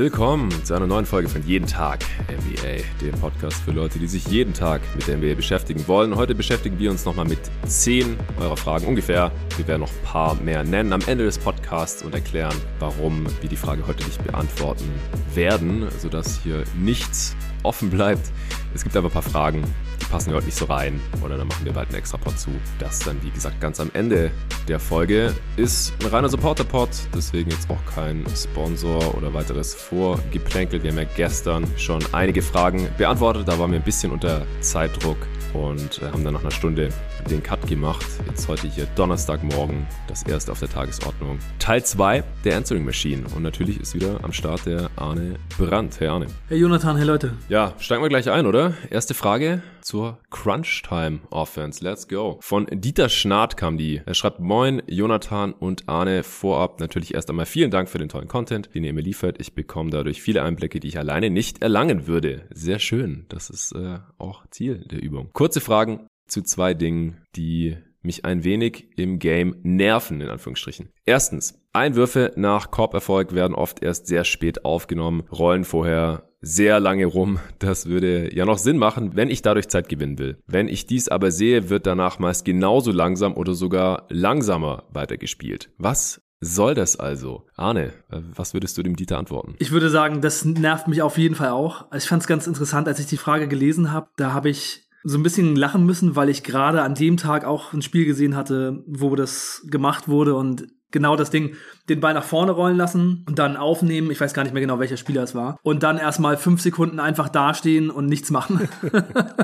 Willkommen zu einer neuen Folge von Jeden Tag NBA, dem Podcast für Leute, die sich jeden Tag mit der NBA beschäftigen wollen. Heute beschäftigen wir uns nochmal mit zehn eurer Fragen ungefähr. Wir werden noch ein paar mehr nennen am Ende des Podcasts und erklären, warum wir die Frage heute nicht beantworten werden, sodass hier nichts offen bleibt. Es gibt aber ein paar Fragen, passen heute nicht so rein. Oder dann machen wir bald einen extra Pod zu. Das dann, wie gesagt, ganz am Ende der Folge. Ist ein reiner Supporter-Pod, deswegen jetzt auch kein Sponsor oder weiteres Vorgeplänkel. Wir haben ja gestern schon einige Fragen beantwortet. Da waren wir ein bisschen unter Zeitdruck und haben dann nach einer Stunde den Cut gemacht. Jetzt heute hier Donnerstagmorgen, das erste auf der Tagesordnung. Teil 2 der Answering Machine. Und natürlich ist wieder am Start der Arne Brandt. Hey Arne. Hey Jonathan, hey Leute. Ja, steigen wir gleich ein, oder? Erste Frage zur Crunch Time Offense. Let's go. Von Dieter Schnart kam die. Er schreibt Moin, Jonathan und Arne. Vorab natürlich erst einmal vielen Dank für den tollen Content, den ihr mir liefert. Ich bekomme dadurch viele Einblicke, die ich alleine nicht erlangen würde. Sehr schön. Das ist äh, auch Ziel der Übung. Kurze Fragen zu zwei Dingen, die mich ein wenig im Game nerven, in Anführungsstrichen. Erstens, Einwürfe nach Korberfolg werden oft erst sehr spät aufgenommen, rollen vorher sehr lange rum. Das würde ja noch Sinn machen, wenn ich dadurch Zeit gewinnen will. Wenn ich dies aber sehe, wird danach meist genauso langsam oder sogar langsamer weitergespielt. Was soll das also? Arne, was würdest du dem Dieter antworten? Ich würde sagen, das nervt mich auf jeden Fall auch. Ich fand es ganz interessant, als ich die Frage gelesen habe. Da habe ich so ein bisschen lachen müssen, weil ich gerade an dem Tag auch ein Spiel gesehen hatte, wo das gemacht wurde und genau das Ding, den Ball nach vorne rollen lassen und dann aufnehmen. Ich weiß gar nicht mehr genau, welcher Spieler es war. Und dann erstmal fünf Sekunden einfach dastehen und nichts machen.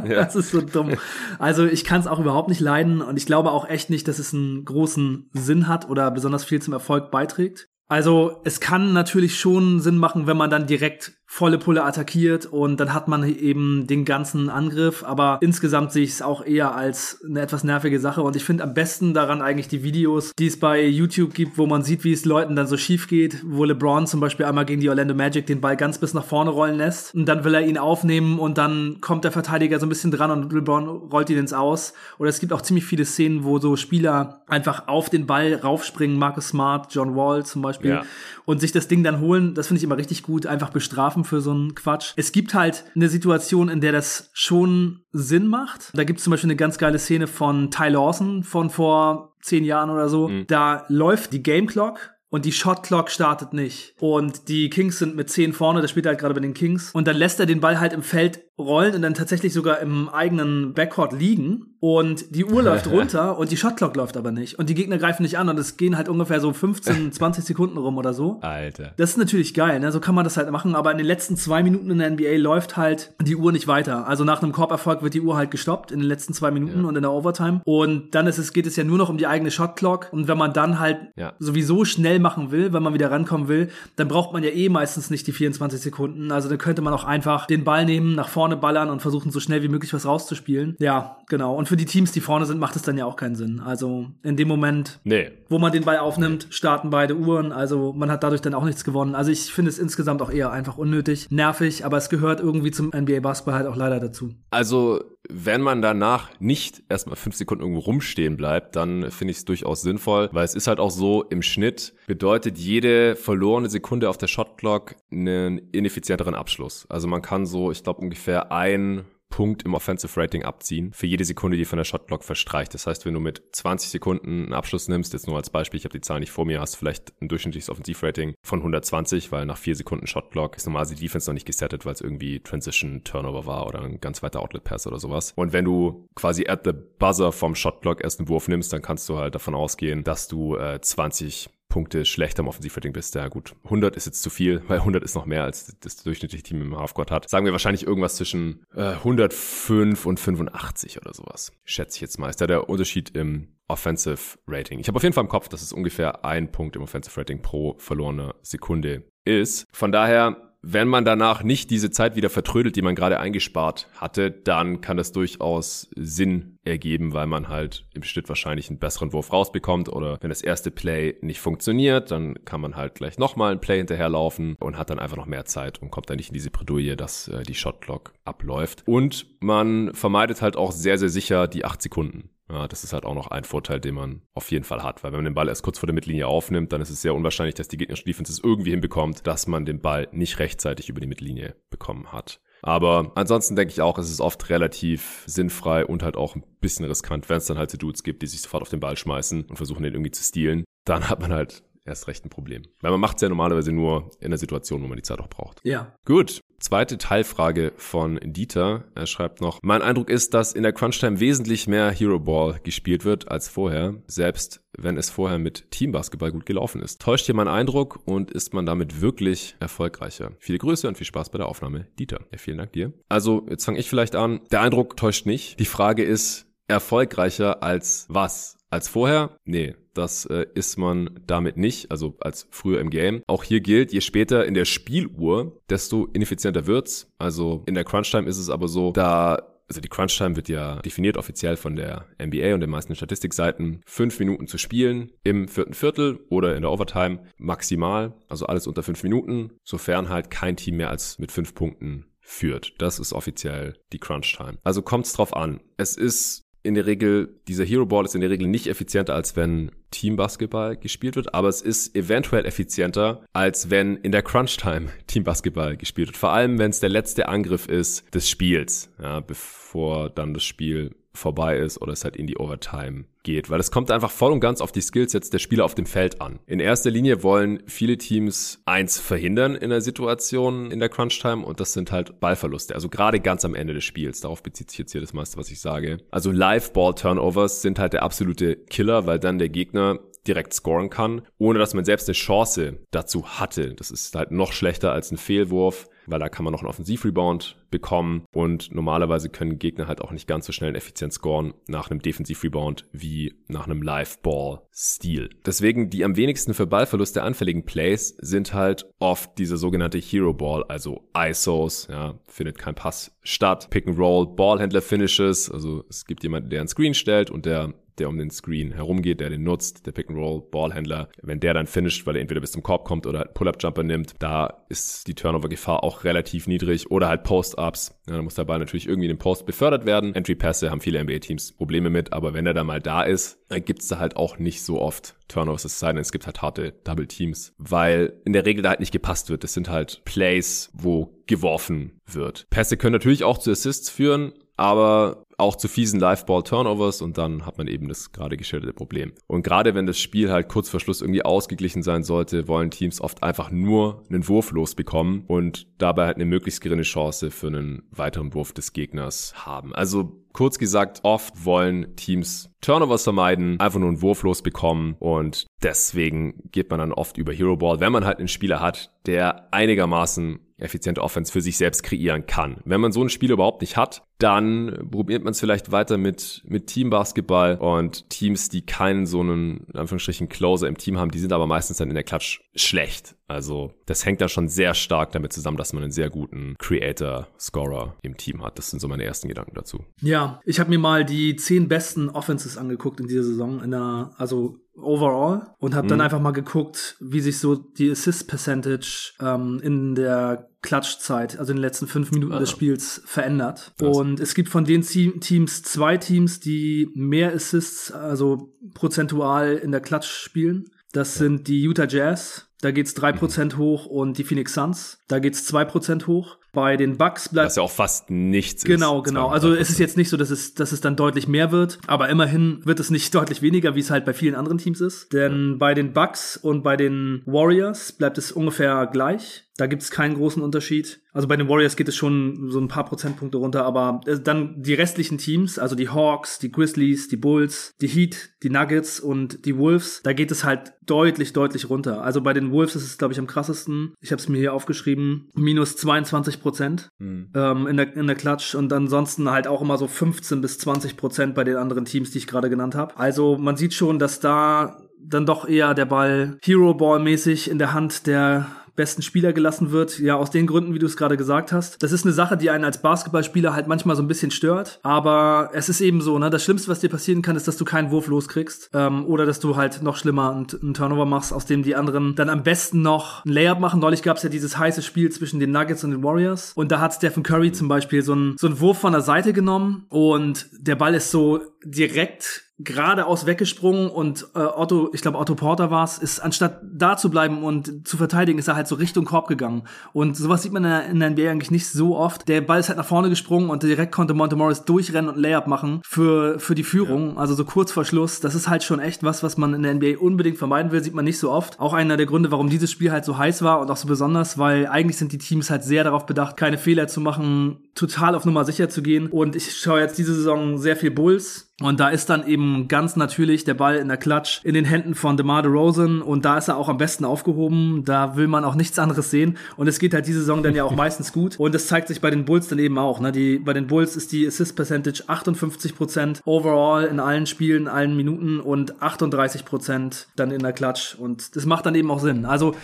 ja. Das ist so dumm. Also ich kann es auch überhaupt nicht leiden und ich glaube auch echt nicht, dass es einen großen Sinn hat oder besonders viel zum Erfolg beiträgt. Also es kann natürlich schon Sinn machen, wenn man dann direkt volle Pulle attackiert und dann hat man eben den ganzen Angriff. Aber insgesamt sehe ich es auch eher als eine etwas nervige Sache. Und ich finde am besten daran eigentlich die Videos, die es bei YouTube gibt, wo man sieht, wie es Leuten dann so schief geht, wo LeBron zum Beispiel einmal gegen die Orlando Magic den Ball ganz bis nach vorne rollen lässt. Und dann will er ihn aufnehmen und dann kommt der Verteidiger so ein bisschen dran und LeBron rollt ihn ins Aus. Oder es gibt auch ziemlich viele Szenen, wo so Spieler einfach auf den Ball raufspringen, Marcus Smart, John Wall zum Beispiel, ja. und sich das Ding dann holen. Das finde ich immer richtig gut, einfach bestrafen für so einen Quatsch. Es gibt halt eine Situation, in der das schon Sinn macht. Da gibt es zum Beispiel eine ganz geile Szene von Ty Lawson von vor zehn Jahren oder so. Mhm. Da läuft die Game Clock und die Shot Clock startet nicht. Und die Kings sind mit 10 vorne, das spielt er halt gerade bei den Kings. Und dann lässt er den Ball halt im Feld rollen und dann tatsächlich sogar im eigenen Backcourt liegen und die Uhr läuft runter und die Shotclock läuft aber nicht und die Gegner greifen nicht an und es gehen halt ungefähr so 15, 20 Sekunden rum oder so. Alter. Das ist natürlich geil, ne? So kann man das halt machen, aber in den letzten zwei Minuten in der NBA läuft halt die Uhr nicht weiter. Also nach einem Korberfolg wird die Uhr halt gestoppt in den letzten zwei Minuten ja. und in der Overtime und dann ist es, geht es ja nur noch um die eigene Shotclock und wenn man dann halt ja. sowieso schnell machen will, wenn man wieder rankommen will, dann braucht man ja eh meistens nicht die 24 Sekunden. Also dann könnte man auch einfach den Ball nehmen, nach vorne ballern und versuchen so schnell wie möglich was rauszuspielen. Ja, genau. Und für die Teams, die vorne sind, macht es dann ja auch keinen Sinn. Also in dem Moment, nee. wo man den Ball aufnimmt, starten beide Uhren. Also man hat dadurch dann auch nichts gewonnen. Also ich finde es insgesamt auch eher einfach unnötig, nervig, aber es gehört irgendwie zum NBA Basketball halt auch leider dazu. Also wenn man danach nicht erstmal fünf Sekunden irgendwo rumstehen bleibt, dann finde ich es durchaus sinnvoll, weil es ist halt auch so, im Schnitt bedeutet jede verlorene Sekunde auf der Shotclock einen ineffizienteren Abschluss. Also man kann so, ich glaube, ungefähr ein Punkt im Offensive Rating abziehen für jede Sekunde, die von der Shotclock verstreicht. Das heißt, wenn du mit 20 Sekunden einen Abschluss nimmst, jetzt nur als Beispiel, ich habe die Zahl nicht vor mir, hast vielleicht ein durchschnittliches Offensivrating von 120, weil nach vier Sekunden Shotclock ist normalerweise die Defense noch nicht gesettet, weil es irgendwie Transition Turnover war oder ein ganz weiter Outlet Pass oder sowas. Und wenn du quasi at the buzzer vom Shotclock erst einen Wurf nimmst, dann kannst du halt davon ausgehen, dass du äh, 20 Punkte schlechter im Offensivrating bist. Ja gut, 100 ist jetzt zu viel, weil 100 ist noch mehr als das durchschnittliche Team im Halfcourt hat. Sagen wir wahrscheinlich irgendwas zwischen äh, 105 und 85 oder sowas. Schätze ich jetzt mal. Ist da der Unterschied im Offensive Rating? Ich habe auf jeden Fall im Kopf, dass es ungefähr ein Punkt im Offensive Rating pro verlorene Sekunde ist. Von daher wenn man danach nicht diese Zeit wieder vertrödelt, die man gerade eingespart hatte, dann kann das durchaus Sinn ergeben, weil man halt im Schnitt wahrscheinlich einen besseren Wurf rausbekommt oder wenn das erste Play nicht funktioniert, dann kann man halt gleich nochmal ein Play hinterherlaufen und hat dann einfach noch mehr Zeit und kommt dann nicht in diese Bredouille, dass äh, die Shotclock abläuft. Und man vermeidet halt auch sehr, sehr sicher die acht Sekunden. Ja, das ist halt auch noch ein Vorteil, den man auf jeden Fall hat, weil wenn man den Ball erst kurz vor der Mittellinie aufnimmt, dann ist es sehr unwahrscheinlich, dass die gegnerische Defense es irgendwie hinbekommt, dass man den Ball nicht rechtzeitig über die Mittellinie bekommen hat. Aber ansonsten denke ich auch, es ist oft relativ sinnfrei und halt auch ein bisschen riskant, wenn es dann halt so Dudes gibt, die sich sofort auf den Ball schmeißen und versuchen, den irgendwie zu stehlen. Dann hat man halt erst recht ein Problem. Weil man macht es ja normalerweise nur in der Situation, wo man die Zeit auch braucht. Ja. Gut. Zweite Teilfrage von Dieter. Er schreibt noch, mein Eindruck ist, dass in der Crunch-Time wesentlich mehr Hero Ball gespielt wird als vorher, selbst wenn es vorher mit Teambasketball gut gelaufen ist. Täuscht hier mein Eindruck und ist man damit wirklich erfolgreicher? Viele Grüße und viel Spaß bei der Aufnahme, Dieter. Ja, vielen Dank dir. Also, jetzt fange ich vielleicht an. Der Eindruck täuscht nicht. Die Frage ist, erfolgreicher als was? Als vorher? Nee, das äh, ist man damit nicht, also als früher im Game. Auch hier gilt, je später in der Spieluhr, desto ineffizienter wird's. Also in der Crunch-Time ist es aber so, da also die Crunch-Time wird ja definiert offiziell von der NBA und den meisten Statistikseiten. Fünf Minuten zu spielen im vierten Viertel oder in der Overtime maximal. Also alles unter fünf Minuten, sofern halt kein Team mehr als mit fünf Punkten führt. Das ist offiziell die Crunch-Time. Also kommt's drauf an. Es ist in der Regel, dieser Hero Ball ist in der Regel nicht effizienter, als wenn Teambasketball gespielt wird, aber es ist eventuell effizienter, als wenn in der Crunch Time Teambasketball gespielt wird. Vor allem, wenn es der letzte Angriff ist des Spiels, ja, bevor dann das Spiel vorbei ist oder es halt in die Overtime geht, weil es kommt einfach voll und ganz auf die Skillsets der Spieler auf dem Feld an. In erster Linie wollen viele Teams eins verhindern in der Situation in der Crunch Time und das sind halt Ballverluste, also gerade ganz am Ende des Spiels. Darauf bezieht sich jetzt hier das meiste, was ich sage. Also Live Ball Turnovers sind halt der absolute Killer, weil dann der Gegner direkt scoren kann, ohne dass man selbst eine Chance dazu hatte. Das ist halt noch schlechter als ein Fehlwurf weil da kann man noch einen Offensivrebound bekommen und normalerweise können Gegner halt auch nicht ganz so schnell effizient scoren nach einem Defensivrebound wie nach einem Live-Ball-Stil. Deswegen die am wenigsten für Ballverluste anfälligen Plays sind halt oft diese sogenannte Hero Ball, also ISOs, ja, findet kein Pass statt, Pick and Roll, Ballhändler Finishes, also es gibt jemanden, der einen Screen stellt und der der um den Screen herumgeht, der den nutzt, der Pick-and-Roll-Ballhändler. Wenn der dann finisht, weil er entweder bis zum Korb kommt oder Pull-Up-Jumper nimmt, da ist die Turnover-Gefahr auch relativ niedrig. Oder halt Post-Ups. Ja, da muss der Ball natürlich irgendwie in den Post befördert werden. Entry-Pässe haben viele NBA-Teams Probleme mit, aber wenn er dann mal da ist, dann gibt's da halt auch nicht so oft Turnovers, es sei denn, es gibt halt harte Double Teams, weil in der Regel da halt nicht gepasst wird. Das sind halt Plays, wo geworfen wird. Pässe können natürlich auch zu Assists führen, aber auch zu fiesen Live-Ball-Turnovers und dann hat man eben das gerade geschilderte Problem. Und gerade wenn das Spiel halt kurz vor Schluss irgendwie ausgeglichen sein sollte, wollen Teams oft einfach nur einen Wurf losbekommen und dabei halt eine möglichst geringe Chance für einen weiteren Wurf des Gegners haben. Also Kurz gesagt, oft wollen Teams Turnovers vermeiden, einfach nur einen Wurf losbekommen und deswegen geht man dann oft über Hero Ball, wenn man halt einen Spieler hat, der einigermaßen effiziente Offense für sich selbst kreieren kann. Wenn man so ein Spiel überhaupt nicht hat, dann probiert man es vielleicht weiter mit, mit Teambasketball und Teams, die keinen so einen, in Anführungsstrichen, Closer im Team haben, die sind aber meistens dann in der Klatsch schlecht. Also das hängt da schon sehr stark damit zusammen, dass man einen sehr guten Creator, Scorer im Team hat. Das sind so meine ersten Gedanken dazu. Ja, ich habe mir mal die zehn besten Offenses angeguckt in dieser Saison, in der, also overall und habe mhm. dann einfach mal geguckt, wie sich so die Assist Percentage ähm, in der Klatschzeit, also in den letzten fünf Minuten ah. des Spiels verändert. Krass. Und es gibt von den Teams zwei Teams, die mehr Assists, also prozentual in der Klatsch spielen. Das ja. sind die Utah Jazz. Da geht's drei mhm. Prozent hoch und die Phoenix Suns. Da geht's zwei Prozent hoch. Bei den Bucks bleibt. Was ja auch fast nichts genau, ist. Genau, genau. Also es ist jetzt nicht so, dass es, dass es dann deutlich mehr wird, aber immerhin wird es nicht deutlich weniger, wie es halt bei vielen anderen Teams ist. Denn ja. bei den Bucks und bei den Warriors bleibt es ungefähr gleich. Da gibt es keinen großen Unterschied. Also bei den Warriors geht es schon so ein paar Prozentpunkte runter, aber äh, dann die restlichen Teams, also die Hawks, die Grizzlies, die Bulls, die Heat, die Nuggets und die Wolves, da geht es halt deutlich, deutlich runter. Also bei den Wolves ist es, glaube ich, am krassesten. Ich habe es mir hier aufgeschrieben, minus 22 Prozent mhm. ähm, in, der, in der Klatsch und ansonsten halt auch immer so 15 bis 20 Prozent bei den anderen Teams, die ich gerade genannt habe. Also man sieht schon, dass da dann doch eher der Ball Hero Ball mäßig in der Hand der besten Spieler gelassen wird. Ja, aus den Gründen, wie du es gerade gesagt hast. Das ist eine Sache, die einen als Basketballspieler halt manchmal so ein bisschen stört. Aber es ist eben so, ne? Das Schlimmste, was dir passieren kann, ist, dass du keinen Wurf loskriegst. Ähm, oder dass du halt noch schlimmer einen, einen Turnover machst, aus dem die anderen dann am besten noch ein Layup machen. Neulich gab es ja dieses heiße Spiel zwischen den Nuggets und den Warriors. Und da hat Stephen Curry zum Beispiel so einen, so einen Wurf von der Seite genommen und der Ball ist so direkt geradeaus weggesprungen und äh, Otto, ich glaube Otto Porter war es, ist anstatt da zu bleiben und zu verteidigen, ist er halt so Richtung Korb gegangen. Und sowas sieht man in der, in der NBA eigentlich nicht so oft. Der Ball ist halt nach vorne gesprungen und direkt konnte Monte Morris durchrennen und Layup machen für, für die Führung. Ja. Also so kurz vor Schluss. Das ist halt schon echt was, was man in der NBA unbedingt vermeiden will, sieht man nicht so oft. Auch einer der Gründe, warum dieses Spiel halt so heiß war und auch so besonders, weil eigentlich sind die Teams halt sehr darauf bedacht, keine Fehler zu machen, total auf Nummer sicher zu gehen. Und ich schaue jetzt diese Saison sehr viel Bulls und da ist dann eben ganz natürlich der Ball in der Klatsch in den Händen von DeMar DeRozan und da ist er auch am besten aufgehoben. Da will man auch nichts anderes sehen und es geht halt diese Saison dann ja auch meistens gut und das zeigt sich bei den Bulls dann eben auch. Ne? Die, bei den Bulls ist die Assist Percentage 58% overall in allen Spielen, in allen Minuten und 38% dann in der Klatsch und das macht dann eben auch Sinn. Also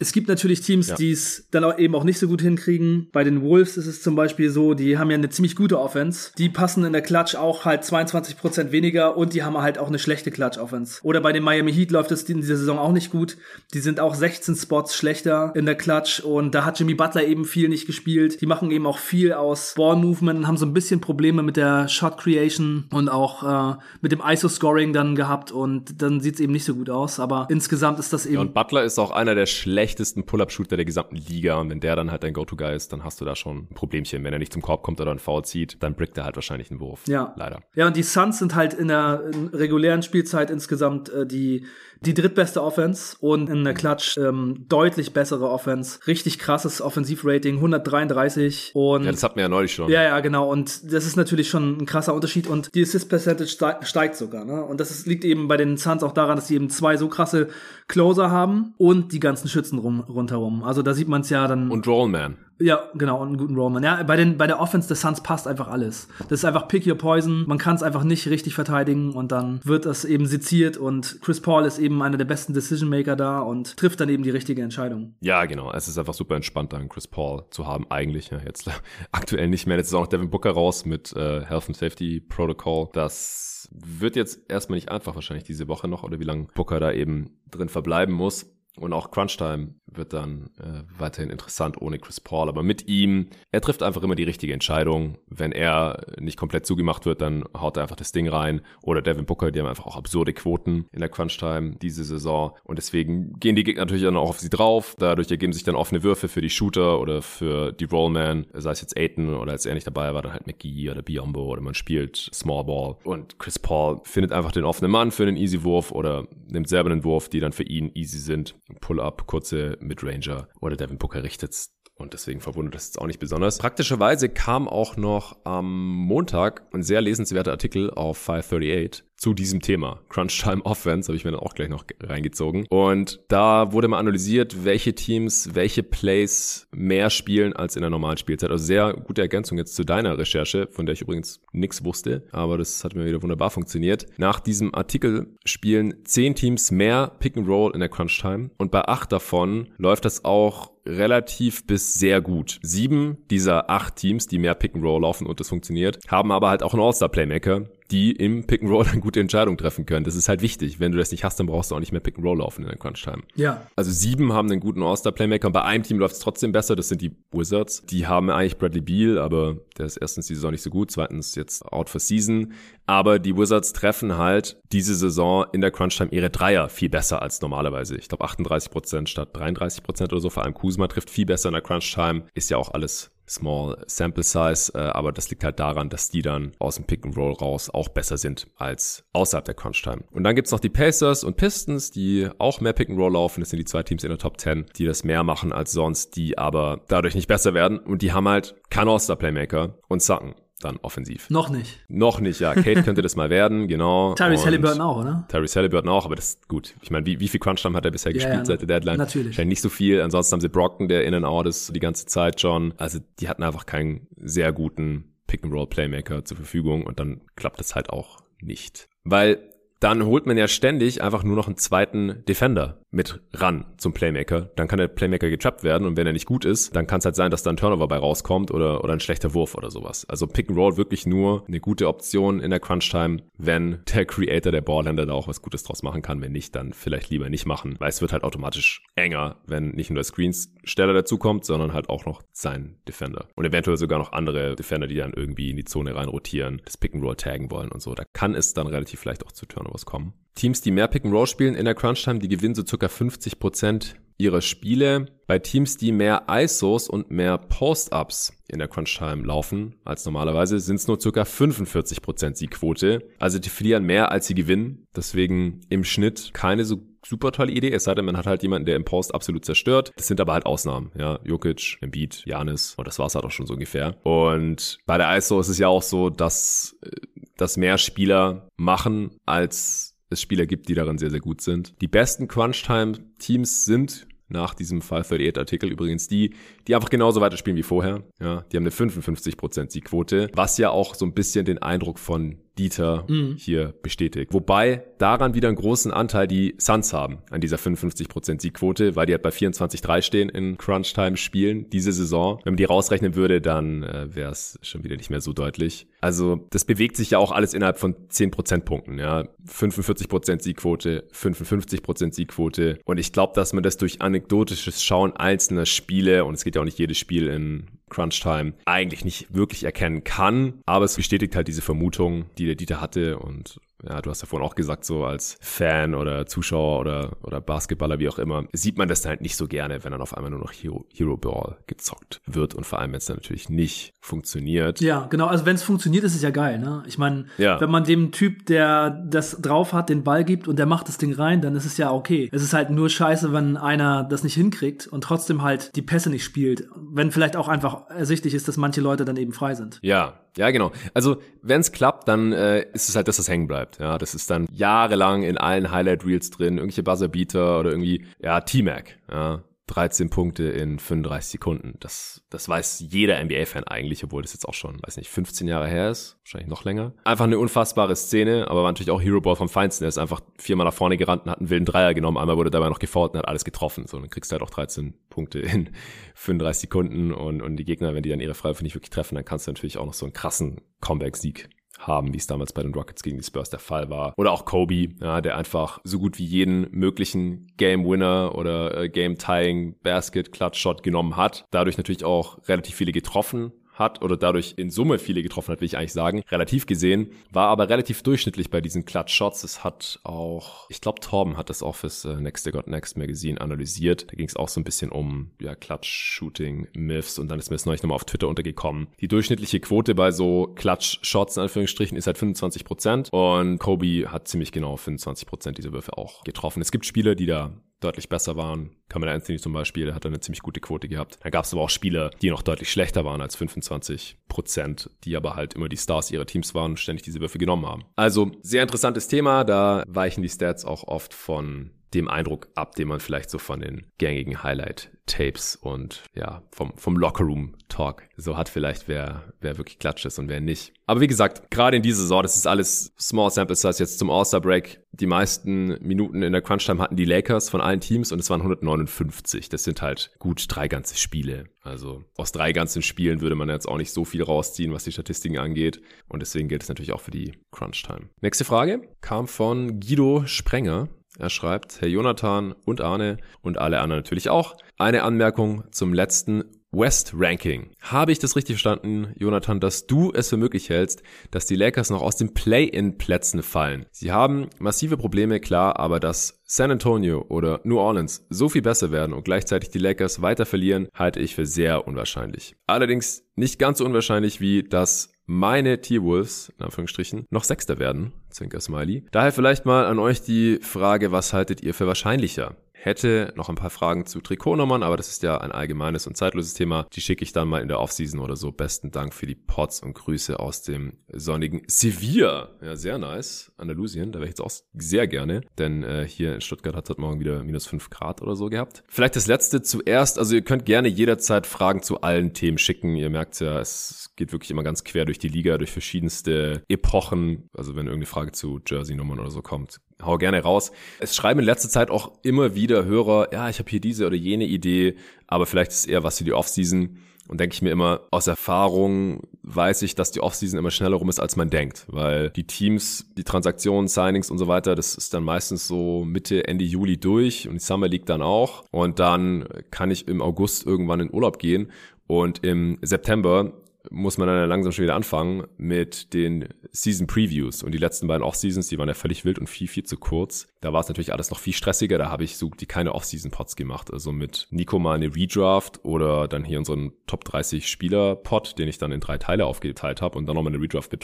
es gibt natürlich Teams, ja. die es dann auch eben auch nicht so gut hinkriegen. Bei den Wolves ist es zum Beispiel so, die haben ja eine ziemlich gute Offense. Die passen in der Klatsch auch halt 22 Prozent weniger und die haben halt auch eine schlechte Klatsch-Offense. Oder bei den Miami Heat läuft es in dieser Saison auch nicht gut. Die sind auch 16 Spots schlechter in der Klatsch und da hat Jimmy Butler eben viel nicht gespielt. Die machen eben auch viel aus Ball-Movement, haben so ein bisschen Probleme mit der Shot-Creation und auch äh, mit dem ISO-Scoring dann gehabt und dann sieht es eben nicht so gut aus. Aber insgesamt ist das eben... Ja, und Butler ist auch einer der schlechtesten schlechtesten Pull-Up-Shooter der gesamten Liga. Und wenn der dann halt dein Go-To-Guy ist, dann hast du da schon ein Problemchen. Wenn er nicht zum Korb kommt oder einen Foul zieht, dann brickt er halt wahrscheinlich einen Wurf. Ja. Leider. Ja, und die Suns sind halt in der regulären Spielzeit insgesamt äh, die die drittbeste Offense und in der Klatsch ähm, deutlich bessere Offense. Richtig krasses Offensivrating, 133 und Ja, das hatten wir ja neulich schon. Ja, ja, genau und das ist natürlich schon ein krasser Unterschied und die Assist Percentage steigt sogar, ne? Und das ist, liegt eben bei den Suns auch daran, dass sie eben zwei so krasse Closer haben und die ganzen Schützen rum, rundherum. Also da sieht man es ja dann. Und Rollman. Ja, genau, und einen guten Rollman. Ja, bei, den, bei der Offense des Suns passt einfach alles. Das ist einfach Pick Your Poison. Man kann es einfach nicht richtig verteidigen und dann wird das eben seziert und Chris Paul ist eben einer der besten Decision Maker da und trifft dann eben die richtige Entscheidung. Ja, genau. Es ist einfach super entspannt, dann Chris Paul zu haben. Eigentlich, ja, jetzt aktuell nicht mehr. Jetzt ist auch noch Devin Booker raus mit äh, Health and Safety Protocol. Das wird jetzt erstmal nicht einfach wahrscheinlich diese Woche noch oder wie lange Booker da eben drin verbleiben muss. Und auch Crunchtime wird dann äh, weiterhin interessant ohne Chris Paul. Aber mit ihm, er trifft einfach immer die richtige Entscheidung. Wenn er nicht komplett zugemacht wird, dann haut er einfach das Ding rein. Oder Devin Booker, die haben einfach auch absurde Quoten in der Crunchtime diese Saison. Und deswegen gehen die Gegner natürlich dann auch auf sie drauf. Dadurch ergeben sich dann offene Würfe für die Shooter oder für die Rollman. Sei es jetzt Aiton oder als er nicht dabei war, dann halt McGee oder Biombo oder man spielt Small Ball. Und Chris Paul findet einfach den offenen Mann für einen Easy Wurf oder nimmt selber einen Wurf, die dann für ihn easy sind. Pull-up, kurze Midranger oder Devin Booker richtet und deswegen verwundert das jetzt auch nicht besonders. Praktischerweise kam auch noch am Montag ein sehr lesenswerter Artikel auf 538 zu diesem Thema. Crunch Time Offense habe ich mir dann auch gleich noch reingezogen. Und da wurde mal analysiert, welche Teams welche Plays mehr spielen als in der normalen Spielzeit. Also sehr gute Ergänzung jetzt zu deiner Recherche, von der ich übrigens nichts wusste, aber das hat mir wieder wunderbar funktioniert. Nach diesem Artikel spielen zehn Teams mehr Pick and Roll in der Crunch Time und bei acht davon läuft das auch relativ bis sehr gut. Sieben dieser acht Teams, die mehr Pick and Roll laufen und das funktioniert, haben aber halt auch einen All-Star Playmaker, die im Pick and Roll eine gute Entscheidung treffen können. Das ist halt wichtig. Wenn du das nicht hast, dann brauchst du auch nicht mehr Pick and Roll laufen in der Crunch Time. Ja. Also sieben haben einen guten All-Star Playmaker und bei einem Team läuft es trotzdem besser. Das sind die Wizards. Die haben eigentlich Bradley Beal, aber der ist erstens die Saison nicht so gut, zweitens jetzt out for season. Aber die Wizards treffen halt diese Saison in der Crunch Time ihre Dreier viel besser als normalerweise. Ich glaube 38 Prozent statt 33 Prozent oder so. Vor allem Kuzma trifft viel besser in der Crunch Time. Ist ja auch alles Small Sample Size, äh, aber das liegt halt daran, dass die dann aus dem Pick and Roll raus auch besser sind als außerhalb der Crunch Time. Und dann gibt's noch die Pacers und Pistons, die auch mehr Pick and Roll laufen. Das sind die zwei Teams in der Top 10, die das mehr machen als sonst, die aber dadurch nicht besser werden. Und die haben halt keinen All-Star Playmaker und Sacken dann offensiv. Noch nicht. Noch nicht, ja. Kate könnte das mal werden, genau. Tyrese Halliburton auch, oder? Tyrese Halliburton auch, aber das ist gut. Ich meine, wie, wie viel Crunch-Time hat er bisher gespielt ja, seit der Deadline? Natürlich. Wahrscheinlich nicht so viel. Ansonsten haben sie Brockton, der in and out ist die ganze Zeit schon. Also die hatten einfach keinen sehr guten Pick-and-Roll-Playmaker zur Verfügung und dann klappt das halt auch nicht. Weil dann holt man ja ständig einfach nur noch einen zweiten Defender mit ran zum Playmaker. Dann kann der Playmaker getrappt werden und wenn er nicht gut ist, dann kann es halt sein, dass da ein Turnover bei rauskommt oder, oder ein schlechter Wurf oder sowas. Also Pick and Roll wirklich nur eine gute Option in der Crunch-Time, wenn der Creator, der Ballhändler da auch was Gutes draus machen kann. Wenn nicht, dann vielleicht lieber nicht machen, weil es wird halt automatisch enger, wenn nicht nur der Screensteller dazukommt, sondern halt auch noch sein Defender. Und eventuell sogar noch andere Defender, die dann irgendwie in die Zone rein rotieren, das Pick and Roll taggen wollen und so. Da kann es dann relativ vielleicht auch zu Turnovers kommen. Teams, die mehr Pick and Roll spielen in der Crunch Time, die gewinnen so circa 50 Prozent ihrer Spiele. Bei Teams, die mehr ISOs und mehr Post-Ups in der Crunch Time laufen als normalerweise, sind es nur circa 45 Prozent Siegquote. Also die verlieren mehr, als sie gewinnen. Deswegen im Schnitt keine so super tolle Idee, es sei denn, man hat halt jemanden, der im Post absolut zerstört. Das sind aber halt Ausnahmen, ja. Jokic, Embiid, Janis und das war's halt auch schon so ungefähr. Und bei der ISO ist es ja auch so, dass, äh, dass mehr Spieler machen, als es Spieler gibt, die darin sehr, sehr gut sind. Die besten Crunch-Time-Teams sind nach diesem 538-Artikel übrigens die, die einfach genauso weiterspielen wie vorher. Ja, die haben eine 55% Siegquote, was ja auch so ein bisschen den Eindruck von Dieter mhm. hier bestätigt. Wobei daran wieder einen großen Anteil die Suns haben, an dieser 55% Siegquote, weil die halt bei 24-3 stehen in Crunch-Time-Spielen diese Saison. Wenn man die rausrechnen würde, dann äh, wäre es schon wieder nicht mehr so deutlich. Also das bewegt sich ja auch alles innerhalb von 10 Prozentpunkten. Ja, 45% Siegquote, 55% Siegquote. Und ich glaube, dass man das durch anekdotisches Schauen einzelner Spiele, und es geht ja auch nicht jedes Spiel in Crunch Time eigentlich nicht wirklich erkennen kann. Aber es bestätigt halt diese Vermutung, die der Dieter hatte und ja, du hast ja vorhin auch gesagt, so als Fan oder Zuschauer oder, oder Basketballer, wie auch immer, sieht man das halt nicht so gerne, wenn dann auf einmal nur noch Hero, Hero Ball gezockt wird und vor allem, wenn es dann natürlich nicht funktioniert. Ja, genau, also wenn es funktioniert, ist es ja geil, ne? Ich meine, ja. wenn man dem Typ, der das drauf hat, den Ball gibt und der macht das Ding rein, dann ist es ja okay. Es ist halt nur scheiße, wenn einer das nicht hinkriegt und trotzdem halt die Pässe nicht spielt. Wenn vielleicht auch einfach ersichtlich ist, dass manche Leute dann eben frei sind. Ja, ja, genau. Also, wenn es klappt, dann äh, ist es halt, dass das hängen bleibt. Ja, das ist dann jahrelang in allen Highlight Reels drin, irgendwelche Buzzerbeater oder irgendwie, ja, T-Mac. Ja, 13 Punkte in 35 Sekunden. Das, das weiß jeder NBA-Fan eigentlich, obwohl das jetzt auch schon, weiß nicht, 15 Jahre her ist, wahrscheinlich noch länger. Einfach eine unfassbare Szene, aber war natürlich auch Hero Ball vom Feinsten. Er ist einfach viermal nach vorne gerannt und hat einen wilden Dreier genommen. Einmal wurde dabei noch gefault und hat alles getroffen. So, dann kriegst du halt auch 13 Punkte in 35 Sekunden und, und die Gegner, wenn die dann ihre Freiwürfe nicht wirklich treffen, dann kannst du natürlich auch noch so einen krassen Comeback-Sieg haben, wie es damals bei den Rockets gegen die Spurs der Fall war. Oder auch Kobe, ja, der einfach so gut wie jeden möglichen Game Winner oder äh, Game Tying Basket Clutch Shot genommen hat. Dadurch natürlich auch relativ viele getroffen hat oder dadurch in Summe viele getroffen hat, will ich eigentlich sagen, relativ gesehen, war aber relativ durchschnittlich bei diesen Clutch Shots. Es hat auch, ich glaube, Torben hat das auch fürs äh, Next Day Got Next Magazine analysiert. Da ging es auch so ein bisschen um ja, Clutch Shooting Myths und dann ist mir das neulich nochmal auf Twitter untergekommen. Die durchschnittliche Quote bei so Clutch Shots in Anführungsstrichen ist halt 25 Prozent und Kobe hat ziemlich genau 25 Prozent dieser Würfe auch getroffen. Es gibt Spieler, die da deutlich besser waren. Kamala Anthony zum Beispiel hat eine ziemlich gute Quote gehabt. Da gab es aber auch Spieler, die noch deutlich schlechter waren als 25 Prozent, die aber halt immer die Stars ihrer Teams waren und ständig diese Würfe genommen haben. Also sehr interessantes Thema. Da weichen die Stats auch oft von dem Eindruck ab, den man vielleicht so von den gängigen Highlight-Tapes und ja, vom, vom Lockerroom-Talk so hat vielleicht, wer, wer wirklich klatscht ist und wer nicht. Aber wie gesagt, gerade in dieser Saison, das ist alles Small Sample Size jetzt zum All-Star-Break. Die meisten Minuten in der Crunch-Time hatten die Lakers von allen Teams und es waren 159. Das sind halt gut drei ganze Spiele. Also aus drei ganzen Spielen würde man jetzt auch nicht so viel rausziehen, was die Statistiken angeht. Und deswegen gilt es natürlich auch für die Crunch-Time. Nächste Frage kam von Guido Sprenger. Er schreibt, Herr Jonathan und Arne und alle anderen natürlich auch. Eine Anmerkung zum letzten West Ranking. Habe ich das richtig verstanden, Jonathan, dass du es für möglich hältst, dass die Lakers noch aus den Play-in-Plätzen fallen? Sie haben massive Probleme, klar, aber dass San Antonio oder New Orleans so viel besser werden und gleichzeitig die Lakers weiter verlieren, halte ich für sehr unwahrscheinlich. Allerdings nicht ganz so unwahrscheinlich wie, dass meine T-Wolves, in Anführungsstrichen, noch Sechster werden. Zwinker Smiley. Daher vielleicht mal an euch die Frage, was haltet ihr für wahrscheinlicher? Hätte noch ein paar Fragen zu Trikotnummern, aber das ist ja ein allgemeines und zeitloses Thema. Die schicke ich dann mal in der Offseason oder so. Besten Dank für die Pots und Grüße aus dem sonnigen Sevilla. Ja, sehr nice. Andalusien, da wäre ich jetzt auch sehr gerne, denn äh, hier in Stuttgart hat es heute Morgen wieder minus fünf Grad oder so gehabt. Vielleicht das letzte zuerst. Also ihr könnt gerne jederzeit Fragen zu allen Themen schicken. Ihr merkt ja, es geht wirklich immer ganz quer durch die Liga, durch verschiedenste Epochen. Also wenn irgendeine Frage zu Jersey-Nummern oder so kommt, hau gerne raus. Es schreiben in letzter Zeit auch immer wieder Hörer, ja, ich habe hier diese oder jene Idee, aber vielleicht ist es eher was für die Offseason. Und denke ich mir immer, aus Erfahrung weiß ich, dass die Offseason immer schneller rum ist, als man denkt. Weil die Teams, die Transaktionen, Signings und so weiter, das ist dann meistens so Mitte, Ende Juli durch und die Summer League dann auch. Und dann kann ich im August irgendwann in Urlaub gehen. Und im September muss man dann langsam schon wieder anfangen mit den Season Previews. Und die letzten beiden Off-Seasons, die waren ja völlig wild und viel, viel zu kurz. Da war es natürlich alles noch viel stressiger. Da habe ich so die keine Off-Season-Pods gemacht. Also mit Nico mal eine Redraft oder dann hier unseren Top 30 Spieler-Pod, den ich dann in drei Teile aufgeteilt habe und dann nochmal eine Redraft mit.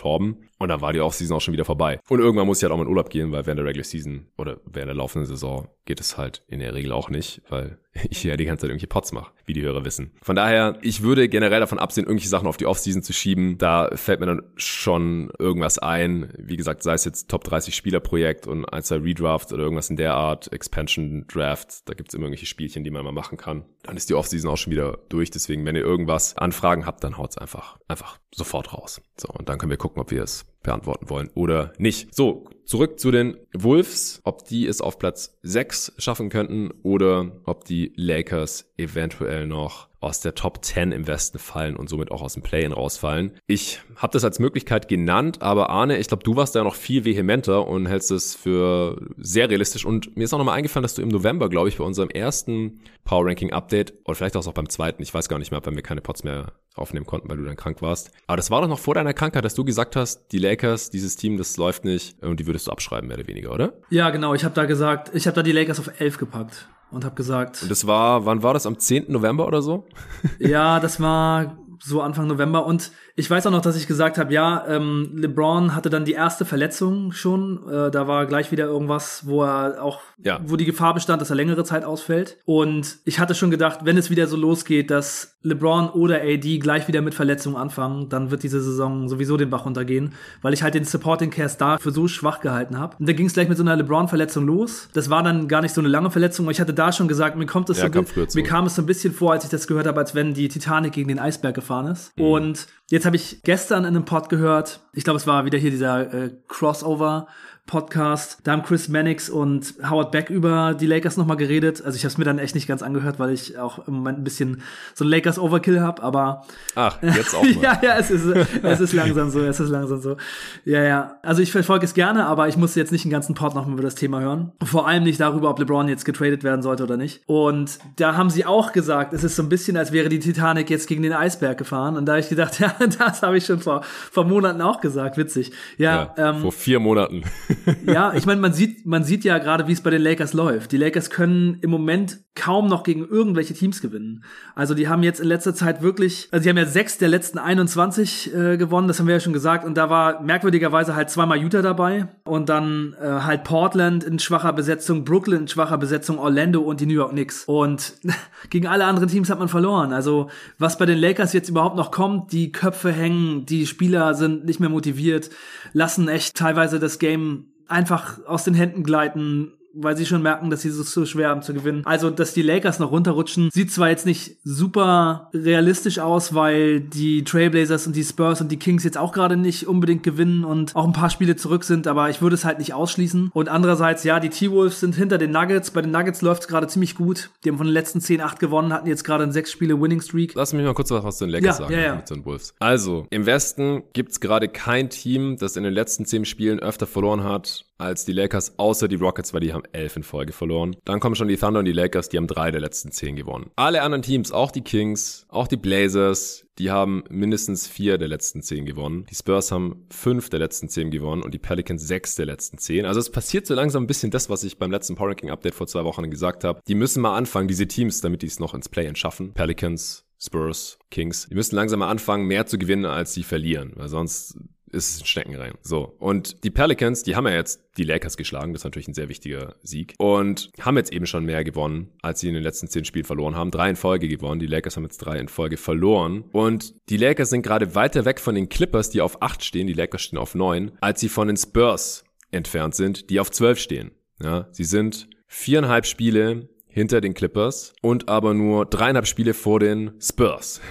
Und dann war die Off-Season auch schon wieder vorbei. Und irgendwann muss ich halt auch mal in Urlaub gehen, weil während der Regular Season oder während der laufenden Saison geht es halt in der Regel auch nicht, weil ich ja die ganze Zeit irgendwelche Pots mache, wie die Hörer wissen. Von daher, ich würde generell davon absehen, irgendwelche Sachen auf die Offseason zu schieben. Da fällt mir dann schon irgendwas ein. Wie gesagt, sei es jetzt Top 30 Spielerprojekt und ein, Redraft oder irgendwas in der Art, Expansion Draft. Da gibt's immer irgendwelche Spielchen, die man mal machen kann. Dann ist die Offseason auch schon wieder durch. Deswegen, wenn ihr irgendwas Anfragen habt, dann haut's einfach, einfach sofort raus. So, und dann können wir gucken, ob wir es beantworten wollen oder nicht. So, zurück zu den Wolves, ob die es auf Platz 6 schaffen könnten oder ob die Lakers eventuell noch aus der Top 10 im Westen fallen und somit auch aus dem Play-In rausfallen. Ich habe das als Möglichkeit genannt, aber Arne, ich glaube, du warst da noch viel vehementer und hältst es für sehr realistisch. Und mir ist auch nochmal eingefallen, dass du im November, glaube ich, bei unserem ersten Power Ranking Update oder vielleicht auch beim zweiten, ich weiß gar nicht mehr, weil wir keine Pots mehr aufnehmen konnten, weil du dann krank warst. Aber das war doch noch vor deiner Krankheit, dass du gesagt hast, die Lakers, dieses Team, das läuft nicht und die würdest du abschreiben, mehr oder weniger, oder? Ja, genau. Ich habe da gesagt, ich habe da die Lakers auf 11 gepackt und habe gesagt. Und das war, wann war das? Am 10. November oder so? ja, das war so Anfang November. Und ich weiß auch noch, dass ich gesagt habe, ja, ähm, LeBron hatte dann die erste Verletzung schon. Äh, da war gleich wieder irgendwas, wo er auch, ja. wo die Gefahr bestand, dass er längere Zeit ausfällt. Und ich hatte schon gedacht, wenn es wieder so losgeht, dass LeBron oder AD gleich wieder mit Verletzungen anfangen, dann wird diese Saison sowieso den Bach runtergehen, weil ich halt den Supporting Cast da für so schwach gehalten habe. Und da ging es gleich mit so einer LeBron-Verletzung los. Das war dann gar nicht so eine lange Verletzung, aber ich hatte da schon gesagt, mir kommt es ja, so, mir kam es so ein bisschen vor, als ich das gehört habe, als wenn die Titanic gegen den Eisberg gefahren ist. Mhm. Und jetzt habe ich gestern in einem Pod gehört, ich glaube, es war wieder hier dieser äh, Crossover Podcast. Da haben Chris Mannix und Howard Beck über die Lakers nochmal geredet. Also ich habe es mir dann echt nicht ganz angehört, weil ich auch im Moment ein bisschen so ein Lakers Overkill habe, aber Ach, jetzt auch mal. ja, ja, es ist es ist langsam so, es ist langsam so. Ja, ja. Also ich verfolge es gerne, aber ich muss jetzt nicht den ganzen Pod nochmal über das Thema hören. Vor allem nicht darüber, ob LeBron jetzt getradet werden sollte oder nicht. Und da haben sie auch gesagt, es ist so ein bisschen, als wäre die Titanic jetzt gegen den Eisberg gefahren. Und da habe ich gedacht, ja, das habe ich schon vor, vor Monaten auch gesagt. Witzig. Ja, ja ähm, vor vier Monaten. ja, ich meine, man sieht, man sieht ja gerade, wie es bei den Lakers läuft. Die Lakers können im Moment kaum noch gegen irgendwelche Teams gewinnen. Also die haben jetzt in letzter Zeit wirklich, also die haben ja sechs der letzten 21 äh, gewonnen, das haben wir ja schon gesagt. Und da war merkwürdigerweise halt zweimal Utah dabei und dann äh, halt Portland in schwacher Besetzung, Brooklyn in schwacher Besetzung, Orlando und die New York Knicks. Und gegen alle anderen Teams hat man verloren. Also was bei den Lakers jetzt überhaupt noch kommt, die Köpfe hängen, die Spieler sind nicht mehr motiviert, lassen echt teilweise das Game einfach aus den Händen gleiten weil sie schon merken, dass sie so, so schwer haben zu gewinnen. Also, dass die Lakers noch runterrutschen, sieht zwar jetzt nicht super realistisch aus, weil die Trailblazers und die Spurs und die Kings jetzt auch gerade nicht unbedingt gewinnen und auch ein paar Spiele zurück sind, aber ich würde es halt nicht ausschließen. Und andererseits, ja, die T-Wolves sind hinter den Nuggets. Bei den Nuggets läuft es gerade ziemlich gut. Die haben von den letzten 10, 8 gewonnen, hatten jetzt gerade ein sechs Spiele Winning Streak. Lass mich mal kurz was zu den Lakers ja, sagen ja, ja. mit den Wolves. Also, im Westen gibt's gerade kein Team, das in den letzten 10 Spielen öfter verloren hat als die Lakers, außer die Rockets, weil die haben elf in Folge verloren. Dann kommen schon die Thunder und die Lakers, die haben drei der letzten zehn gewonnen. Alle anderen Teams, auch die Kings, auch die Blazers, die haben mindestens vier der letzten zehn gewonnen. Die Spurs haben fünf der letzten zehn gewonnen und die Pelicans sechs der letzten zehn. Also es passiert so langsam ein bisschen das, was ich beim letzten Power Ranking Update vor zwei Wochen gesagt habe. Die müssen mal anfangen, diese Teams, damit die es noch ins Play-In schaffen. Pelicans, Spurs, Kings. Die müssen langsam mal anfangen, mehr zu gewinnen, als sie verlieren, weil sonst ist es ein Steckenrein. So. Und die Pelicans, die haben ja jetzt die Lakers geschlagen. Das ist natürlich ein sehr wichtiger Sieg. Und haben jetzt eben schon mehr gewonnen, als sie in den letzten zehn Spielen verloren haben. Drei in Folge gewonnen. Die Lakers haben jetzt drei in Folge verloren. Und die Lakers sind gerade weiter weg von den Clippers, die auf acht stehen. Die Lakers stehen auf neun, als sie von den Spurs entfernt sind, die auf zwölf stehen. Ja, sie sind viereinhalb Spiele hinter den Clippers und aber nur dreieinhalb Spiele vor den Spurs.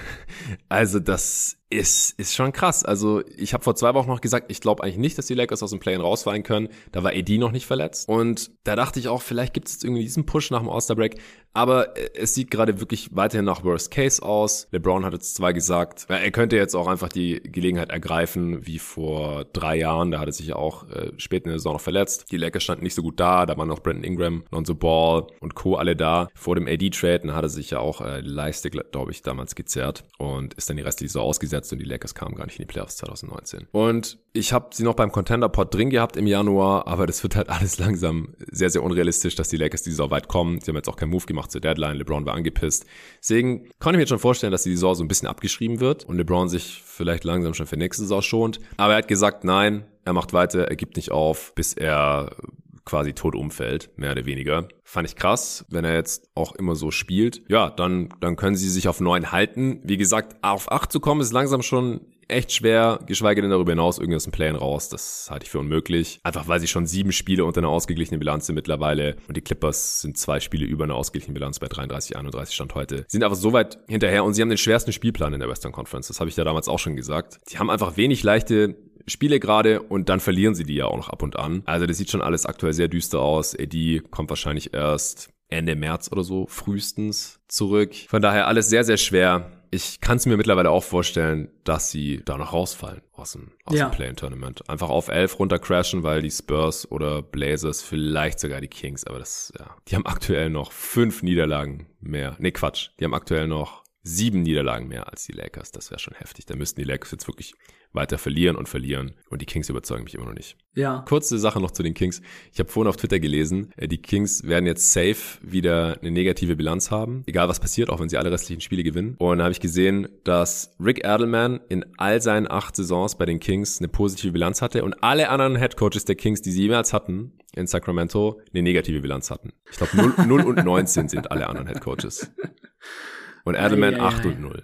Also das ist, ist schon krass. Also ich habe vor zwei Wochen noch gesagt, ich glaube eigentlich nicht, dass die Lakers aus dem Play-In rausfallen können. Da war AD noch nicht verletzt. Und da dachte ich auch, vielleicht gibt es jetzt irgendwie diesen Push nach dem All-Star-Break. Aber äh, es sieht gerade wirklich weiterhin nach Worst Case aus. LeBron hat jetzt zwar gesagt, er könnte jetzt auch einfach die Gelegenheit ergreifen, wie vor drei Jahren. Da hat er sich ja auch äh, spät in der Saison noch verletzt. Die Lakers standen nicht so gut da. Da waren noch Brandon Ingram, Lonzo Ball und Co. alle da. Vor dem AD-Trade, dann hat er sich ja auch äh, Leiste, glaube ich, damals gezerrt und ist dann die restliche Saison ausgesetzt gesetzt und die Lakers kamen gar nicht in die Playoffs 2019. Und ich habe sie noch beim Contender-Pod drin gehabt im Januar, aber das wird halt alles langsam sehr, sehr unrealistisch, dass die Lakers die Saison weit kommen. Sie haben jetzt auch keinen Move gemacht zur Deadline. LeBron war angepisst. Deswegen kann ich mir jetzt schon vorstellen, dass die Saison so ein bisschen abgeschrieben wird und LeBron sich vielleicht langsam schon für nächste Saison schont. Aber er hat gesagt, nein, er macht weiter, er gibt nicht auf, bis er quasi tot umfällt, mehr oder weniger. Fand ich krass, wenn er jetzt auch immer so spielt. Ja, dann, dann können sie sich auf neun halten. Wie gesagt, auf acht zu kommen ist langsam schon echt schwer, geschweige denn darüber hinaus irgendwas ein Plan raus. Das halte ich für unmöglich. Einfach weil sie schon sieben Spiele unter einer ausgeglichenen Bilanz sind mittlerweile und die Clippers sind zwei Spiele über einer ausgeglichenen Bilanz bei 33, 31 Stand heute. Sie sind aber so weit hinterher und sie haben den schwersten Spielplan in der Western Conference. Das habe ich ja damals auch schon gesagt. Die haben einfach wenig leichte Spiele gerade und dann verlieren sie die ja auch noch ab und an. Also das sieht schon alles aktuell sehr düster aus. Eddie kommt wahrscheinlich erst Ende März oder so frühestens zurück. Von daher alles sehr, sehr schwer. Ich kann es mir mittlerweile auch vorstellen, dass sie da noch rausfallen aus dem, aus ja. dem Play-In-Tournament. Einfach auf 11 runter crashen, weil die Spurs oder Blazers, vielleicht sogar die Kings, aber das, ja, die haben aktuell noch fünf Niederlagen mehr. Nee, Quatsch. Die haben aktuell noch sieben Niederlagen mehr als die Lakers. Das wäre schon heftig. Da müssten die Lakers jetzt wirklich weiter verlieren und verlieren. Und die Kings überzeugen mich immer noch nicht. Ja. Kurze Sache noch zu den Kings. Ich habe vorhin auf Twitter gelesen, äh, die Kings werden jetzt safe wieder eine negative Bilanz haben. Egal was passiert, auch wenn sie alle restlichen Spiele gewinnen. Und da habe ich gesehen, dass Rick Adelman in all seinen acht Saisons bei den Kings eine positive Bilanz hatte und alle anderen Headcoaches der Kings, die sie jemals hatten in Sacramento, eine negative Bilanz hatten. Ich glaube 0, 0 und 19 sind alle anderen Headcoaches. Und Edelman ei, ei, 8 ei. und 0.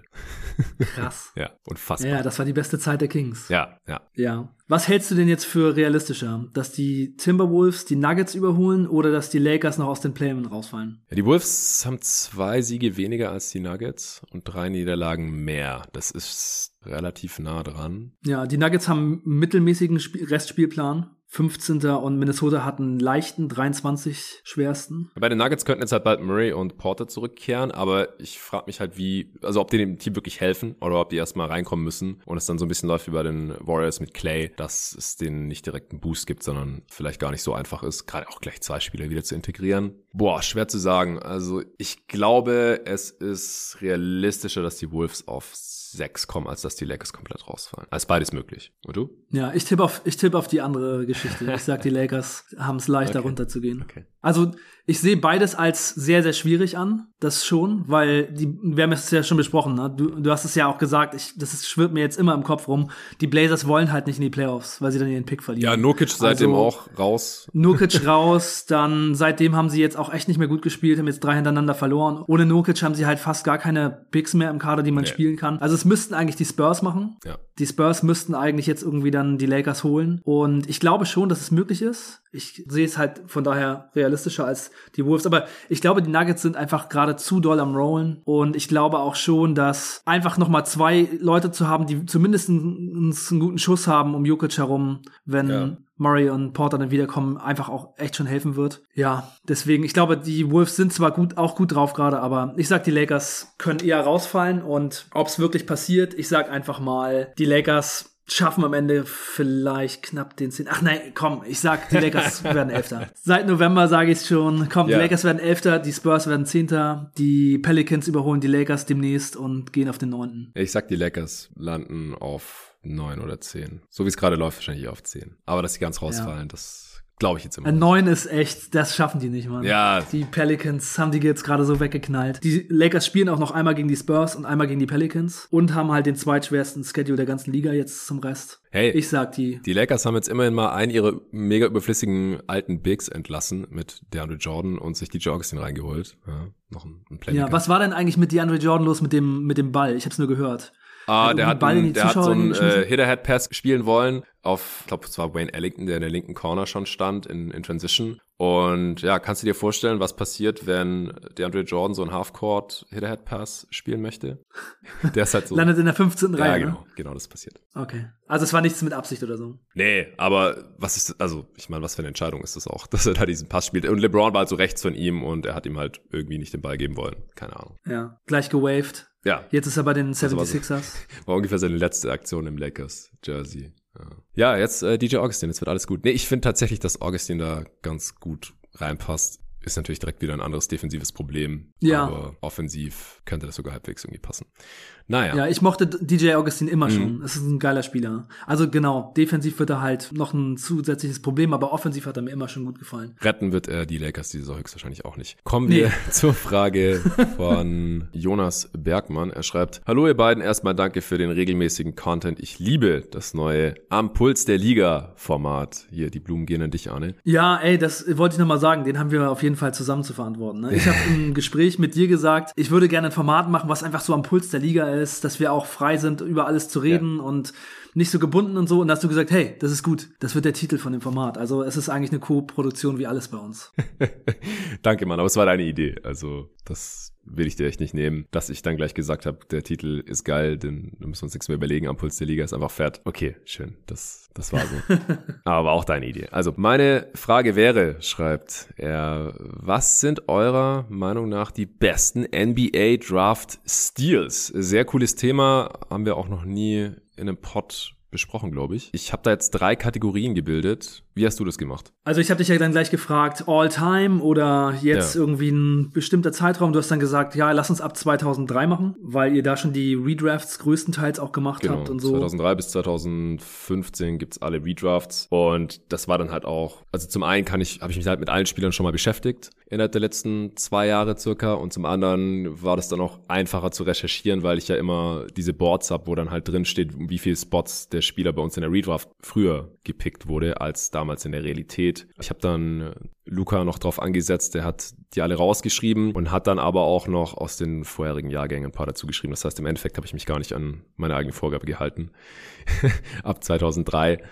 Krass. ja, unfassbar. Ja, das war die beste Zeit der Kings. Ja, ja. Ja. Was hältst du denn jetzt für realistischer? Dass die Timberwolves die Nuggets überholen oder dass die Lakers noch aus den Playmen rausfallen? Ja, die Wolves haben zwei Siege weniger als die Nuggets und drei Niederlagen mehr. Das ist relativ nah dran. Ja, die Nuggets haben einen mittelmäßigen Restspielplan. 15. und Minnesota hat einen leichten 23 schwersten. Bei den Nuggets könnten jetzt halt bald Murray und Porter zurückkehren, aber ich frage mich halt, wie, also ob die dem Team wirklich helfen oder ob die erstmal reinkommen müssen und es dann so ein bisschen läuft wie bei den Warriors mit Clay, dass es denen nicht direkt einen Boost gibt, sondern vielleicht gar nicht so einfach ist, gerade auch gleich zwei Spieler wieder zu integrieren. Boah, schwer zu sagen. Also ich glaube, es ist realistischer, dass die Wolves auf 6 kommen, als dass die Lakers komplett rausfallen. Also beides möglich. Und du? Ja, ich tippe auf, ich tippe auf die andere Geschichte. Ich sag, die Lakers haben es leichter okay. runterzugehen. Okay. Also ich sehe beides als sehr, sehr schwierig an. Das schon, weil die, wir haben es ja schon besprochen, ne? du, du hast es ja auch gesagt, ich, das ist, schwirrt mir jetzt immer im Kopf rum. Die Blazers wollen halt nicht in die Playoffs, weil sie dann ihren Pick verlieren. Ja, Nurkic seitdem also, auch raus. Nurkic raus, dann seitdem haben sie jetzt auch echt nicht mehr gut gespielt, haben jetzt drei hintereinander verloren. Ohne Nurkic haben sie halt fast gar keine Picks mehr im Kader, die man nee. spielen kann. Also es müssten eigentlich die Spurs machen. Ja. Die Spurs müssten eigentlich jetzt irgendwie dann die Lakers holen. Und ich glaube schon, dass es möglich ist. Ich sehe es halt von daher realistischer als die Wolves. Aber ich glaube, die Nuggets sind einfach gerade zu doll am Rollen. Und ich glaube auch schon, dass einfach nochmal zwei Leute zu haben, die zumindest einen, einen guten Schuss haben um Jokic herum, wenn ja. Murray und Porter dann wiederkommen, einfach auch echt schon helfen wird. Ja, deswegen, ich glaube, die Wolves sind zwar gut, auch gut drauf gerade, aber ich sag, die Lakers können eher rausfallen und ob es wirklich passiert, ich sag einfach mal, die Lakers schaffen am Ende vielleicht knapp den 10. Ach nein, komm, ich sag, die Lakers werden Elfter. Seit November sage ich schon, komm, ja. die Lakers werden Elfter, die Spurs werden Zehnter, die Pelicans überholen die Lakers demnächst und gehen auf den Neunten. Ich sag, die Lakers landen auf neun oder zehn. So wie es gerade läuft, wahrscheinlich auf zehn. Aber dass sie ganz rausfallen, ja. das Glaube ich jetzt immer. Ein 9 ist echt, das schaffen die nicht, Mann. Ja. Die Pelicans haben die jetzt gerade so weggeknallt. Die Lakers spielen auch noch einmal gegen die Spurs und einmal gegen die Pelicans und haben halt den zweitschwersten Schedule der ganzen Liga jetzt zum Rest. Hey, ich sag die. Die Lakers haben jetzt immerhin mal einen ihrer mega überflüssigen alten Bigs entlassen mit DeAndre Jordan und sich die Augustin reingeholt. Ja, noch ein, ein Playmaker. Ja, was war denn eigentlich mit DeAndre Jordan los mit dem, mit dem Ball? Ich hab's nur gehört. Ah, der hat, einen, der hat so einen äh, Hit-Ahead-Pass spielen wollen auf, ich glaube, es war Wayne Ellington, der in der linken Corner schon stand in, in Transition. Und ja, kannst du dir vorstellen, was passiert, wenn DeAndre Jordan so ein Halfcourt Hit-Ahead Pass spielen möchte? Der ist halt so. Landet in der 15. Reihe. Ja, genau, ne? genau, das passiert. Okay. Also es war nichts mit Absicht oder so. Nee, aber was ist, also ich meine, was für eine Entscheidung ist das auch, dass er da diesen Pass spielt? Und LeBron war halt so rechts von ihm und er hat ihm halt irgendwie nicht den Ball geben wollen. Keine Ahnung. Ja, gleich gewaved. Ja. Jetzt ist er bei den 76ers. War, so, war ungefähr seine letzte Aktion im Lakers Jersey. Ja, jetzt äh, DJ Augustin, jetzt wird alles gut. Nee, ich finde tatsächlich, dass Augustin da ganz gut reinpasst. Ist natürlich direkt wieder ein anderes defensives Problem. Ja. Aber offensiv könnte das sogar halbwegs irgendwie passen. Naja. Ja, ich mochte DJ Augustin immer mhm. schon. Es ist ein geiler Spieler. Also genau, defensiv wird er halt noch ein zusätzliches Problem, aber offensiv hat er mir immer schon gut gefallen. Retten wird er die Lakers diese Saison höchstwahrscheinlich auch nicht. Kommen wir nee. zur Frage von Jonas Bergmann. Er schreibt, Hallo ihr beiden, erstmal danke für den regelmäßigen Content. Ich liebe das neue Am Puls der Liga Format. Hier, die Blumen gehen an dich, Arne. Ja, ey, das wollte ich nochmal sagen. Den haben wir auf jeden Fall zusammen zu verantworten. Ne? Ich habe im Gespräch mit dir gesagt, ich würde gerne ein Format machen, was einfach so am Puls der Liga ist, dass wir auch frei sind, über alles zu reden ja. und nicht so gebunden und so. Und da hast du gesagt, hey, das ist gut. Das wird der Titel von dem Format. Also es ist eigentlich eine Co-Produktion wie alles bei uns. Danke, Mann. Aber es war deine Idee. Also das will ich dir echt nicht nehmen. Dass ich dann gleich gesagt habe, der Titel ist geil, denn da müssen wir uns nichts mehr überlegen. Am Puls der Liga ist einfach fett. Okay, schön. Das, das war so. Aber auch deine Idee. Also meine Frage wäre, schreibt er, was sind eurer Meinung nach die besten NBA Draft Steals? Sehr cooles Thema. Haben wir auch noch nie in einem Pod besprochen, glaube ich. Ich habe da jetzt drei Kategorien gebildet. Wie hast du das gemacht? Also ich habe dich ja dann gleich gefragt, all time oder jetzt ja. irgendwie ein bestimmter Zeitraum. Du hast dann gesagt, ja, lass uns ab 2003 machen, weil ihr da schon die Redrafts größtenteils auch gemacht genau, habt und so. 2003 bis 2015 gibt's alle Redrafts und das war dann halt auch, also zum einen kann ich, habe ich mich halt mit allen Spielern schon mal beschäftigt innerhalb der letzten zwei Jahre circa und zum anderen war das dann auch einfacher zu recherchieren, weil ich ja immer diese Boards habe, wo dann halt drin steht, wie viele Spots der Spieler bei uns in der Redraft früher gepickt wurde als damals in der Realität. Ich habe dann äh, Luca noch drauf angesetzt, der hat die alle rausgeschrieben und hat dann aber auch noch aus den vorherigen Jahrgängen ein paar dazu geschrieben. Das heißt, im Endeffekt habe ich mich gar nicht an meine eigene Vorgabe gehalten. Ab 2003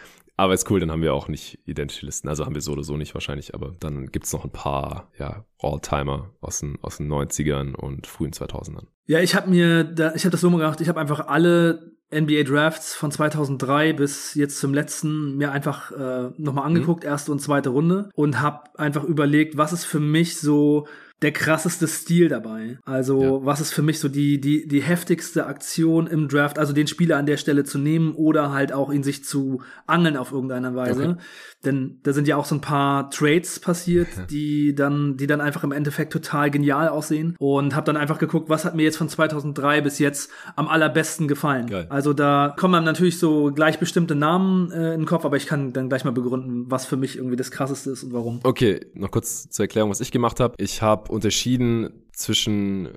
aber ist cool, dann haben wir auch nicht identische Listen. Also haben wir so oder so nicht wahrscheinlich, aber dann gibt's noch ein paar, ja, All-Timer aus den, aus den 90ern und frühen 2000ern. Ja, ich habe mir, da, ich habe das so gemacht, ich habe einfach alle NBA Drafts von 2003 bis jetzt zum letzten mir einfach äh, nochmal angeguckt, mhm. erste und zweite Runde und habe einfach überlegt, was ist für mich so der krasseste Stil dabei. Also, ja. was ist für mich so die, die, die heftigste Aktion im Draft, also den Spieler an der Stelle zu nehmen oder halt auch ihn sich zu angeln auf irgendeiner Weise. Okay. Denn da sind ja auch so ein paar Trades passiert, die dann, die dann einfach im Endeffekt total genial aussehen. Und habe dann einfach geguckt, was hat mir jetzt von 2003 bis jetzt am allerbesten gefallen. Geil. Also da kommen dann natürlich so gleich bestimmte Namen äh, in den Kopf, aber ich kann dann gleich mal begründen, was für mich irgendwie das krasseste ist und warum. Okay, noch kurz zur Erklärung, was ich gemacht habe. Ich habe unterschieden zwischen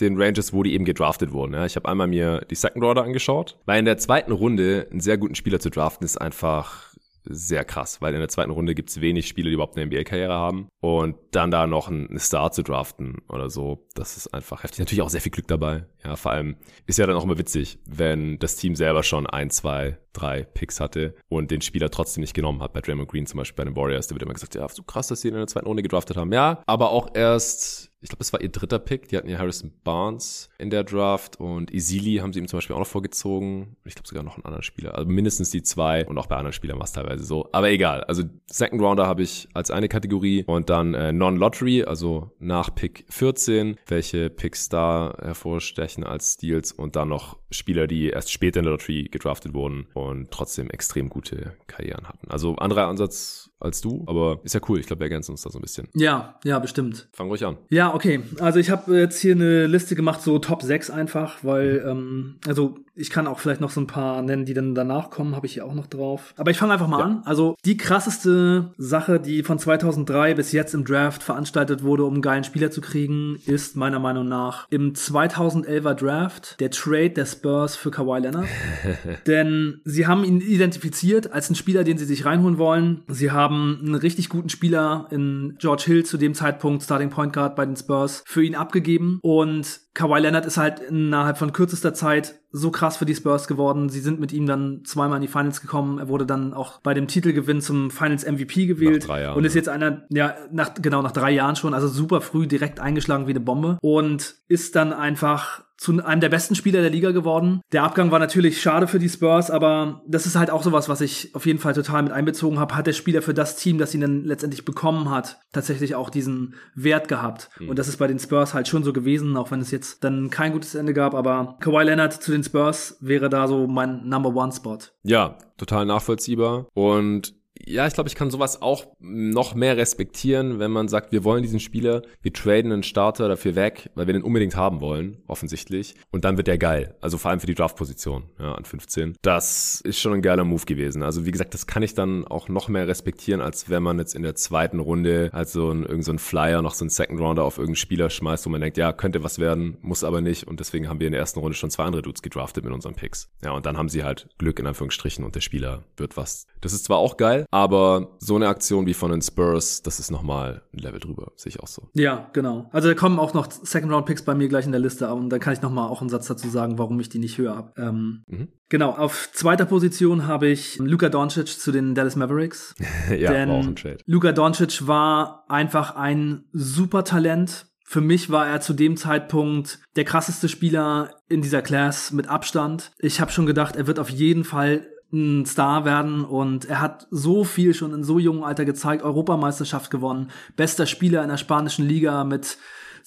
den Rangers, wo die eben gedraftet wurden. Ja. Ich habe einmal mir die Second Order angeschaut, weil in der zweiten Runde einen sehr guten Spieler zu draften ist einfach sehr krass, weil in der zweiten Runde gibt es wenig Spieler, die überhaupt eine NBA-Karriere haben. Und dann da noch einen Star zu draften oder so, das ist einfach heftig. Natürlich auch sehr viel Glück dabei. Ja, vor allem ist ja dann auch immer witzig, wenn das Team selber schon ein, zwei, drei Picks hatte und den Spieler trotzdem nicht genommen hat. Bei Draymond Green zum Beispiel bei den Warriors, da wird immer gesagt, ja, so krass, dass sie in der zweiten Runde gedraftet haben. Ja, aber auch erst ich glaube, es war ihr dritter Pick. Die hatten ja Harrison Barnes in der Draft und Easily haben sie ihm zum Beispiel auch noch vorgezogen. Ich glaube sogar noch einen anderen Spieler. Also mindestens die zwei und auch bei anderen Spielern war es teilweise so. Aber egal. Also Second Rounder habe ich als eine Kategorie und dann äh, Non-Lottery, also nach Pick 14, welche Picks da hervorstechen als Steals und dann noch Spieler, die erst später in der Lottery gedraftet wurden und trotzdem extrem gute Karrieren hatten. Also anderer Ansatz als du, aber ist ja cool. Ich glaube, wir ergänzen uns da so ein bisschen. Ja, ja, bestimmt. Fang ruhig an. Ja, okay. Also ich habe jetzt hier eine Liste gemacht, so Top 6 einfach, weil, mhm. ähm, also ich kann auch vielleicht noch so ein paar nennen, die dann danach kommen, habe ich hier auch noch drauf. Aber ich fange einfach mal ja. an. Also die krasseste Sache, die von 2003 bis jetzt im Draft veranstaltet wurde, um einen geilen Spieler zu kriegen, ist meiner Meinung nach im 2011er Draft der Trade der Spurs für Kawhi Leonard. Denn sie haben ihn identifiziert als einen Spieler, den sie sich reinholen wollen. Sie haben einen richtig guten Spieler in George Hill zu dem Zeitpunkt Starting Point Guard bei den Spurs für ihn abgegeben und Kawhi Leonard ist halt innerhalb von kürzester Zeit so krass für die Spurs geworden. Sie sind mit ihm dann zweimal in die Finals gekommen. Er wurde dann auch bei dem Titelgewinn zum Finals MVP gewählt. Nach drei Jahren, und ist jetzt einer, ja, nach, genau, nach drei Jahren schon, also super früh direkt eingeschlagen wie eine Bombe. Und ist dann einfach zu einem der besten Spieler der Liga geworden. Der Abgang war natürlich schade für die Spurs, aber das ist halt auch sowas, was ich auf jeden Fall total mit einbezogen habe. Hat der Spieler für das Team, das ihn dann letztendlich bekommen hat, tatsächlich auch diesen Wert gehabt. Mhm. Und das ist bei den Spurs halt schon so gewesen, auch wenn es jetzt dann kein gutes Ende gab. Aber Kawhi Leonard zu den Spurs wäre da so mein Number One Spot. Ja, total nachvollziehbar. Und ja, ich glaube, ich kann sowas auch noch mehr respektieren, wenn man sagt, wir wollen diesen Spieler, wir traden einen Starter dafür weg, weil wir den unbedingt haben wollen, offensichtlich. Und dann wird der geil. Also vor allem für die Draftposition, ja, an 15. Das ist schon ein geiler Move gewesen. Also wie gesagt, das kann ich dann auch noch mehr respektieren, als wenn man jetzt in der zweiten Runde halt so ein, irgend so ein Flyer, noch so ein Second Rounder auf irgendeinen Spieler schmeißt, wo man denkt, ja, könnte was werden, muss aber nicht. Und deswegen haben wir in der ersten Runde schon zwei andere Dudes gedraftet mit unseren Picks. Ja, und dann haben sie halt Glück in Anführungsstrichen und der Spieler wird was. Das ist zwar auch geil, aber so eine Aktion wie von den Spurs, das ist nochmal ein Level drüber, sehe ich auch so. Ja, genau. Also da kommen auch noch Second-Round-Picks bei mir gleich in der Liste, und dann kann ich nochmal auch einen Satz dazu sagen, warum ich die nicht höher habe. Ähm, mhm. Genau, auf zweiter Position habe ich Luka Doncic zu den Dallas Mavericks. ja, Denn war auch ein Trade. Luka Doncic war einfach ein super Talent. Für mich war er zu dem Zeitpunkt der krasseste Spieler in dieser Class mit Abstand. Ich habe schon gedacht, er wird auf jeden Fall ein Star werden. Und er hat so viel schon in so jungem Alter gezeigt, Europameisterschaft gewonnen, bester Spieler in der spanischen Liga mit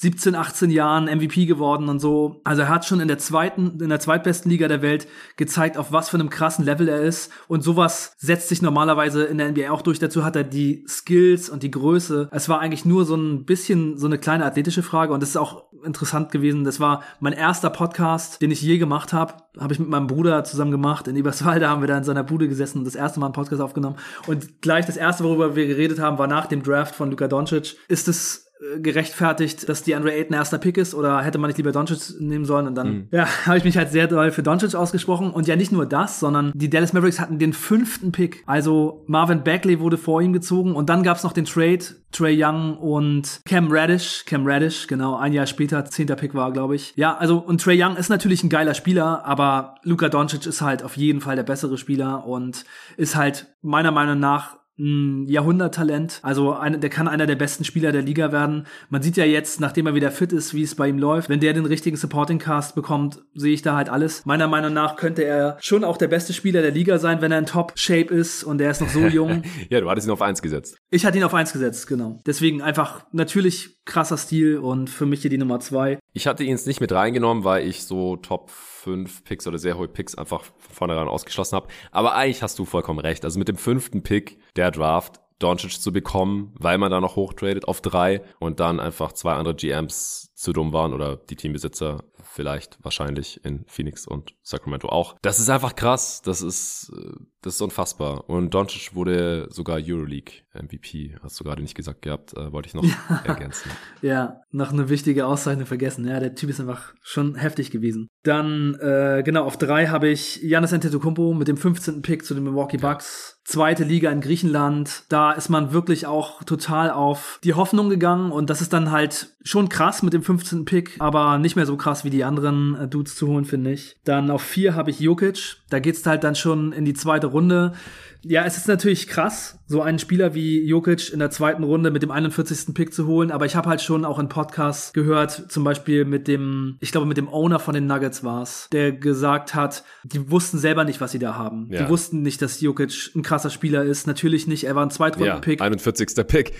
17, 18 Jahren MVP geworden und so. Also er hat schon in der zweiten, in der zweitbesten Liga der Welt gezeigt, auf was für einem krassen Level er ist. Und sowas setzt sich normalerweise in der NBA auch durch. Dazu hat er die Skills und die Größe. Es war eigentlich nur so ein bisschen so eine kleine athletische Frage und das ist auch interessant gewesen. Das war mein erster Podcast, den ich je gemacht habe. Habe ich mit meinem Bruder zusammen gemacht. In Eberswalde haben wir da in seiner Bude gesessen und das erste Mal einen Podcast aufgenommen. Und gleich das erste, worüber wir geredet haben, war nach dem Draft von Luka Doncic. Ist es gerechtfertigt, dass die Andre Ayton erster Pick ist oder hätte man nicht lieber Doncic nehmen sollen und dann mhm. ja, habe ich mich halt sehr doll für Doncic ausgesprochen und ja nicht nur das, sondern die Dallas Mavericks hatten den fünften Pick. Also Marvin Bagley wurde vor ihm gezogen und dann gab's noch den Trade Trey Young und Cam Radish, Cam Radish, genau, ein Jahr später, zehnter Pick war, glaube ich. Ja, also und Trey Young ist natürlich ein geiler Spieler, aber Luka Doncic ist halt auf jeden Fall der bessere Spieler und ist halt meiner Meinung nach Jahrhunderttalent. Also eine, der kann einer der besten Spieler der Liga werden. Man sieht ja jetzt, nachdem er wieder fit ist, wie es bei ihm läuft. Wenn der den richtigen Supporting Cast bekommt, sehe ich da halt alles. Meiner Meinung nach könnte er schon auch der beste Spieler der Liga sein, wenn er in Top Shape ist und er ist noch so jung. ja, du hattest ihn auf eins gesetzt. Ich hatte ihn auf eins gesetzt, genau. Deswegen einfach natürlich krasser Stil und für mich hier die Nummer zwei. Ich hatte ihn jetzt nicht mit reingenommen, weil ich so Top fünf Picks oder sehr hohe Picks einfach von vornherein ausgeschlossen habe. Aber eigentlich hast du vollkommen recht. Also mit dem fünften Pick der Draft Doncic zu bekommen, weil man da noch hochtradet auf drei und dann einfach zwei andere GMs zu dumm waren oder die Teambesitzer vielleicht wahrscheinlich in Phoenix und Sacramento auch. Das ist einfach krass. Das ist, äh, das ist unfassbar. Und Doncic wurde sogar Euroleague MVP. Hast du gerade nicht gesagt gehabt, äh, wollte ich noch ja. ergänzen. Ja, noch eine wichtige Auszeichnung vergessen. Ja, der Typ ist einfach schon heftig gewesen. Dann, äh, genau, auf drei habe ich Janis Antetokounmpo mit dem 15. Pick zu den Milwaukee Bucks. Zweite Liga in Griechenland. Da ist man wirklich auch total auf die Hoffnung gegangen und das ist dann halt schon krass mit dem 15. Pick, aber nicht mehr so krass wie die anderen äh, Dudes zu holen, finde ich. Dann auf vier habe ich Jokic. Da geht's halt dann schon in die zweite Runde. Ja, es ist natürlich krass, so einen Spieler wie Jokic in der zweiten Runde mit dem 41. Pick zu holen, aber ich habe halt schon auch in Podcasts gehört, zum Beispiel mit dem, ich glaube mit dem Owner von den Nuggets war's, der gesagt hat, die wussten selber nicht, was sie da haben. Ja. Die wussten nicht, dass Jokic ein krasser Spieler ist. Natürlich nicht, er war ein Zweitrunden-Pick. Ja, 41. Pick.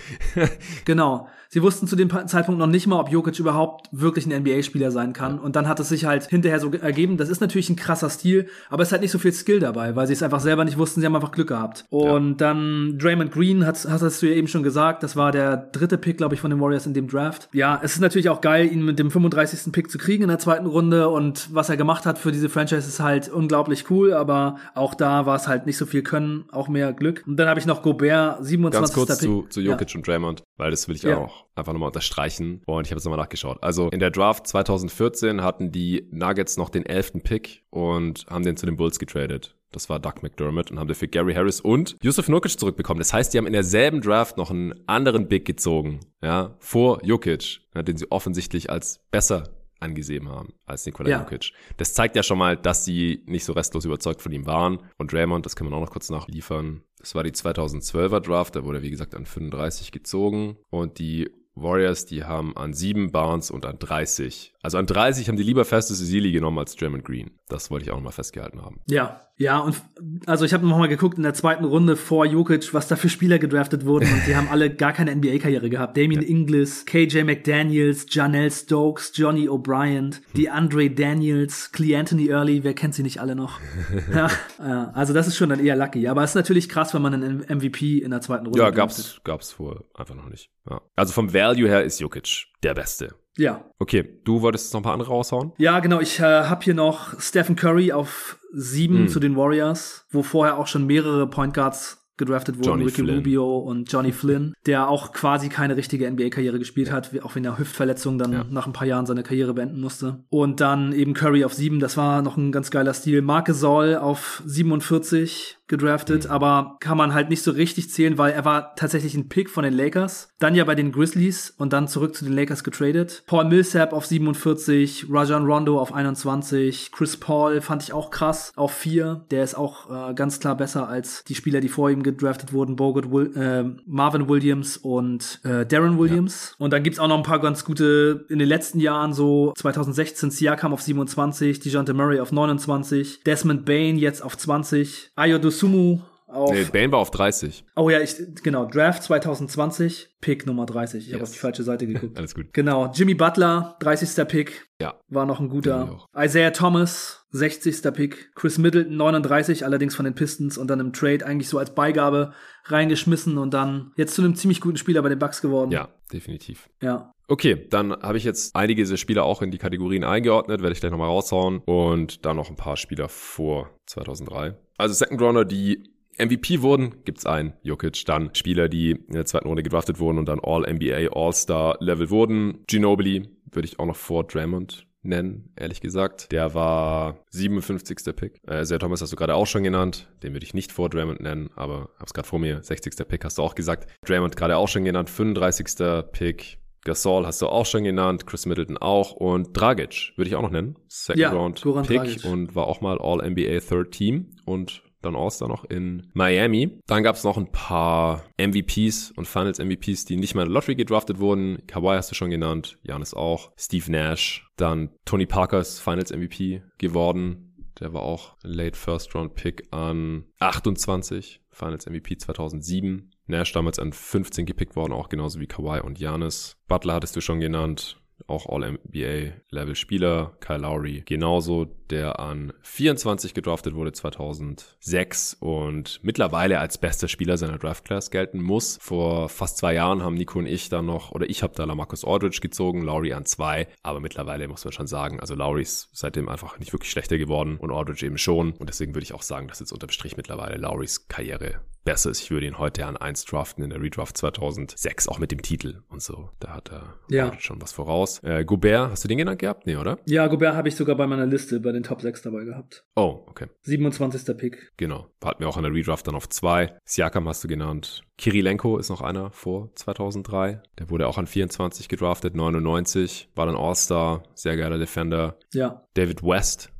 genau. Sie wussten zu dem Zeitpunkt noch nicht mal, ob Jokic überhaupt wirklich ein NBA-Spieler sein kann. Und dann hat es sich halt hinterher so ergeben. Das ist natürlich ein krasser Stil, aber es ist halt nicht so viel Skill dabei, weil sie es einfach selber nicht wussten. Sie haben einfach Glück gehabt. Und ja. dann Draymond Green, hat, hast du ja eben schon gesagt, das war der dritte Pick, glaube ich, von den Warriors in dem Draft. Ja, es ist natürlich auch geil, ihn mit dem 35. Pick zu kriegen in der zweiten Runde. Und was er gemacht hat für diese Franchise ist halt unglaublich cool, aber auch da war es halt nicht so viel Können, auch mehr Glück. Und dann habe ich noch Gobert, 27. Ganz kurz Pick. zu, zu Jokic ja. und Draymond, weil das will ich ja. auch einfach nochmal unterstreichen. Und ich habe jetzt nochmal nachgeschaut. Also in der Draft 2014 hatten die Nuggets noch den elften Pick und haben den zu den Bulls getradet. Das war Doug McDermott und haben dafür Gary Harris und Yusuf Nurkic zurückbekommen. Das heißt, die haben in derselben Draft noch einen anderen Big gezogen, ja, vor Jokic, ja, den sie offensichtlich als besser angesehen haben als Nikola Ja. Jokic. Das zeigt ja schon mal, dass sie nicht so restlos überzeugt von ihm waren. Und Draymond, das kann man auch noch kurz nachliefern. Das war die 2012er Draft, da wurde wie gesagt an 35 gezogen. Und die Warriors, die haben an 7 Barnes und an 30. Also an 30 haben die lieber Festus Ezeli genommen als Draymond Green. Das wollte ich auch nochmal festgehalten haben. Ja, ja, und also ich habe noch mal geguckt in der zweiten Runde vor Jokic, was da für Spieler gedraftet wurden und die haben alle gar keine NBA-Karriere gehabt. Damien Inglis, KJ McDaniels, Janelle Stokes, Johnny O'Brien, die Andre Daniels, Clee Anthony Early, wer kennt sie nicht alle noch? ja, ja, also das ist schon dann eher lucky. Aber es ist natürlich krass, wenn man einen MVP in der zweiten Runde Ja, draftet. gab's, gab's vorher einfach noch nicht. Ja. Also vom Value her ist Jokic der Beste. Ja, Okay, du wolltest jetzt noch ein paar andere raushauen? Ja, genau. Ich äh, habe hier noch Stephen Curry auf sieben Hm. zu den Warriors, wo vorher auch schon mehrere Point Guards gedraftet wurden, Johnny Ricky Flynn. Rubio und Johnny Flynn, der auch quasi keine richtige NBA-Karriere gespielt hat, auch wenn er Hüftverletzung dann Ja. nach ein paar Jahren seine Karriere beenden musste. Und dann eben Curry auf sieben, das war noch ein ganz geiler Stil. Marc Gasol auf 47 gedraftet, Mhm. aber kann man halt nicht so richtig zählen, weil er war tatsächlich ein Pick von den Lakers, dann ja bei den Grizzlies und dann zurück zu den Lakers getradet. Paul Millsap auf 47, Rajon Rondo auf 21, Chris Paul fand ich auch krass auf 4. Der ist auch äh, ganz klar besser als die Spieler, die vor ihm gedraftet wurden, Bogut, Will, äh, Marvin Williams und äh, Darren Williams. Und dann gibt's auch noch ein paar ganz gute in den letzten Jahren, so 2016 Siakam auf 27, DeJounte Murray auf 29, Desmond Bain jetzt auf 20, Ayo Dosumu auf Nee, Bane war auf 30. Oh ja, ich genau, Draft 2020, Pick Nummer 30. Ich habe Yes. auf die falsche Seite geguckt. Alles gut. genau, Jimmy Butler, 30. Pick, Ja. war noch ein guter. Isaiah Thomas, 60. Pick. Chris Middleton, 39, allerdings von den Pistons und dann im Trade eigentlich so als Beigabe reingeschmissen und dann jetzt zu einem ziemlich guten Spieler bei den Bucks geworden. Ja, definitiv. Ja. Okay, dann habe ich jetzt einige dieser Spieler auch in die Kategorien eingeordnet, werde ich gleich nochmal raushauen. Und dann noch ein paar Spieler vor 2003. Also Second Rounder, die MVP wurden, gibt's einen, Jokic. Dann Spieler, die in der zweiten Runde gedraftet wurden und dann All-NBA, All-Star-Level wurden. Ginobili würde ich auch noch vor Draymond nennen, ehrlich gesagt. Der war 57. Pick. Äh, Isaiah Thomas hast du gerade auch schon genannt. Den würde ich nicht vor Draymond nennen, aber hab's gerade vor mir. 60. Pick hast du auch gesagt. Draymond gerade auch schon genannt. 35. Pick. Gasol hast du auch schon genannt, Chris Middleton auch und Dragic würde ich auch noch nennen. Second Ja, Round Goran Pick Dragic. und war auch mal All-NBA Third Team und dann All-Star noch in Miami. Dann gab es noch ein paar MVPs und Finals MVPs, die nicht mehr in der Lottery gedraftet wurden. Kawhi hast du schon genannt, Janis auch, Steve Nash, dann Tony Parkers Finals MVP geworden. Der war auch Late First Round Pick an 28, Finals MVP 2007. Nash damals an 15 gepickt worden, auch genauso wie Kawhi und Janis. Butler hattest du schon genannt, auch All-NBA-Level-Spieler. Kyle Lowry genauso, der an 24 gedraftet wurde 2006 und mittlerweile als bester Spieler seiner Draft-Class gelten muss. Vor fast zwei Jahren haben Nico und ich da noch, oder ich habe da Lamarcus Aldridge gezogen, Lowry an zwei, aber mittlerweile muss man schon sagen, also Lowry ist seitdem einfach nicht wirklich schlechter geworden und Aldridge eben schon und deswegen würde ich auch sagen, dass jetzt unterm Strich mittlerweile Lowrys Karriere besser ist. Ich würde ihn heute an 1 draften in der Redraft 2006, auch mit dem Titel und so. Da hat er Ja. Schon was voraus. Äh, Gobert, hast du den genannt gehabt? Nee, oder? Ja, Gobert habe ich sogar bei meiner Liste bei den Top 6 dabei gehabt. Oh, okay. 27. Pick. Genau. Hatten wir auch in der Redraft dann auf zwei. Siakam hast du genannt. Kirilenko ist noch einer vor 2003. Der wurde auch an 24 gedraftet, 99. War dann All-Star, sehr geiler Defender. Ja. David West,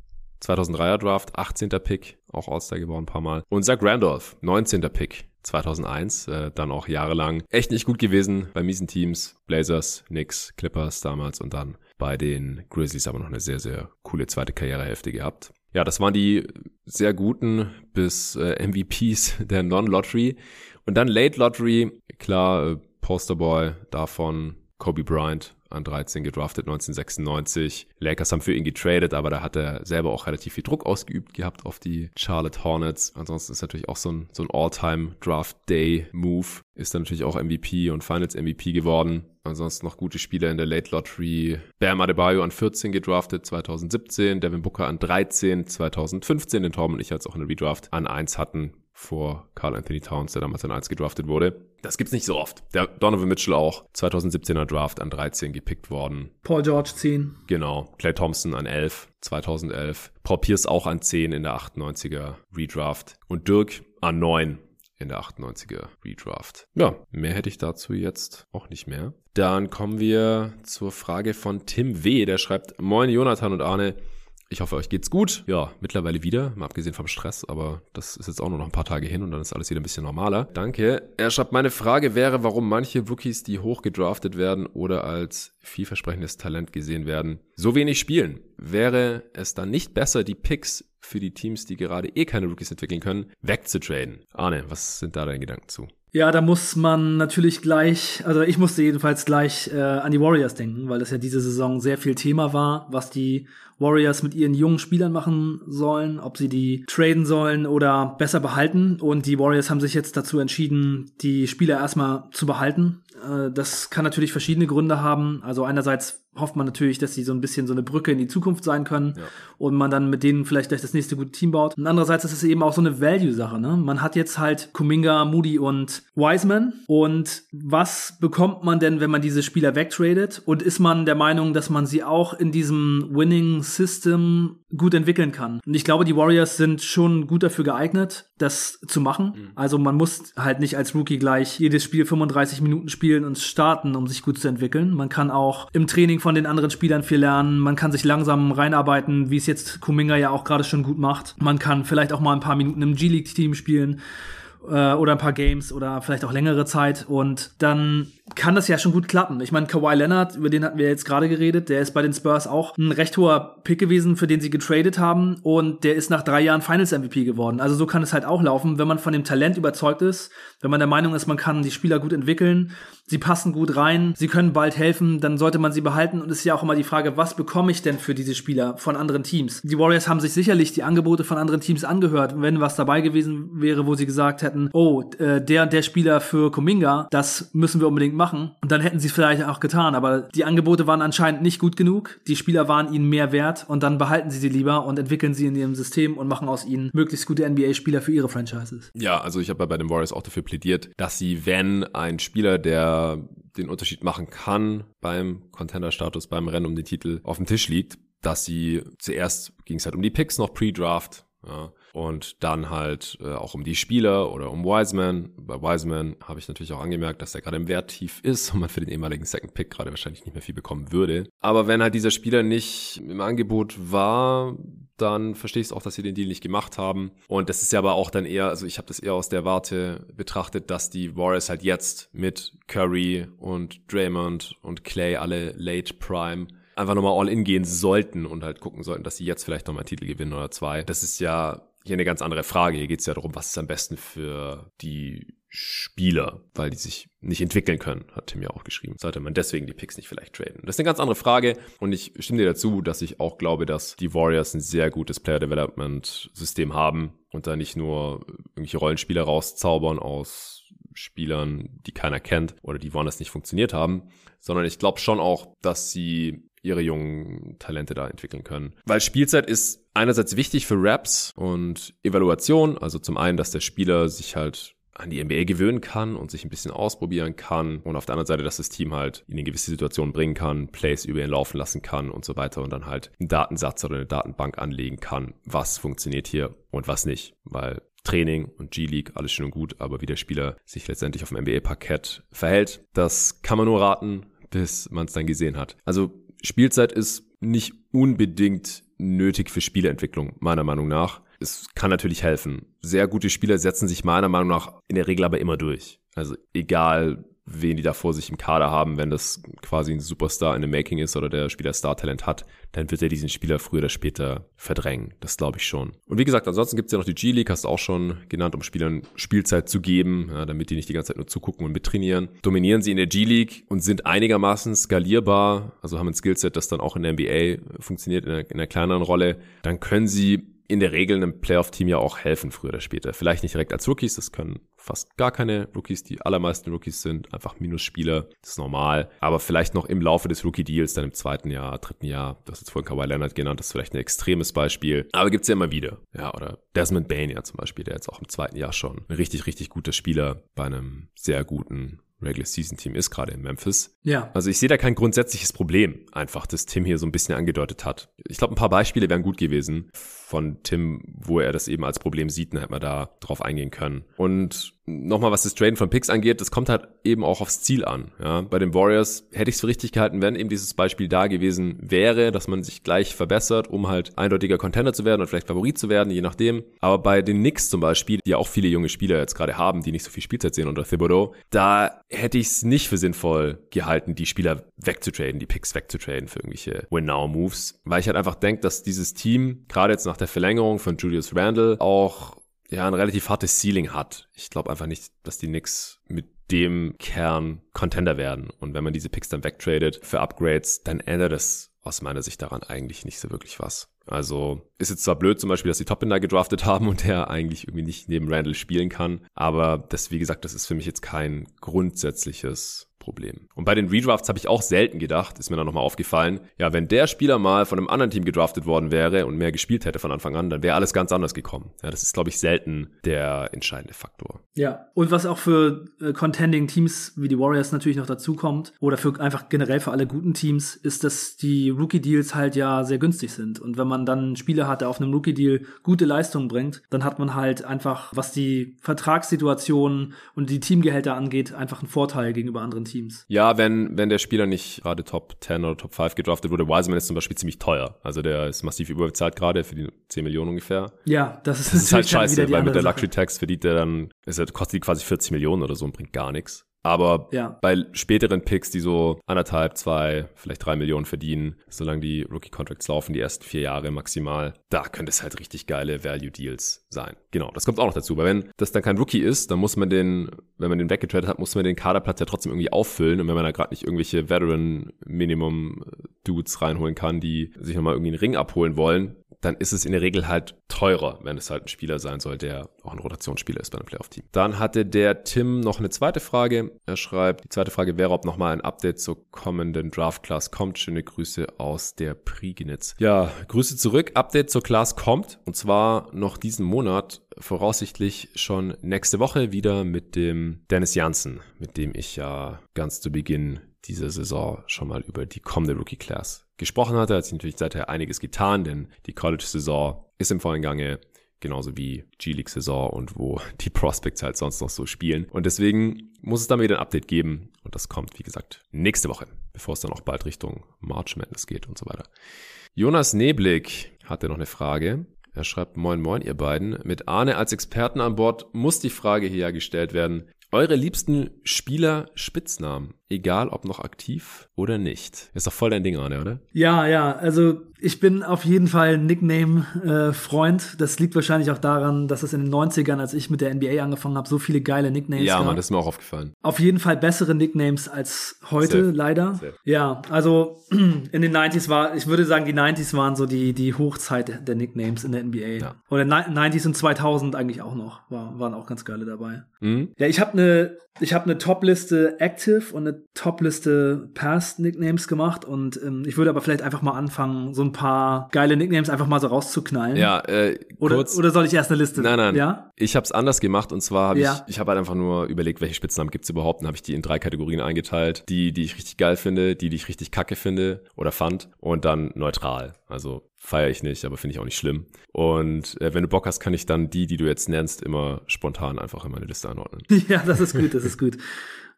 2003er Draft, 18. Pick, auch All-Star geworden ein paar Mal. Und Zach Randolph, 19. Pick, 2001, äh, dann auch jahrelang echt nicht gut gewesen bei miesen Teams. Blazers, Knicks, Clippers damals und dann bei den Grizzlies aber noch eine sehr, sehr coole zweite Karrierehälfte gehabt. Ja, das waren die sehr guten bis äh, MVPs der Non-Lottery. Und dann Late Lottery, klar, äh, Posterboy davon, Kobe Bryant an 13 gedraftet 1996. Lakers haben für ihn getradet, aber da hat er selber auch relativ viel Druck ausgeübt gehabt auf die Charlotte Hornets. Ansonsten ist natürlich auch so ein, so ein All-Time Draft Day Move. Ist dann natürlich auch MVP und Finals MVP geworden. Ansonsten noch gute Spieler in der Late Lottery. Bam Adebayo an 14 gedraftet 2017, Devin Booker an 13 2015, den Torben und ich jetzt auch in der Redraft an 1 hatten vor Carl Anthony Towns, der damals an 1 gedraftet wurde. Das gibt's nicht so oft. Der Donovan Mitchell auch 2017er Draft an 13 gepickt worden. Paul George 10. Genau. Clay Thompson an 11, 2011. Paul Pierce auch an 10 in der 98er Redraft. Und Dirk an 9 in der 98er Redraft. Ja, mehr hätte ich dazu jetzt auch nicht mehr. Dann kommen wir zur Frage von Tim W. Der schreibt, Moin Jonathan und Arne. Ich hoffe, euch geht's gut. Ja, mittlerweile wieder, mal abgesehen vom Stress, aber das ist jetzt auch nur noch ein paar Tage hin und dann ist alles wieder ein bisschen normaler. Danke. Er schreibt, meine Frage wäre, warum manche Rookies, die hoch gedraftet werden oder als vielversprechendes Talent gesehen werden, so wenig spielen. Wäre es dann nicht besser, die Picks für die Teams, die gerade eh keine Rookies entwickeln können, wegzutraden? Arne, was sind da deine Gedanken zu? Ja, da muss man natürlich gleich, also ich musste jedenfalls gleich äh, an die Warriors denken, weil das ja diese Saison sehr viel Thema war, was die Warriors mit ihren jungen Spielern machen sollen, ob sie die traden sollen oder besser behalten. Und die Warriors haben sich jetzt dazu entschieden, die Spieler erstmal zu behalten. Äh, das kann natürlich verschiedene Gründe haben. Also einerseits hofft man natürlich, dass sie so ein bisschen so eine Brücke in die Zukunft sein können ja. und man dann mit denen vielleicht gleich das nächste gute Team baut. Und andererseits ist es eben auch so eine Value-Sache. Ne? Man hat jetzt halt Kuminga, Moody und Wiseman. Und was bekommt man denn, wenn man diese Spieler wegtradet? Und ist man der Meinung, dass man sie auch in diesem Winning System gut entwickeln kann? Und ich glaube, die Warriors sind schon gut dafür geeignet, das zu machen. Mhm. Also man muss halt nicht als Rookie gleich jedes Spiel 35 Minuten spielen und starten, um sich gut zu entwickeln. Man kann auch im Training von den anderen Spielern viel lernen. Man kann sich langsam reinarbeiten, wie es jetzt Kuminga ja auch gerade schon gut macht. Man kann vielleicht auch mal ein paar Minuten im G-League-Team spielen äh, oder ein paar Games oder vielleicht auch längere Zeit und dann kann das ja schon gut klappen. Ich meine, Kawhi Leonard, über den hatten wir jetzt gerade geredet, der ist bei den Spurs auch ein recht hoher Pick gewesen, für den sie getradet haben und der ist nach drei Jahren Finals MVP geworden. Also so kann es halt auch laufen, wenn man von dem Talent überzeugt ist, wenn man der Meinung ist, man kann die Spieler gut entwickeln, sie passen gut rein, sie können bald helfen, dann sollte man sie behalten und es ist ja auch immer die Frage, was bekomme ich denn für diese Spieler von anderen Teams? Die Warriors haben sich sicherlich die Angebote von anderen Teams angehört, wenn was dabei gewesen wäre, wo sie gesagt hätten, oh, äh, der und der Spieler für Kuminga, das müssen wir unbedingt machen. Und dann hätten sie es vielleicht auch getan. Aber die Angebote waren anscheinend nicht gut genug. Die Spieler waren ihnen mehr wert und dann behalten sie sie lieber und entwickeln sie in ihrem System und machen aus ihnen möglichst gute NBA-Spieler für ihre Franchises. Ja, also ich habe ja bei den Warriors auch dafür plädiert, dass sie, wenn ein Spieler, der den Unterschied machen kann beim Contender-Status, beim Rennen um den Titel auf dem Tisch liegt, dass sie zuerst ging es halt um die Picks noch Pre-Draft, ja, und dann halt äh, auch um die Spieler oder um Wiseman. Bei Wiseman habe ich natürlich auch angemerkt, dass er gerade im Wert tief ist und man für den ehemaligen Second Pick gerade wahrscheinlich nicht mehr viel bekommen würde. Aber wenn halt dieser Spieler nicht im Angebot war, dann verstehe ich es auch, dass sie den Deal nicht gemacht haben. Und das ist ja aber auch dann eher, also ich habe das eher aus der Warte betrachtet, dass die Warriors halt jetzt mit Curry und Draymond und Clay alle Late Prime einfach nochmal all in gehen sollten und halt gucken sollten, dass sie jetzt vielleicht nochmal einen Titel gewinnen oder zwei. Das ist ja hier eine ganz andere Frage. Hier geht es ja darum, was ist am besten für die Spieler, weil die sich nicht entwickeln können, hat Tim ja auch geschrieben. Sollte man deswegen die Picks nicht vielleicht traden? Das ist eine ganz andere Frage und ich stimme dir dazu, dass ich auch glaube, dass die Warriors ein sehr gutes Player Development System haben und da nicht nur irgendwelche Rollenspieler rauszaubern aus Spielern, die keiner kennt oder die woanders nicht funktioniert haben, sondern ich glaube schon auch, dass sie ihre jungen Talente da entwickeln können. Weil Spielzeit ist einerseits wichtig für Raps und Evaluation, also zum einen, dass der Spieler sich halt an die NBA gewöhnen kann und sich ein bisschen ausprobieren kann und auf der anderen Seite, dass das Team halt in gewisse Situation bringen kann, Plays über ihn laufen lassen kann und so weiter und dann halt einen Datensatz oder eine Datenbank anlegen kann, was funktioniert hier und was nicht, weil Training und G-League, alles schön und gut, aber wie der Spieler sich letztendlich auf dem NBA-Parkett verhält, das kann man nur raten, bis man es dann gesehen hat. Also Spielzeit ist nicht unbedingt nötig für Spieleentwicklung, meiner Meinung nach. Es kann natürlich helfen. Sehr gute Spieler setzen sich meiner Meinung nach in der Regel aber immer durch. Also egal, wen die da vor sich im Kader haben, wenn das quasi ein Superstar in the Making ist oder der Spieler Star-Talent hat, dann wird er diesen Spieler früher oder später verdrängen. Das glaube ich schon. Und wie gesagt, ansonsten gibt es ja noch die G-League, hast du auch schon genannt, um Spielern Spielzeit zu geben, ja, damit die nicht die ganze Zeit nur zugucken und mittrainieren. Dominieren sie in der G-League und sind einigermaßen skalierbar, also haben ein Skillset, das dann auch in der NBA funktioniert, in einer, in einer kleineren Rolle, dann können sie in der Regel einem Playoff-Team ja auch helfen, früher oder später. Vielleicht nicht direkt als Rookies, das können fast gar keine Rookies, die allermeisten Rookies sind einfach Minusspieler, das ist normal. Aber vielleicht noch im Laufe des Rookie-Deals, dann im zweiten Jahr, dritten Jahr, das ist jetzt vorhin Kawhi Leonard genannt, das ist vielleicht ein extremes Beispiel. Aber gibt's ja immer wieder. Ja, oder Desmond Bain ja zum Beispiel, der jetzt auch im zweiten Jahr schon ein richtig, richtig guter Spieler bei einem sehr guten Regular Season Team ist, gerade in Memphis. Ja. Also ich sehe da kein grundsätzliches Problem, einfach, das Tim hier so ein bisschen angedeutet hat. Ich glaube, ein paar Beispiele wären gut gewesen. Von Tim, wo er das eben als Problem sieht, dann hätte man da drauf eingehen können. Und nochmal, was das Traden von Picks angeht, das kommt halt eben auch aufs Ziel an. Ja, bei den Warriors hätte ich es für richtig gehalten, wenn eben dieses Beispiel da gewesen wäre, dass man sich gleich verbessert, um halt eindeutiger Contender zu werden und vielleicht Favorit zu werden, je nachdem. Aber bei den Knicks zum Beispiel, die ja auch viele junge Spieler jetzt gerade haben, die nicht so viel Spielzeit sehen unter Thibodeau, da hätte ich es nicht für sinnvoll gehalten, die Spieler wegzutraden, die Picks wegzutraden für irgendwelche Win-Now-Moves, weil ich halt einfach denke, dass dieses Team, gerade jetzt nach der Verlängerung von Julius Randle, auch ja ein relativ hartes Ceiling hat. Ich glaube einfach nicht, dass die Knicks mit dem Kern Contender werden. Und wenn man diese Picks dann wegtradet für Upgrades, dann ändert das aus meiner Sicht daran eigentlich nicht so wirklich was. Also ist jetzt zwar blöd zum Beispiel, dass die Topbinder gedraftet haben und der eigentlich irgendwie nicht neben Randall spielen kann, aber das, wie gesagt, das ist für mich jetzt kein grundsätzliches Problem. Und bei den Redrafts habe ich auch selten gedacht, ist mir dann nochmal aufgefallen, ja, wenn der Spieler mal von einem anderen Team gedraftet worden wäre und mehr gespielt hätte von Anfang an, dann wäre alles ganz anders gekommen. Ja, das ist, glaube ich, selten der entscheidende Faktor. Ja, und was auch für äh, contending Teams wie die Warriors natürlich noch dazu kommt, oder für einfach generell für alle guten Teams, ist, dass die Rookie-Deals halt ja sehr günstig sind. Und wenn man dann einen Spieler hat, der auf einem Rookie-Deal gute Leistungen bringt, dann hat man halt einfach, was die Vertragssituation und die Teamgehälter angeht, einfach einen Vorteil gegenüber anderen Teams. Teams. Ja, wenn, wenn der Spieler nicht gerade Top 10 oder Top 5 gedraftet wurde, Wiseman ist zum Beispiel ziemlich teuer. Also der ist massiv überbezahlt gerade für die 10 Millionen ungefähr. Ja, das ist, das ist halt scheiße, weil mit der Luxury Tax verdient er dann, ist er, kostet die quasi 40 Millionen oder so und bringt gar nichts. Aber ja. bei späteren Picks, die so anderthalb, zwei, vielleicht drei Millionen verdienen, solange die Rookie-Contracts laufen, die ersten vier Jahre maximal, da könnte es halt richtig geile Value-Deals sein. Genau, das kommt auch noch dazu. Weil wenn das dann kein Rookie ist, dann muss man den, wenn man den weggetradet hat, muss man den Kaderplatz ja trotzdem irgendwie auffüllen. Und wenn man da gerade nicht irgendwelche Veteran-Minimum-Dudes reinholen kann, die sich nochmal irgendwie einen Ring abholen wollen, dann ist es in der Regel halt teurer, wenn es halt ein Spieler sein soll, der auch ein Rotationsspieler ist bei einem Playoff-Team. Dann hatte der Tim noch eine zweite Frage. Er schreibt, die zweite Frage wäre, ob nochmal ein Update zur kommenden Draft-Class kommt. Schöne Grüße aus der Prignitz. Ja, Grüße zurück. Update zur Class kommt. Und zwar noch diesen Monat voraussichtlich schon nächste Woche wieder mit dem Dennis Janssen, mit dem ich ja ganz zu Beginn dieser Saison schon mal über die kommende Rookie Class gesprochen hatte, hat sich natürlich seither einiges getan, denn die College-Saison ist im vollen Gange, genauso wie G-League-Saison und wo die Prospects halt sonst noch so spielen. Und deswegen muss es dann wieder ein Update geben und das kommt, wie gesagt, nächste Woche, bevor es dann auch bald Richtung March Madness geht und so weiter. Jonas Neblick hatte noch eine Frage. Er schreibt, moin moin ihr beiden. Mit Arne als Experten an Bord muss die Frage hier ja gestellt werden. Eure liebsten Spieler Spitznamen, egal ob noch aktiv oder nicht. Ist doch voll dein Ding, Arne, oder? Ja, ja, also ich bin auf jeden Fall Nickname-Freund. Äh, das liegt wahrscheinlich auch daran, dass es in den 90ern, als ich mit der NBA angefangen habe, so viele geile Nicknames ja, gab. Ja, man, das ist mir auch aufgefallen. Auf jeden Fall bessere Nicknames als heute, Safe. leider. Safe. Ja, also in den 90s war, ich würde sagen, die 90s waren so die, die Hochzeit der Nicknames in der NBA. Ja. Oder 90s und 2000 eigentlich auch noch, war, waren auch ganz geile dabei. Mhm. Ja, ich habe eine ich habe eine Top-Liste Active und eine Top-Liste Past Nicknames gemacht und ähm, ich würde aber vielleicht einfach mal anfangen, so ein paar geile Nicknames einfach mal so rauszuknallen. Ja, äh, oder, kurz, oder soll ich erst eine Liste? Nein, nein. Ja? Ich habe es anders gemacht und zwar habe ja. ich, ich habe halt einfach nur überlegt, welche Spitznamen gibt's überhaupt und habe ich die in drei Kategorien eingeteilt. Die, die ich richtig geil finde, die, die ich richtig kacke finde oder fand und dann neutral. Also feiere ich nicht, aber finde ich auch nicht schlimm. Und äh, wenn du Bock hast, kann ich dann die, die du jetzt nennst, immer spontan einfach in meine Liste anordnen. Ja, das ist gut, das ist gut.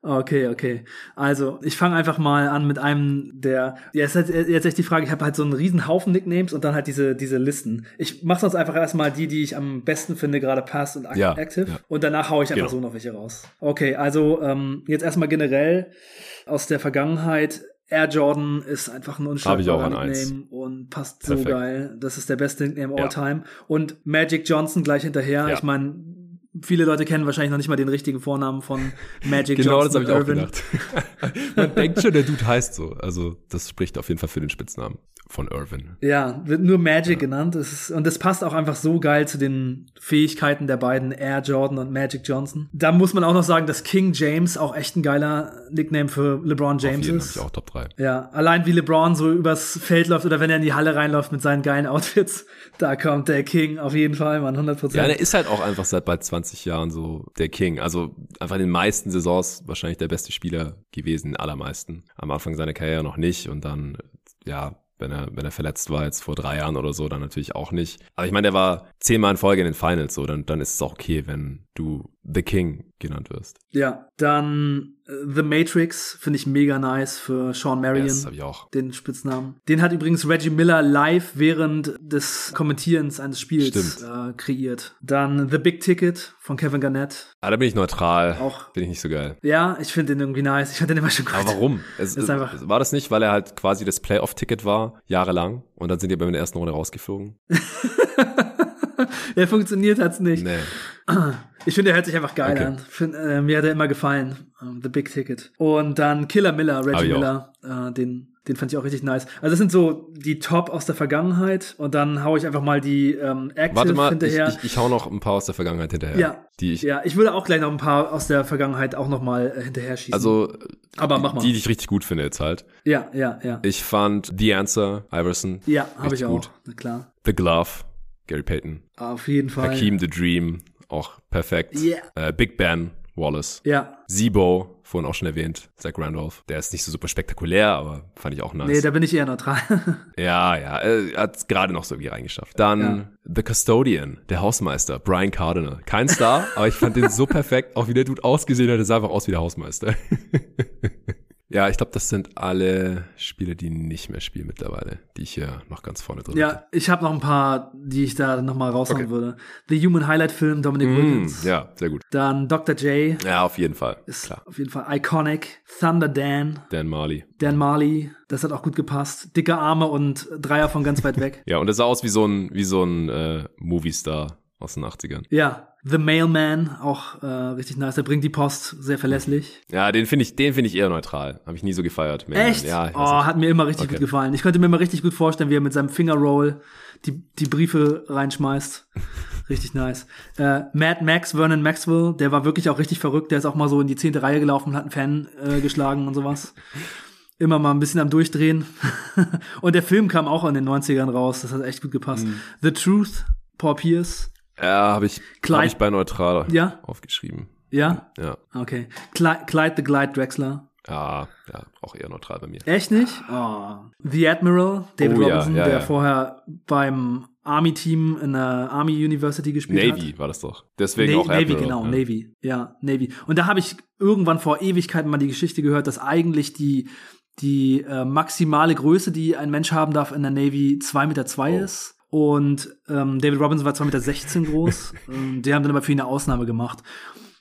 Okay, okay. Also, ich fange einfach mal an mit einem der. Ja, jetzt, jetzt echt die Frage, ich habe halt so einen riesen Haufen Nicknames und dann halt diese, diese Listen. Ich mache sonst einfach erstmal die, die ich am besten finde, gerade Pass und ja, Active. Ja. Und danach haue ich einfach genau. so noch welche raus. Okay, also ähm, jetzt erstmal generell aus der Vergangenheit Air Jordan ist einfach ein unschlagbarer Nickname und passt Perfekt. so geil. Das ist der beste Nickname all time. Und Magic Johnson gleich hinterher. Ja. Ich meine, viele Leute kennen wahrscheinlich noch nicht mal den richtigen Vornamen von Magic genau, Johnson. Genau, das habe ich auch gedacht. Man denkt schon, der Dude heißt so. Also das spricht auf jeden Fall für den Spitznamen von Irvin. Ja, wird nur Magic ja. genannt. Das ist, und das passt auch einfach so geil zu den Fähigkeiten der beiden Air Jordan und Magic Johnson. Da muss man auch noch sagen, dass King James auch echt ein geiler Nickname für LeBron James auf jeden ist. Ich auch Top 3. Ja, allein wie LeBron so übers Feld läuft oder wenn er in die Halle reinläuft mit seinen geilen Outfits, da kommt der King auf jeden Fall, man 100%. Ja, der ist halt auch einfach seit bald 20 Jahren so der King. Also einfach in den meisten Saisons wahrscheinlich der beste Spieler gewesen, allermeisten. Am Anfang seiner Karriere noch nicht und dann, ja, Wenn er, wenn er verletzt war jetzt vor drei Jahren oder so, dann natürlich auch nicht. Aber ich meine, der war zehnmal in Folge in den Finals, so, dann, dann ist es auch okay, wenn du The King genannt wirst. Ja, dann The Matrix finde ich mega nice für Sean Marion. Das habe ich auch. Den Spitznamen. Den hat übrigens Reggie Miller live während des Kommentierens eines Spiels äh, kreiert. Dann The Big Ticket von Kevin Garnett. Ah, da bin ich neutral. Auch. Finde ich nicht so geil. Ja, ich finde den irgendwie nice. Ich fand den immer schon gut. Aber warum? Es, Ist einfach- war das nicht, weil er halt quasi das Playoff-Ticket war, jahrelang, und dann sind die bei der ersten Runde rausgeflogen? Der funktioniert hat's nicht. Nee. Ich finde, er hört sich einfach geil Okay. an. Find, äh, mir hat er immer gefallen. Ähm, The Big Ticket. Und dann Killer Miller, Reggie ich. Miller. Äh, den, den fand ich auch richtig nice. Also das sind so die Top aus der Vergangenheit. Und dann hau ich einfach mal die ähm, Active Warte mal, ich, hinterher. ich, ich hau noch ein paar aus der Vergangenheit hinterher. Ja. Die ich, ja, ich würde auch gleich noch ein paar aus der Vergangenheit auch noch mal äh, hinterher schießen. also, aber mach mal. die, die ich richtig gut finde jetzt halt. ja, ja, ja. Ich fand The Answer, Iverson. Ja, habe ich auch. gut. Na klar. The Glove, Gary Payton. Auf jeden Fall. Hakeem The Dream, auch perfekt. Yeah. Äh, Big Ben, Wallace. Ja. Sibo, vorhin auch schon erwähnt, Zach Randolph. Der ist nicht so super spektakulär, aber fand ich auch nice. Nee, da bin ich eher neutral. Ja, ja, er hat es gerade noch so irgendwie reingeschafft. Dann Ja. The Custodian, der Hausmeister, Brian Cardinal. Kein Star, aber ich fand den so perfekt. Auch wie der Dude ausgesehen hat, der sah einfach aus wie der Hausmeister. ja, ich glaube, das sind alle Spieler, die nicht mehr spielen mittlerweile, die ich hier noch ganz vorne drin hatte. ja, ich habe noch ein paar, die ich da noch mal raushauen Okay. würde. The Human Highlight Film, Dominic Mm, Wilkins. ja, sehr gut. Dann Dr. J. Ja, auf jeden Fall. Ist Klar. auf jeden Fall iconic. Thunder Dan. Dan Marley. Dan Marley. Das hat auch gut gepasst. Dicke Arme und Dreier von ganz weit weg. Ja, und er sah aus wie so ein, wie so ein äh, Movie-Star aus den 80ern. Ja. The Mailman, auch äh, richtig nice. Der bringt die Post sehr verlässlich. Ja, den finde ich, den finde ich eher neutral. Habe ich nie so gefeiert. Mehr. Echt? Ja, oh, nicht. hat mir immer richtig Okay. gut gefallen. Ich könnte mir immer richtig gut vorstellen, wie er mit seinem Fingerroll die, die Briefe reinschmeißt. Richtig nice. Äh, Mad Max, Vernon Maxwell, der war wirklich auch richtig verrückt. Der ist auch mal so in die zehnte Reihe gelaufen und hat einen Fan äh, geschlagen und sowas. Immer mal ein bisschen am Durchdrehen. und der Film kam auch in den 90ern raus. Das hat echt gut gepasst. Mhm. The Truth, Paul Pierce. Ja, habe ich, Clyde- hab ich bei neutral Ja? aufgeschrieben. Ja? Ja. Okay. Clyde, Clyde the Glide Drexler. Ja, ja, auch eher neutral bei mir. Echt nicht? Oh. The Admiral, David Oh Robinson, ja, der ja. vorher beim Army-Team in der Army University gespielt hat. Navy war das doch. Deswegen Na auch Navy, Admiral, genau, ja. Navy. Ja, Navy. Und da habe ich irgendwann vor Ewigkeiten mal die Geschichte gehört, dass eigentlich die, die äh, maximale Größe, die ein Mensch haben darf in der Navy, 2,2 Meter zwei Oh. ist. Und ähm, David Robinson war 2,16 Meter groß. Ähm, die haben dann aber für ihn eine Ausnahme gemacht.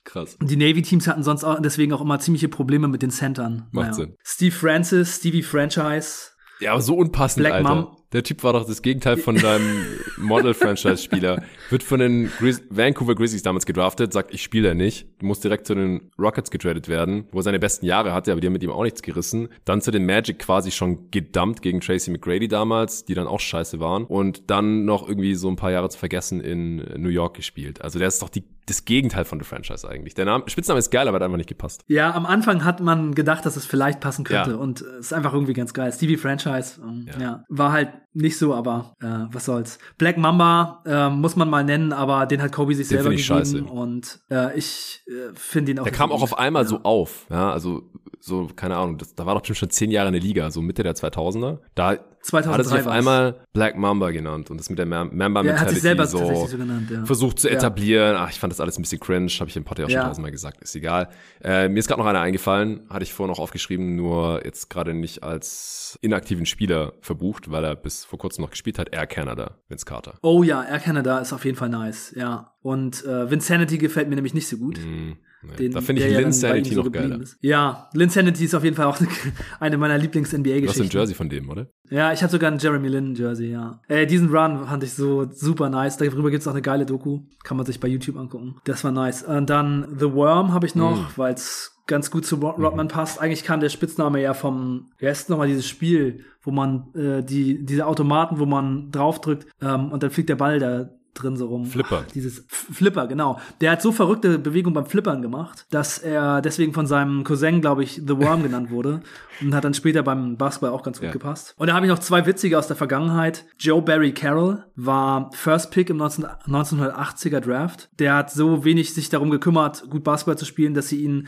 Krass. Und die Navy-Teams hatten sonst auch deswegen auch immer ziemliche Probleme mit den Centern. Macht Sinn. Steve Francis, Stevie Franchise. Ja, aber so unpassend, Black Alter. Mom. Der Typ war doch das Gegenteil von deinem Model-Franchise-Spieler. Wird von den Grizz Vancouver Grizzlies damals gedraftet, sagt, ich spiele da nicht. Muss direkt zu den Rockets getradet werden, wo er seine besten Jahre hatte, aber die haben mit ihm auch nichts gerissen. Dann zu den Magic quasi schon gedumpt gegen Tracy McGrady damals, die dann auch scheiße waren. Und dann noch irgendwie so ein paar Jahre zu vergessen in New York gespielt. Also der ist doch die, das Gegenteil von der Franchise eigentlich. Der Name, Spitzname ist geil, aber hat einfach nicht gepasst. Ja, am Anfang hat man gedacht, dass es vielleicht passen könnte Ja. und es ist einfach irgendwie ganz geil. Stevie Franchise, ähm, ja. Ja. war halt nicht so, aber äh, was soll's. Black Mamba äh, muss man mal nennen, aber den hat Kobe sich Den selber gegeben scheiße. und äh, ich äh, finde ihn auch. Der kam auch auf einmal gut. so auf, ja, also so, keine Ahnung, das, da war doch bestimmt schon zehn Jahre in der Liga, so Mitte der 2000er. Da 2003 hat er sich auf einmal Black Mamba genannt und das mit der Mem- Ja, er hat sich selber so, so genannt, ja. versucht zu Ja. etablieren. Ach, ich fand das alles ein bisschen cringe, habe ich im Podcast auch schon Ja. tausendmal gesagt, ist egal. Äh, mir ist gerade noch einer eingefallen, hatte ich vorhin noch aufgeschrieben, nur jetzt gerade nicht als inaktiven Spieler verbucht, weil er bis vor kurzem noch gespielt hat, Air Canada, Vince Carter. Oh ja, Air Canada ist auf jeden Fall nice, ja. Und äh, Vinsanity gefällt mir nämlich nicht so gut. Hm, nee. Den, da finde ich ja Lin Sanity so noch geiler. Ist. Ja, Lin Sanity ist auf jeden Fall auch eine meiner Du hast ein Lieblings-NBA-Geschichten. Jersey von dem, oder? Ja, ich habe sogar ein Jeremy Lin Jersey, ja. Äh, diesen Run fand ich so super nice. Darüber gibt's auch eine geile Doku. Kann man sich bei YouTube angucken. Das war nice. Und dann The Worm habe ich noch, Mhm. weil's ganz gut zu Rod Rodman passt. Eigentlich kam der Spitzname ja vom, ist nochmal dieses Spiel, wo man äh, die diese Automaten, wo man draufdrückt ähm, und dann fliegt der Ball da drin so rum. Flipper. Dieses Flipper, genau. Der hat so verrückte Bewegungen beim Flippern gemacht, dass er deswegen von seinem Cousin, glaube ich, The Worm genannt wurde und hat dann später beim Basketball auch ganz gut Ja. gepasst. Und da habe ich noch zwei witzige aus der Vergangenheit. Joe Barry Carroll war First Pick im 19, 1980er Draft. Der hat so wenig sich darum gekümmert, gut Basketball zu spielen, dass sie ihn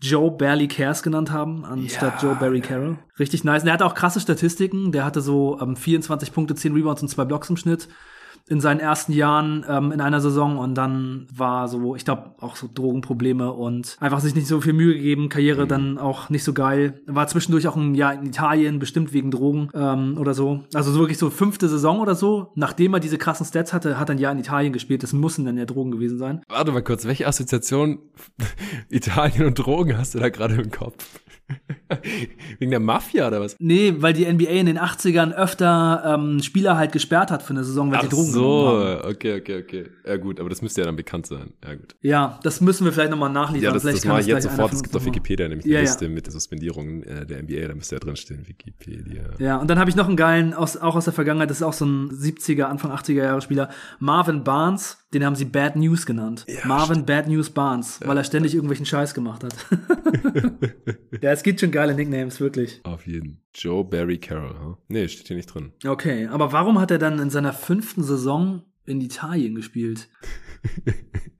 Joe Barely Cares genannt haben, anstatt Ja, Joe Barry. Carroll. Richtig nice. Und er hatte auch krasse Statistiken. Der hatte so ähm, 24 Punkte, 10 Rebounds und 2 Blocks im Schnitt in seinen ersten Jahren ähm, in einer Saison und dann war so, ich glaube, auch so Drogenprobleme und einfach sich nicht so viel Mühe gegeben, Karriere dann auch nicht so geil. War zwischendurch auch ein Jahr in Italien, bestimmt wegen Drogen ähm, oder so. Also so wirklich so fünfte Saison oder so, nachdem er diese krassen Stats hatte, hat er ein Jahr in Italien gespielt. Das müssen dann ja Drogen gewesen sein. Warte mal kurz, welche Assoziation Italien und Drogen hast du da gerade im Kopf? Wegen der Mafia oder was? Nee, weil die NBA in den 80ern öfter ähm, Spieler halt gesperrt hat für eine Saison, weil sie Drogen genommen so, haben. okay, okay, okay. Ja gut, aber das müsste ja dann bekannt sein. Ja gut. Ja, das müssen wir vielleicht nochmal nachliefern. Ja, das, vielleicht das kann mache ich jetzt sofort. Es gibt auf Wikipedia nämlich Ja, eine ja. Liste mit den Suspendierungen äh, der NBA. Da müsste ja drinstehen, Wikipedia. Ja, und dann habe ich noch einen geilen, aus, auch aus der Vergangenheit, das ist auch so ein 70er, Anfang 80er Jahre Spieler, Marvin Barnes, den haben sie Bad News genannt. Marvin Bad News Barnes, weil er ständig irgendwelchen Scheiß gemacht hat. ja, es gibt schon geile Nicknames, wirklich. Auf jeden. Joe Barry Carroll, huh? Nee, steht hier nicht drin. Okay, aber warum hat er dann in seiner fünften Saison in Italien gespielt?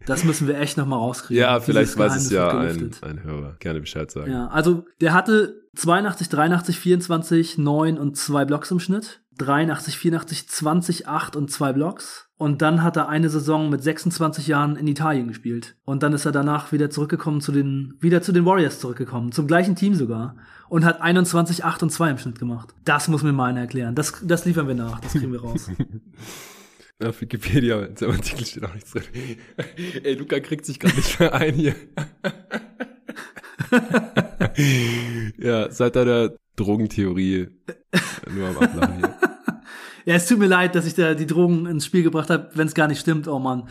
Das müssen wir echt noch mal rauskriegen. Ja, vielleicht weiß es ja ein, ein Hörer. Gerne Bescheid sagen. Ja, also der hatte 82, 83, 24, 9 und 2 Blocks im Schnitt. 83, 84, 20, 8 und 2 Blocks. Und dann hat er eine Saison mit 26 Jahren in Italien gespielt. Und dann ist er danach wieder zurückgekommen zu den, wieder zu den Warriors zurückgekommen. Zum gleichen Team sogar. Und hat 21, 8 und 2 im Schnitt gemacht. Das muss mir mal einer erklären. Das, das liefern wir nach. Das kriegen wir raus. Auf Wikipedia, in seinem Artikel steht auch nichts drin. Ey, Luca kriegt sich gerade nicht mehr ein hier. ja, seit deiner Drogentheorie nur am Ablachen hier. Ja, es tut mir leid, dass ich da die Drogen ins Spiel gebracht habe, wenn es gar nicht stimmt. Oh Mann.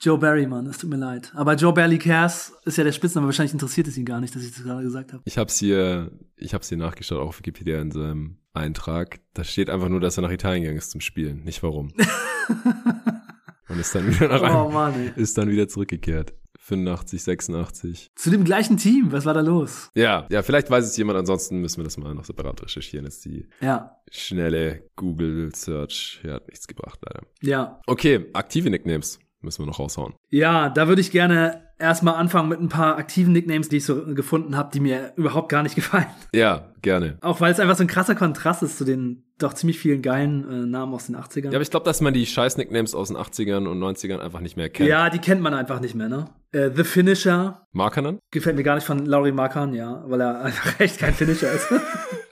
Joe Barry, Mann, es tut mir leid. Aber Joe Barry Cares ist ja der Spitzname. Wahrscheinlich interessiert es ihn gar nicht, dass ich das gerade gesagt habe. Ich hab's hier, ich hab's hier nachgeschaut, auch auf Wikipedia in seinem Eintrag. Da steht einfach nur, dass er nach Italien gegangen ist zum Spielen, nicht warum. Und ist dann wieder nach Oh einem, Mann, ist dann wieder zurückgekehrt. 85, 86. Zu dem gleichen Team. Was war da los? Ja, ja, vielleicht weiß es jemand, ansonsten müssen wir das mal noch separat recherchieren. Jetzt die Ja, schnelle Google-Search, ja, hat nichts gebracht, leider. ja. Okay, aktive Nicknames müssen wir noch raushauen. Ja, da würde ich gerne erstmal anfangen mit ein paar aktiven Nicknames, die ich so gefunden habe, die mir überhaupt gar nicht gefallen. Ja, gerne. Auch weil es einfach so ein krasser Kontrast ist zu den doch ziemlich vielen geilen äh, Namen aus den 80ern. Ja, aber ich glaube, dass man die scheiß Nicknames aus den 80ern und 90ern einfach nicht mehr kennt. Ja, die kennt man einfach nicht mehr, ne? Äh, The Finisher Markanen? gefällt mir gar nicht von Laurie Markan, ja, weil er einfach echt kein Finisher ist.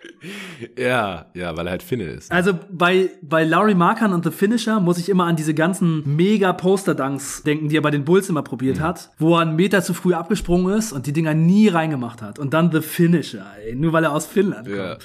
Ja, ja, weil er halt Finne ist. Also bei, bei Laurie Markan und The Finisher muss ich immer an diese ganzen mega Poster-Dunks denken, die er bei den Bulls immer probiert Mhm. hat, wo er einen Meter zu früh abgesprungen ist und die Dinger nie reingemacht hat. Und dann The Finisher, ey, nur weil er aus Finnland kommt. Ja.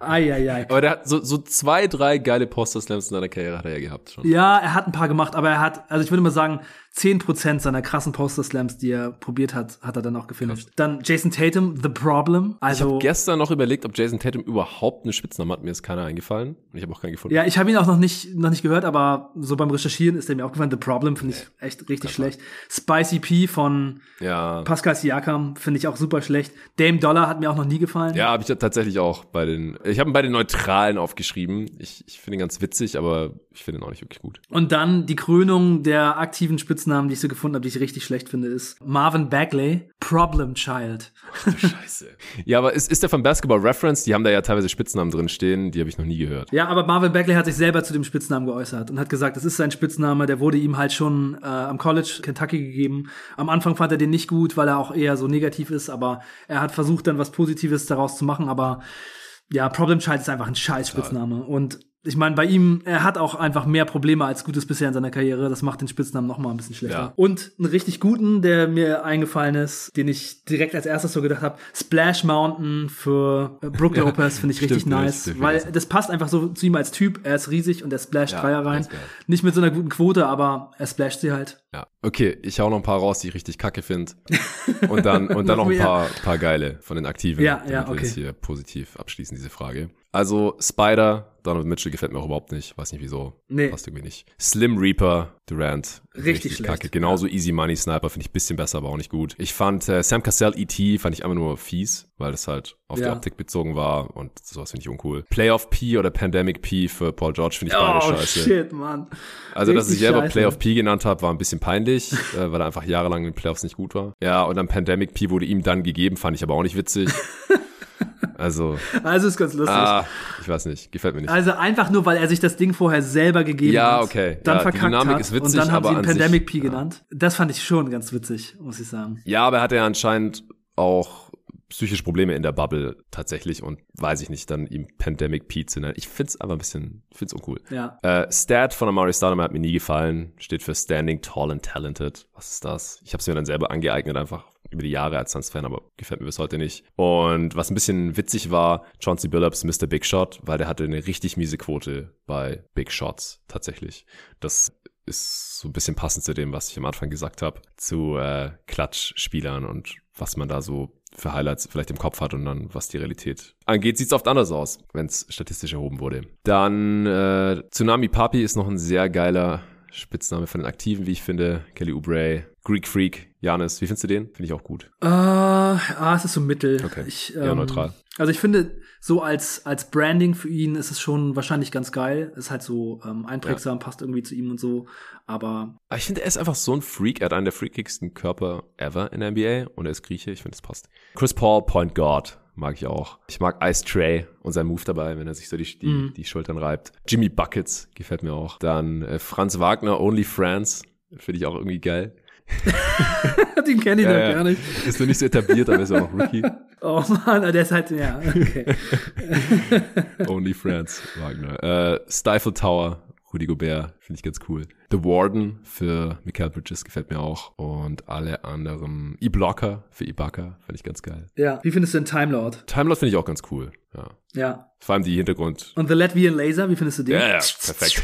Eieiei. Aber der hat so, so zwei, drei geile Poster-Slams in seiner Karriere hat er ja gehabt schon. Ja, er hat ein paar gemacht, aber er hat, also ich würde mal sagen, 10% seiner krassen Poster-Slams, die er probiert hat, hat er dann auch gefinisht. Dann Jason Tatum, The Problem. Ich Also, habe gestern noch überlegt, ob Jason Tatum überhaupt einen Spitznamen hat. Mir ist keiner eingefallen. Und ich habe auch keinen gefunden. ja, ich habe ihn auch noch nicht, noch nicht gehört, aber so beim Recherchieren ist er mir aufgefallen. The Problem finde ich echt richtig schlecht. Spicy P von Ja, Pascal Siakam finde ich auch super schlecht. Dame Dollar hat mir auch noch nie gefallen. ja habe ich tatsächlich auch bei den. Ich habe ihn bei den Neutralen aufgeschrieben. Ich, ich finde ihn ganz witzig, aber ich finde ihn auch nicht wirklich gut. Und dann die Krönung der aktiven Spitznamen, die ich so gefunden habe, die ich richtig schlecht finde, ist Marvin Bagley, Problem Child. Scheiße. Ja, aber ist, ist der von Basketball Reference? Die haben da ja teilweise Spitznamen drin stehen, die habe ich noch nie gehört. Ja, aber Marvin Bagley hat sich selber zu dem Spitznamen geäußert und hat gesagt, das ist sein Spitzname, der wurde ihm halt schon äh, am College Kentucky gegeben. Am Anfang fand er den nicht gut, weil er auch eher so negativ ist, aber er hat versucht dann was Positives daraus zu machen, aber ja, Problem Child ist einfach ein scheiß Spitzname und ich meine, bei ihm, er hat auch einfach mehr Probleme als Gutes bisher in seiner Karriere. Das macht den Spitznamen noch mal ein bisschen schlechter. Ja. Und einen richtig guten, der mir eingefallen ist, den ich direkt als erstes so gedacht habe, Splash Mountain für äh, Brook Lopez finde ich richtig nice, stimmt, weil das passt einfach so zu ihm als Typ. Er ist riesig und er splasht Ja, Dreier rein. Nicht mit so einer guten Quote, aber er splasht sie halt. Ja. Okay, ich hau noch ein paar raus, die ich richtig kacke finde. Und dann, und dann noch ein paar, paar geile von den Aktiven. Ja, damit ja, wir okay. das hier positiv abschließen, diese Frage. Also, Spider, Donovan Mitchell gefällt mir auch überhaupt nicht. Weiß nicht wieso. Nee. Passt irgendwie nicht. Slim Reaper, Durant. Richtig schlecht. Kacke. Genauso Easy Money Sniper finde ich ein bisschen besser, aber auch nicht gut. Ich fand äh, Sam Cassell E.T. fand ich einfach nur fies, weil das halt auf die Ja. Optik bezogen war und sowas finde ich uncool. Playoff P oder Pandemic P für Paul George finde ich beide Oh, scheiße. shit, Mann. Also, dass ich Richtig selber scheiße. Playoff P genannt habe, war ein bisschen peinlich, äh, weil er einfach jahrelang in den Playoffs nicht gut war. Ja, und dann Pandemic P wurde ihm dann gegeben, fand ich aber auch nicht witzig. Also, Also ist ganz lustig. ah, ich weiß nicht, gefällt mir nicht. Also einfach nur, weil er sich das Ding vorher selber gegeben Ja, hat. okay. Dann Ja, die verkackt Dynamik hat. ist witzig, und dann haben sie ihn an Pandemic sich- P genannt. Das fand ich schon ganz witzig, muss ich sagen. Ja, aber er hatte ja anscheinend auch psychische Probleme in der Bubble tatsächlich und weiß ich nicht, dann ihm Pandemic P zu nennen. Ich find's aber ein bisschen, find's uncool. Ja. Äh, Stat von Amari Stoudemire hat mir nie gefallen. Steht für Standing Tall and Talented. Was ist das? Ich habe es mir dann selber angeeignet, einfach über die Jahre als Suns-Fan, aber gefällt mir bis heute nicht. Und was ein bisschen witzig war, Chauncey Billups Mr. Big Shot, weil der hatte eine richtig miese Quote bei Big Shots tatsächlich. Das ist so ein bisschen passend zu dem, was ich am Anfang gesagt habe, zu äh, Klatschspielern und was man da so für Highlights vielleicht im Kopf hat und dann, was die Realität angeht, sieht's oft anders aus, wenn es statistisch erhoben wurde. Dann äh, Tsunami Papi ist noch ein sehr geiler Spitzname von den Aktiven, wie ich finde. Kelly Oubre, Greek Freak, Janis, wie findest du den? Finde ich auch gut. Äh, ah, es ist so mittel. Okay. Ich, Eher neutral. Also ich finde, so als, als Branding für ihn ist es schon wahrscheinlich ganz geil. Ist halt so ähm, einprägsam, passt irgendwie zu ihm und so. Aber Aber ich finde, er ist einfach so ein Freak. Er hat einen der freakigsten Körper ever in der NBA und er ist Grieche. Ich finde, das passt. Chris Paul, Point Guard. Mag ich auch. Ich mag Ice Tray und sein Move dabei, wenn er sich so die, die, Mhm. die Schultern reibt. Jimmy Buckets gefällt mir auch. Dann äh, Franz Wagner, Only France. Finde ich auch irgendwie geil. den kenne ich Ja, noch ja. gar nicht. Ist noch nicht so etabliert, aber ist auch noch Rookie. Oh Mann, der ist halt, ja, okay. Only France Wagner. Äh, Stifle Tower, Rudy Gobert, finde ich ganz cool. The Warden für Mikael Bridges gefällt mir auch. Und alle anderen. E-Blocker für Ibaka, finde ich ganz geil. ja. Wie findest du den Time Lord? Timelot finde ich auch ganz cool. Ja. Ja. Vor allem die Hintergrund. Und The Latvian Laser, wie findest du den? Ja, ja, perfekt.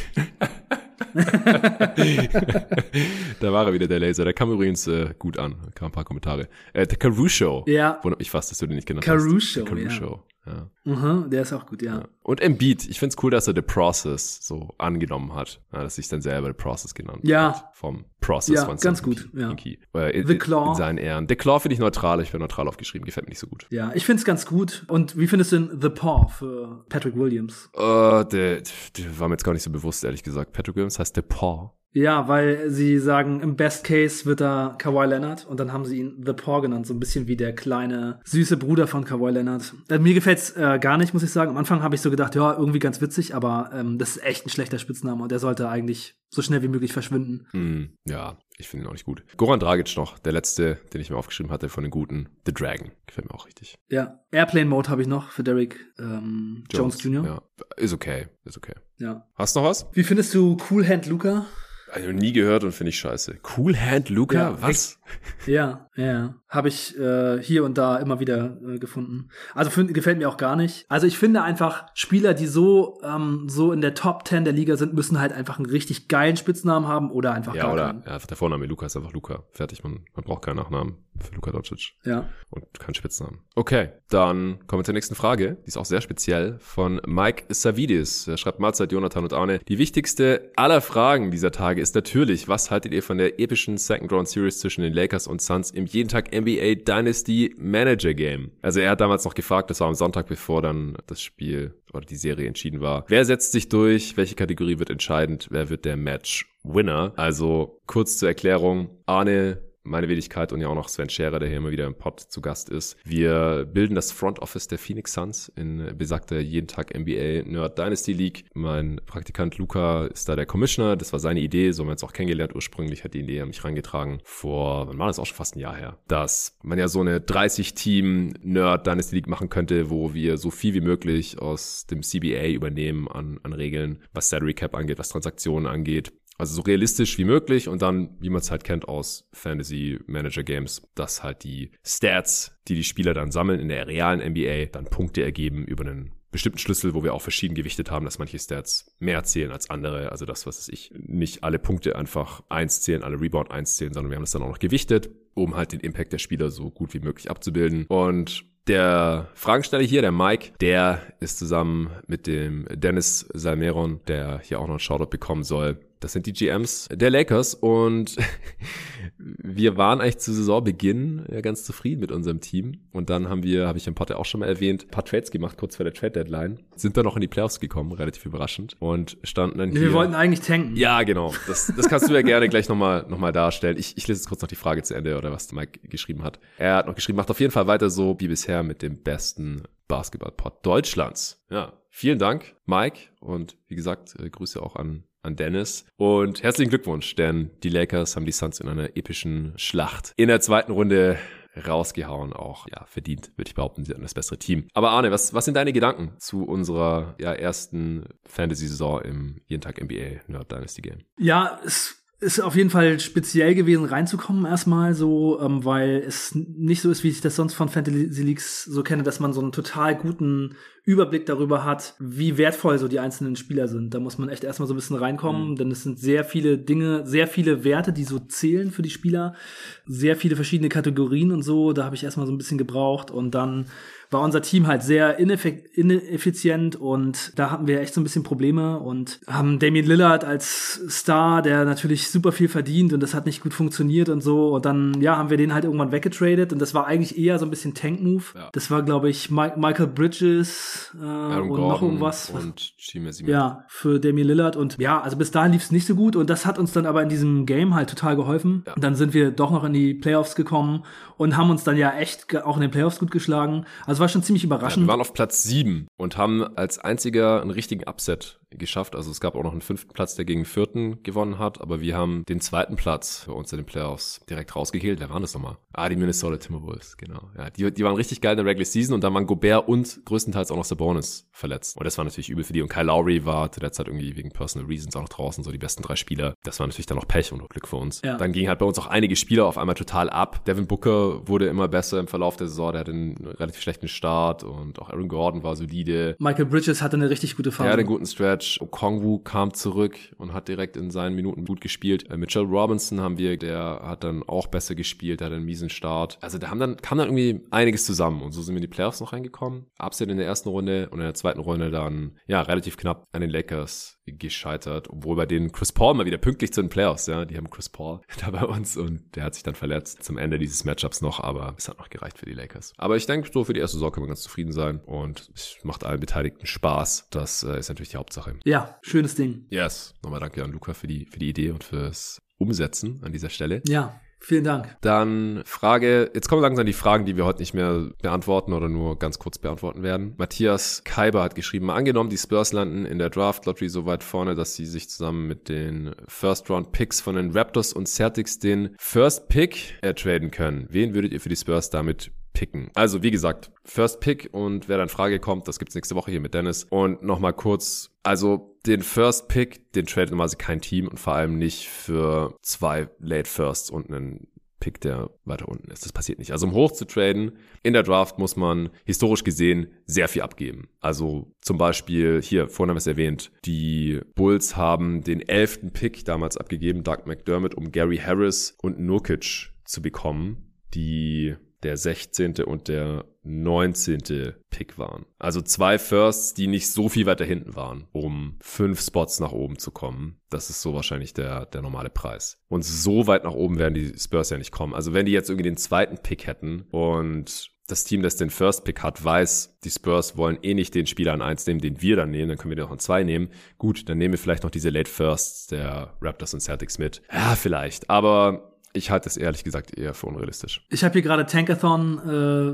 da war er wieder, der Laser. Der kam übrigens äh, gut an. Da kamen ein paar Kommentare. Äh, der Caruso. Ja. Wundert mich fast, dass du den nicht genannt Caruso, hast. Der Caruso, ja. Mhm, der ist auch gut, ja. Und Embiid, ich find's cool, dass er The Process so angenommen hat. Ja, dass sich dann selber The Process genannt Ja. hat. Vom Process Ja, von ganz Sam gut, ja. In, The Claw. In seinen Ehren. The Claw finde ich neutral. Ich bin neutral aufgeschrieben. Gefällt mir nicht so gut. Ja, ich find's ganz gut. Und wie findest du denn The Paw für Patrick Williams? Äh, der, der war mir jetzt gar nicht so bewusst, ehrlich gesagt. Patrick Williams heißt The Paw. Ja, weil sie sagen, im Best Case wird da Kawhi Leonard und dann haben sie ihn The Paw genannt, so ein bisschen wie der kleine, süße Bruder von Kawhi Leonard. Äh, mir gefällt's äh, gar nicht, muss ich sagen. Am Anfang habe ich so gedacht, ja, irgendwie ganz witzig, aber ähm, das ist echt ein schlechter Spitzname und der sollte eigentlich so schnell wie möglich verschwinden. Hm, ja, ich finde ihn auch nicht gut. Goran Dragic noch, der letzte, den ich mir aufgeschrieben hatte von den guten. The Dragon. Gefällt mir auch richtig. Ja, Airplane Mode habe ich noch für Derek ähm, Jones, Jr. Ja, ist okay. Ist okay. Ja. Hast du noch was? Wie findest du Cool Hand Luca? Also nie gehört und finde ich scheiße. Cool Hand Luca? Ja, was? Ja, ja. Habe ich äh, hier und da immer wieder äh, gefunden. Also find, gefällt mir auch gar nicht. Also ich finde einfach, Spieler, die so, ähm, so in der Top 10 der Liga sind, müssen halt einfach einen richtig geilen Spitznamen haben oder einfach Ja, gar oder keinen. ja, einfach der Vorname Luca ist einfach Luca. Fertig, man, man braucht keinen Nachnamen für Luka Doncic Ja. und keinen Spitznamen. Okay, dann kommen wir zur nächsten Frage. Die ist auch sehr speziell von Mike Savidis. Er schreibt Mahlzeit, Jonathan und Arne. Die wichtigste aller Fragen dieser Tage ist natürlich, was haltet ihr von der epischen Second Round Series zwischen den Lakers und Suns im jeden Tag NBA Dynasty Manager Game? Also er hat damals noch gefragt, das war am Sonntag, bevor dann das Spiel oder die Serie entschieden war. Wer setzt sich durch? Welche Kategorie wird entscheidend? Wer wird der Match Winner? Also kurz zur Erklärung. Arne meine Wenigkeit und ja auch noch Sven Scherer, der hier immer wieder im Pod zu Gast ist. Wir bilden das Front Office der Phoenix Suns in besagter jeden Tag NBA Nerd Dynasty League. Mein Praktikant Luca ist da der Commissioner. Das war seine Idee. So haben wir uns auch kennengelernt ursprünglich. Hat die Idee mich reingetragen vor, wann war das auch schon fast ein Jahr her, dass man ja so eine 30 Team Nerd Dynasty League machen könnte, wo wir so viel wie möglich aus dem CBA übernehmen an, an Regeln, was Salary Cap angeht, was Transaktionen angeht. Also so realistisch wie möglich und dann, wie man es halt kennt aus Fantasy Manager Games, dass halt die Stats, die die Spieler dann sammeln in der realen NBA, dann Punkte ergeben über einen bestimmten Schlüssel, wo wir auch verschieden gewichtet haben, dass manche Stats mehr zählen als andere. Also das, was ich, nicht alle Punkte einfach eins zählen, alle Rebound eins zählen, sondern wir haben das dann auch noch gewichtet, um halt den Impact der Spieler so gut wie möglich abzubilden. Und der Fragensteller hier, der Mike, der ist zusammen mit dem Dennis Salmeron, der hier auch noch einen Shoutout bekommen soll, Das sind die GMs der Lakers und wir waren eigentlich zu Saisonbeginn ja ganz zufrieden mit unserem Team. Und dann haben wir, habe ich im Pod ja auch schon mal erwähnt, ein paar Trades gemacht, kurz vor der Trade-Deadline. Sind dann noch in die Playoffs gekommen, relativ überraschend. Und standen dann hier. Wir wollten eigentlich tanken. Ja, genau. Das, das kannst du ja gerne gleich nochmal noch mal darstellen. Ich, ich lese jetzt kurz noch die Frage zu Ende oder was Mike geschrieben hat. Er hat noch geschrieben, macht auf jeden Fall weiter so wie bisher mit dem besten Basketball-Pod Deutschlands. Ja, vielen Dank, Mike. Und wie gesagt, äh, Grüße auch an an Dennis. Und herzlichen Glückwunsch, denn die Lakers haben die Suns in einer epischen Schlacht in der zweiten Runde rausgehauen auch. Ja, verdient, würde ich behaupten, sie sind das bessere Team. Aber Arne, was, was sind deine Gedanken zu unserer ja, ersten Fantasy-Saison im Jeden Tag NBA Nerd Dynasty Game? Ja, es ist auf jeden Fall speziell gewesen, reinzukommen erstmal so, ähm, weil es nicht so ist, wie ich das sonst von Fantasy Leagues so kenne, dass man so einen total guten Überblick darüber hat, wie wertvoll so die einzelnen Spieler sind. Da muss man echt erstmal so ein bisschen reinkommen, mhm. denn es sind sehr viele Dinge, sehr viele Werte, die so zählen für die Spieler, sehr viele verschiedene Kategorien und so. Da habe ich erstmal so ein bisschen gebraucht und dann war unser Team halt sehr ineffizient und da hatten wir echt so ein bisschen Probleme und haben Damien Lillard als Star, der natürlich super viel verdient und das hat nicht gut funktioniert und so und dann, ja, haben wir den halt irgendwann weggetradet und das war eigentlich eher so ein bisschen Tank-Move. Ja. Das war, glaube ich, Ma Michael Bridges äh, und Gordon noch irgendwas. Und ja, für Damien Lillard und ja, also bis dahin lief es nicht so gut und das hat uns dann aber in diesem Game halt total geholfen. Ja. Und dann sind wir doch noch in die Playoffs gekommen und haben uns dann ja echt auch in den Playoffs gut geschlagen. Also war schon ziemlich überraschend. Ja, wir waren auf Platz sieben und haben als einziger einen richtigen Upset geschafft. Also es gab auch noch einen fünften Platz, der gegen vierten gewonnen hat, aber wir haben den zweiten Platz für uns in den Playoffs direkt rausgekehlt. Wer waren das nochmal? Ah, die Minnesota Timberwolves, genau. Ja, die, die waren richtig geil in der Regular Season und dann waren Gobert und größtenteils auch noch Sabonis verletzt. Und das war natürlich übel für die. Und Kyle Lowry war zu der Zeit irgendwie wegen Personal Reasons auch noch draußen, so die besten drei Spieler. Das war natürlich dann noch Pech und Glück für uns. Ja. Dann ging halt bei uns auch einige Spieler auf einmal total ab. Devin Booker wurde immer besser im Verlauf der Saison. Der hatte einen relativ schlechten Start und auch Aaron Gordon war solide. Michael Bridges hatte eine richtig gute Phase. Ja, einen guten Stretch. Okongwu kam zurück und hat direkt in seinen Minuten gut gespielt. Äh, Mitchell Robinson haben wir, der hat dann auch besser gespielt, hat einen miesen Start. Also da haben dann, kam dann irgendwie einiges zusammen und so sind wir in die Playoffs noch reingekommen. Upset in der ersten Runde und in der zweiten Runde dann, ja, relativ knapp an den Lakers gescheitert, obwohl bei denen Chris Paul mal wieder pünktlich zu den Playoffs, ja, die haben Chris Paul da bei uns und der hat sich dann verletzt zum Ende dieses Matchups noch, aber es hat noch gereicht für die Lakers. Aber ich denke, so für die erste Saison können wir ganz zufrieden sein und es macht allen Beteiligten Spaß. Das äh, ist natürlich die Hauptsache. Ja, schönes Ding. Yes. Nochmal danke an Luca für die, für die Idee und fürs Umsetzen an dieser Stelle. Ja, Vielen Dank. Dann Frage, jetzt kommen langsam die Fragen, die wir heute nicht mehr beantworten oder nur ganz kurz beantworten werden. Matthias Kaiber hat geschrieben, angenommen, die Spurs landen in der Draft Lottery so weit vorne, dass sie sich zusammen mit den First Round Picks von den Raptors und Celtics den First Pick ertraden können. Wen würdet ihr für die Spurs damit picken. Also wie gesagt, First Pick und wer dann Frage kommt, das gibt's nächste Woche hier mit Dennis. Und nochmal kurz, also den First Pick, den tradet normalerweise kein Team und vor allem nicht für zwei Late Firsts und einen Pick, der weiter unten ist. Das passiert nicht. Also um hoch zu traden, in der Draft muss man historisch gesehen sehr viel abgeben. Also zum Beispiel, hier, vorhin haben wir es erwähnt, die Bulls haben den elften Pick damals abgegeben, Doug McDermott, um Gary Harris und Nurkic zu bekommen, die der 16. und der 19. Pick waren. Also zwei Firsts, die nicht so viel weiter hinten waren, um fünf Spots nach oben zu kommen. Das ist so wahrscheinlich der, der normale Preis. Und so weit nach oben werden die Spurs ja nicht kommen. Also wenn die jetzt irgendwie den zweiten Pick hätten und das Team, das den First Pick hat, weiß, die Spurs wollen eh nicht den Spieler an eins nehmen, den wir dann nehmen, dann können wir den auch an zwei nehmen. Gut, dann nehmen wir vielleicht noch diese Late Firsts der Raptors und Celtics mit. Ja, vielleicht. Aber ich halte es ehrlich gesagt eher für unrealistisch. Ich habe hier gerade Tankathon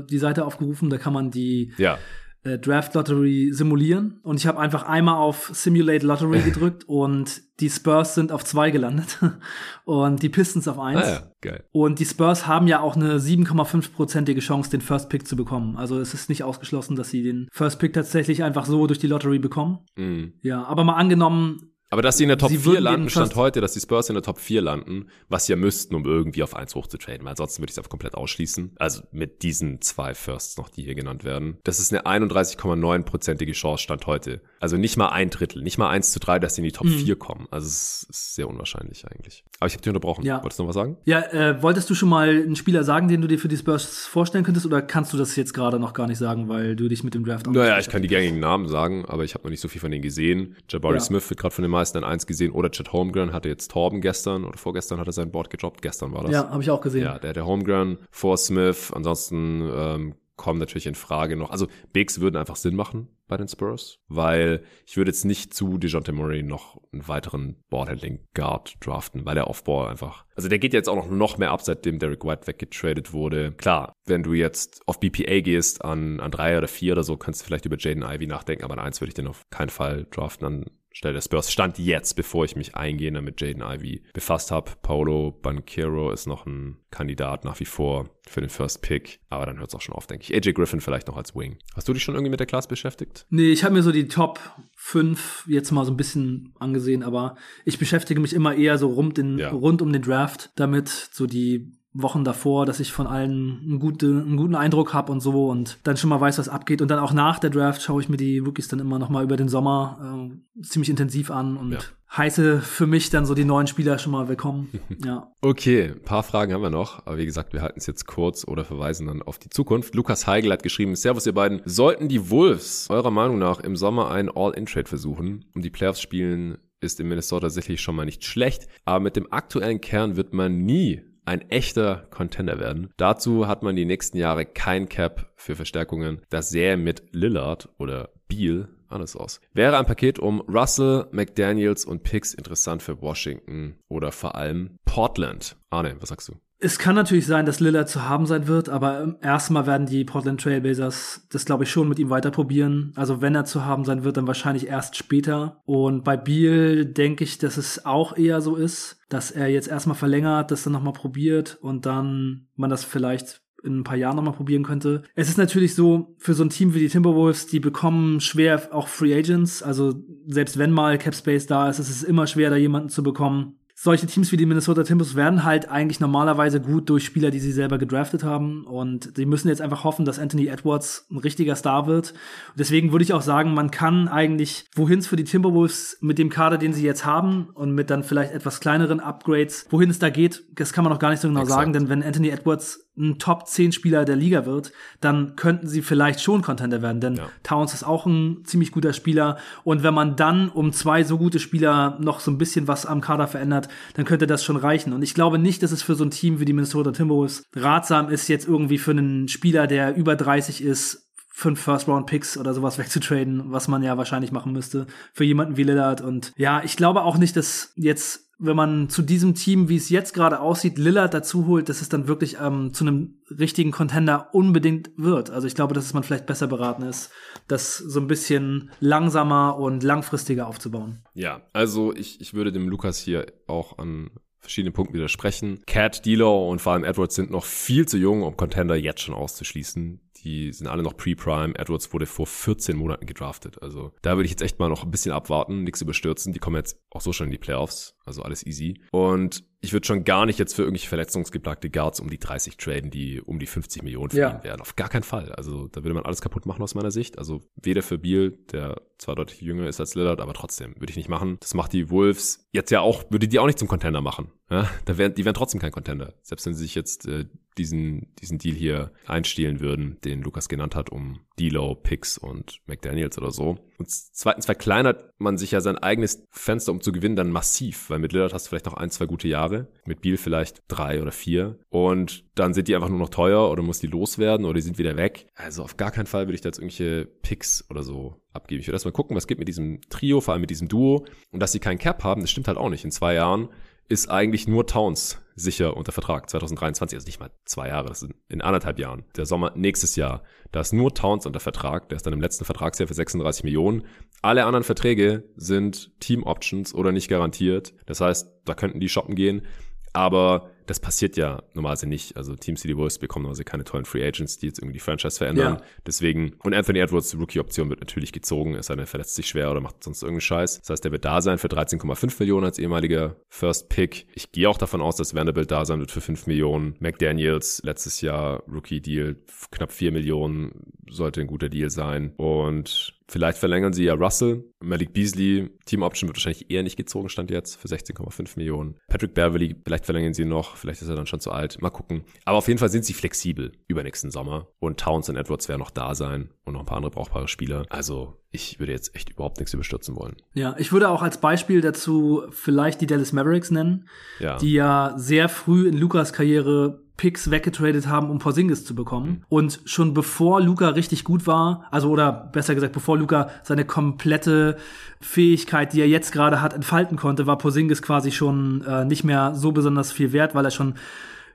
äh, die Seite aufgerufen, da kann man die ja. äh, Draft Lottery simulieren. Und ich habe einfach einmal auf Simulate Lottery gedrückt und die Spurs sind auf zwei gelandet und die Pistons auf eins. Ah ja, geil. Und die Spurs haben ja auch eine 7,5-prozentige Chance, den First Pick zu bekommen. Also es ist nicht ausgeschlossen, dass sie den First Pick tatsächlich einfach so durch die Lottery bekommen. Mhm. Ja, aber mal angenommen, aber dass sie in der Top sie 4 landen, stand heute, dass die Spurs in der Top 4 landen, was sie ja müssten, um irgendwie auf 1 hochzutraden, weil ansonsten würde ich es einfach komplett ausschließen. Also mit diesen zwei Firsts noch, die hier genannt werden. Das ist eine 31,9-prozentige Chance, stand heute. Also nicht mal ein Drittel, nicht mal 1 zu 3, dass sie in die Top mhm. 4 kommen. Also es ist sehr unwahrscheinlich eigentlich. Aber ich habe dich unterbrochen. Ja. Wolltest du noch was sagen? Ja, äh, wolltest du schon mal einen Spieler sagen, den du dir für die Spurs vorstellen könntest, oder kannst du das jetzt gerade noch gar nicht sagen, weil du dich mit dem Draft Naja, ich kann die gängigen Namen sagen, aber ich habe noch nicht so viel von denen gesehen. Jabari ja. Smith wird gerade von den meisten meisten an eins gesehen. Oder Chet Holmgren hatte jetzt Torben gestern oder vorgestern hat er sein Board gedroppt. Gestern war das. Ja, habe ich auch gesehen. Ja, der, der Holmgren vor Smith. Ansonsten ähm, kommen natürlich in Frage noch. Also Bigs würden einfach Sinn machen bei den Spurs, weil ich würde jetzt nicht zu DeJounte Murray noch einen weiteren Ballhandling Guard draften, weil der Offball einfach, also der geht jetzt auch noch, noch mehr ab, seitdem Derek White weggetradet wurde. Klar, wenn du jetzt auf BPA gehst an, an drei oder vier oder so, kannst du vielleicht über Jaden Ivy nachdenken, aber an eins würde ich den auf keinen Fall draften. Dann Stelle der Spurs. Stand jetzt, bevor ich mich eingehender mit Jaden Ivy befasst habe. Paolo Banquero ist noch ein Kandidat nach wie vor für den First Pick. Aber dann hört es auch schon auf, denke ich. AJ Griffin vielleicht noch als Wing. Hast du dich schon irgendwie mit der Class beschäftigt? Nee, ich habe mir so die Top 5 jetzt mal so ein bisschen angesehen, aber ich beschäftige mich immer eher so rund, den, ja. rund um den Draft damit, so die Wochen davor, dass ich von allen einen, gute, einen guten Eindruck habe und so und dann schon mal weiß, was abgeht. Und dann auch nach der Draft schaue ich mir die Rookies dann immer noch mal über den Sommer äh, ziemlich intensiv an und ja. heiße für mich dann so die neuen Spieler schon mal willkommen. ja. Okay, ein paar Fragen haben wir noch, aber wie gesagt, wir halten es jetzt kurz oder verweisen dann auf die Zukunft. Lukas Heigl hat geschrieben, Servus ihr beiden, sollten die Wolves eurer Meinung nach im Sommer einen All-In-Trade versuchen, um die Playoffs spielen ist in Minnesota sicherlich schon mal nicht schlecht, aber mit dem aktuellen Kern wird man nie ein echter Contender werden. Dazu hat man die nächsten Jahre kein Cap für Verstärkungen. Das sähe mit Lillard oder Beal alles aus. Wäre ein Paket um Russell, McDaniels und Picks interessant für Washington oder vor allem Portland. Arne, was sagst du? Es kann natürlich sein, dass Lillard zu haben sein wird, aber erstmal werden die Portland Trailblazers das, glaube ich, schon mit ihm weiter probieren. Also wenn er zu haben sein wird, dann wahrscheinlich erst später. Und bei Beal denke ich, dass es auch eher so ist, dass er jetzt erstmal verlängert, das dann nochmal probiert und dann man das vielleicht in ein paar Jahren nochmal probieren könnte. Es ist natürlich so, für so ein Team wie die Timberwolves, die bekommen schwer auch Free Agents. Also selbst wenn mal Cap Space da ist, ist es immer schwer, da jemanden zu bekommen solche Teams wie die Minnesota Timberwolves werden halt eigentlich normalerweise gut durch Spieler, die sie selber gedraftet haben. Und sie müssen jetzt einfach hoffen, dass Anthony Edwards ein richtiger Star wird. Und deswegen würde ich auch sagen, man kann eigentlich, wohin es für die Timberwolves mit dem Kader, den sie jetzt haben und mit dann vielleicht etwas kleineren Upgrades, wohin es da geht, das kann man noch gar nicht so genau Exakt. sagen. Denn wenn Anthony Edwards ein Top 10 Spieler der Liga wird, dann könnten sie vielleicht schon Contender werden, denn ja. Towns ist auch ein ziemlich guter Spieler und wenn man dann um zwei so gute Spieler noch so ein bisschen was am Kader verändert, dann könnte das schon reichen und ich glaube nicht, dass es für so ein Team wie die Minnesota Timberwolves ratsam ist, jetzt irgendwie für einen Spieler, der über 30 ist, fünf First-Round-Picks oder sowas wegzutraden, was man ja wahrscheinlich machen müsste für jemanden wie Lillard. Und ja, ich glaube auch nicht, dass jetzt wenn man zu diesem Team, wie es jetzt gerade aussieht, Lillard dazu holt, dass es dann wirklich ähm, zu einem richtigen Contender unbedingt wird. Also ich glaube, dass man vielleicht besser beraten ist, das so ein bisschen langsamer und langfristiger aufzubauen. Ja, also ich, ich würde dem Lukas hier auch an verschiedenen Punkten widersprechen. Cat, Dilo und vor allem Edwards sind noch viel zu jung, um Contender jetzt schon auszuschließen. Die sind alle noch Pre-Prime. Edwards wurde vor 14 Monaten gedraftet. Also da würde ich jetzt echt mal noch ein bisschen abwarten, nichts überstürzen. Die kommen jetzt auch so schon in die Playoffs. Also alles easy. Und ich würde schon gar nicht jetzt für irgendwelche verletzungsgeplagte Guards um die 30 traden, die um die 50 Millionen verdienen ja. werden. Auf gar keinen Fall. Also da würde man alles kaputt machen aus meiner Sicht. Also weder für Beal, der zwar deutlich jünger ist als Lillard, aber trotzdem würde ich nicht machen. Das macht die Wolves jetzt ja auch, würde die auch nicht zum Contender machen. Ja, da wären, die wären trotzdem kein Contender. Selbst wenn sie sich jetzt äh, diesen, diesen Deal hier einstehlen würden, den Lukas genannt hat, um D'Lo, Picks und McDaniels oder so. Und zweitens verkleinert man sich ja sein eigenes Fenster, um zu gewinnen, dann massiv, weil mit Lillard hast du vielleicht noch ein, zwei gute Jahre, mit Beal vielleicht drei oder vier und dann sind die einfach nur noch teuer oder muss die loswerden oder die sind wieder weg. Also auf gar keinen Fall würde ich da jetzt irgendwelche Picks oder so abgeben. Ich würde erstmal gucken, was geht mit diesem Trio, vor allem mit diesem Duo und dass sie keinen Cap haben, das stimmt halt auch nicht. In zwei Jahren ist eigentlich nur Towns sicher unter Vertrag. 2023, also nicht mal zwei Jahre, das sind in anderthalb Jahren. Der Sommer nächstes Jahr. Da ist nur Towns unter Vertrag. Der ist dann im letzten Vertragsjahr für 36 Millionen. Alle anderen Verträge sind Team Options oder nicht garantiert. Das heißt, da könnten die shoppen gehen. Aber das passiert ja normalerweise nicht. Also Teams, die die Wolves bekommen normalerweise keine tollen Free Agents, die jetzt irgendwie die Franchise verändern. Ja. Deswegen, und Anthony Edwards Rookie-Option wird natürlich gezogen, es sei denn, verletzt sich schwer oder macht sonst irgendeinen Scheiß. Das heißt, der wird da sein für 13,5 Millionen als ehemaliger First Pick. Ich gehe auch davon aus, dass Vanderbilt da sein wird für 5 Millionen. McDaniels, letztes Jahr Rookie-Deal, knapp 4 Millionen sollte ein guter Deal sein. Und Vielleicht verlängern sie ja Russell. Malik Beasley, Team Option wird wahrscheinlich eher nicht gezogen, stand jetzt für 16,5 Millionen. Patrick Beverly, vielleicht verlängern sie noch, vielleicht ist er dann schon zu alt. Mal gucken. Aber auf jeden Fall sind sie flexibel über nächsten Sommer. Und Towns und Edwards werden noch da sein und noch ein paar andere brauchbare Spieler. Also ich würde jetzt echt überhaupt nichts überstürzen wollen. Ja, ich würde auch als Beispiel dazu vielleicht die Dallas Mavericks nennen, ja. die ja sehr früh in Lukas Karriere Picks weggetradet haben, um Porzingis zu bekommen. Und schon bevor Luca richtig gut war, also oder besser gesagt, bevor Luca seine komplette Fähigkeit, die er jetzt gerade hat, entfalten konnte, war Porzingis quasi schon äh, nicht mehr so besonders viel wert, weil er schon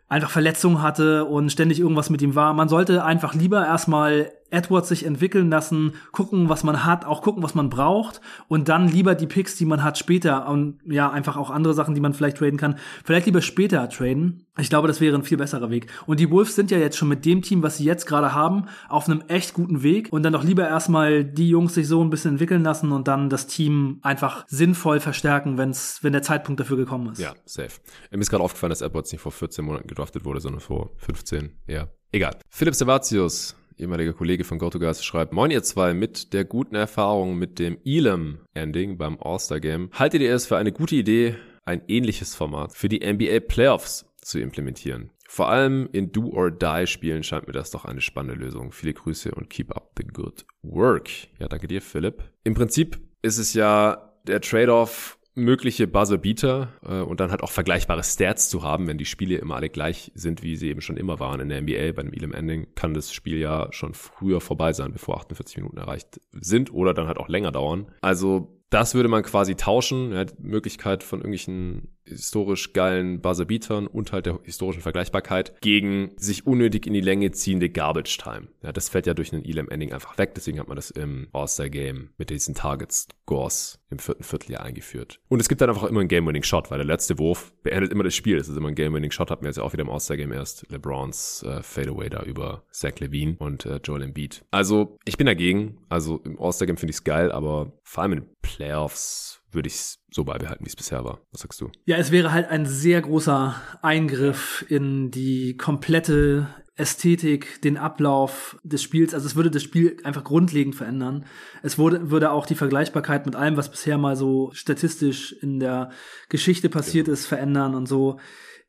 einfach Verletzungen hatte und ständig irgendwas mit ihm war. Man sollte einfach lieber erstmal Edwards sich entwickeln lassen, gucken, was man hat, auch gucken, was man braucht und dann lieber die Picks, die man hat, später und ja, einfach auch andere Sachen, die man vielleicht traden kann, vielleicht lieber später traden. Ich glaube, das wäre ein viel besserer Weg. Und die Wolves sind ja jetzt schon mit dem Team, was sie jetzt gerade haben, auf einem echt guten Weg und dann doch lieber erstmal die Jungs sich so ein bisschen entwickeln lassen und dann das Team einfach sinnvoll verstärken, wenn's, wenn der Zeitpunkt dafür gekommen ist. Ja, safe. Mir ist gerade aufgefallen, dass Edwards nicht vor 14 Monaten gedraftet wurde, sondern vor 15. Ja, egal. Philipp Servatius ehemaliger Kollege von GoToGuys, schreibt, Moin ihr zwei, mit der guten Erfahrung mit dem Elam-Ending beim All-Star-Game, haltet ihr es für eine gute Idee, ein ähnliches Format für die NBA Playoffs zu implementieren? Vor allem in Do-or-Die-Spielen scheint mir das doch eine spannende Lösung. Viele Grüße und keep up the good work. Ja, danke dir, Philipp. Im Prinzip ist es ja der Trade-off mögliche Buzzer-Beater äh, und dann halt auch vergleichbare Stats zu haben, wenn die Spiele immer alle gleich sind, wie sie eben schon immer waren in der NBA. Bei einem Elam Ending kann das Spiel ja schon früher vorbei sein, bevor 48 Minuten erreicht sind oder dann halt auch länger dauern. Also das würde man quasi tauschen, ja, die Möglichkeit von irgendwelchen historisch geilen Buzzer-Beatern und halt der historischen Vergleichbarkeit gegen sich unnötig in die Länge ziehende Garbage Time. Ja, das fällt ja durch einen Elam Ending einfach weg, deswegen hat man das im All-Star Game mit diesen Target Scores im vierten Vierteljahr eingeführt. Und es gibt dann einfach immer einen Game-Winning Shot, weil der letzte Wurf beendet immer das Spiel. Das ist immer ein Game-Winning Shot, hatten wir jetzt auch wieder im All-Star Game erst. LeBrons äh, Fadeaway da über Zach Levine und äh, Joel Embiid. Also, ich bin dagegen. Also, im All-Star Game finde ich es geil, aber vor allem in Playoffs würde ich es so beibehalten, wie es bisher war. Was sagst du? Ja, es wäre halt ein sehr großer Eingriff in die komplette Ästhetik, den Ablauf des Spiels. Also es würde das Spiel einfach grundlegend verändern. Es würde, würde auch die Vergleichbarkeit mit allem, was bisher mal so statistisch in der Geschichte passiert ja. ist, verändern und so.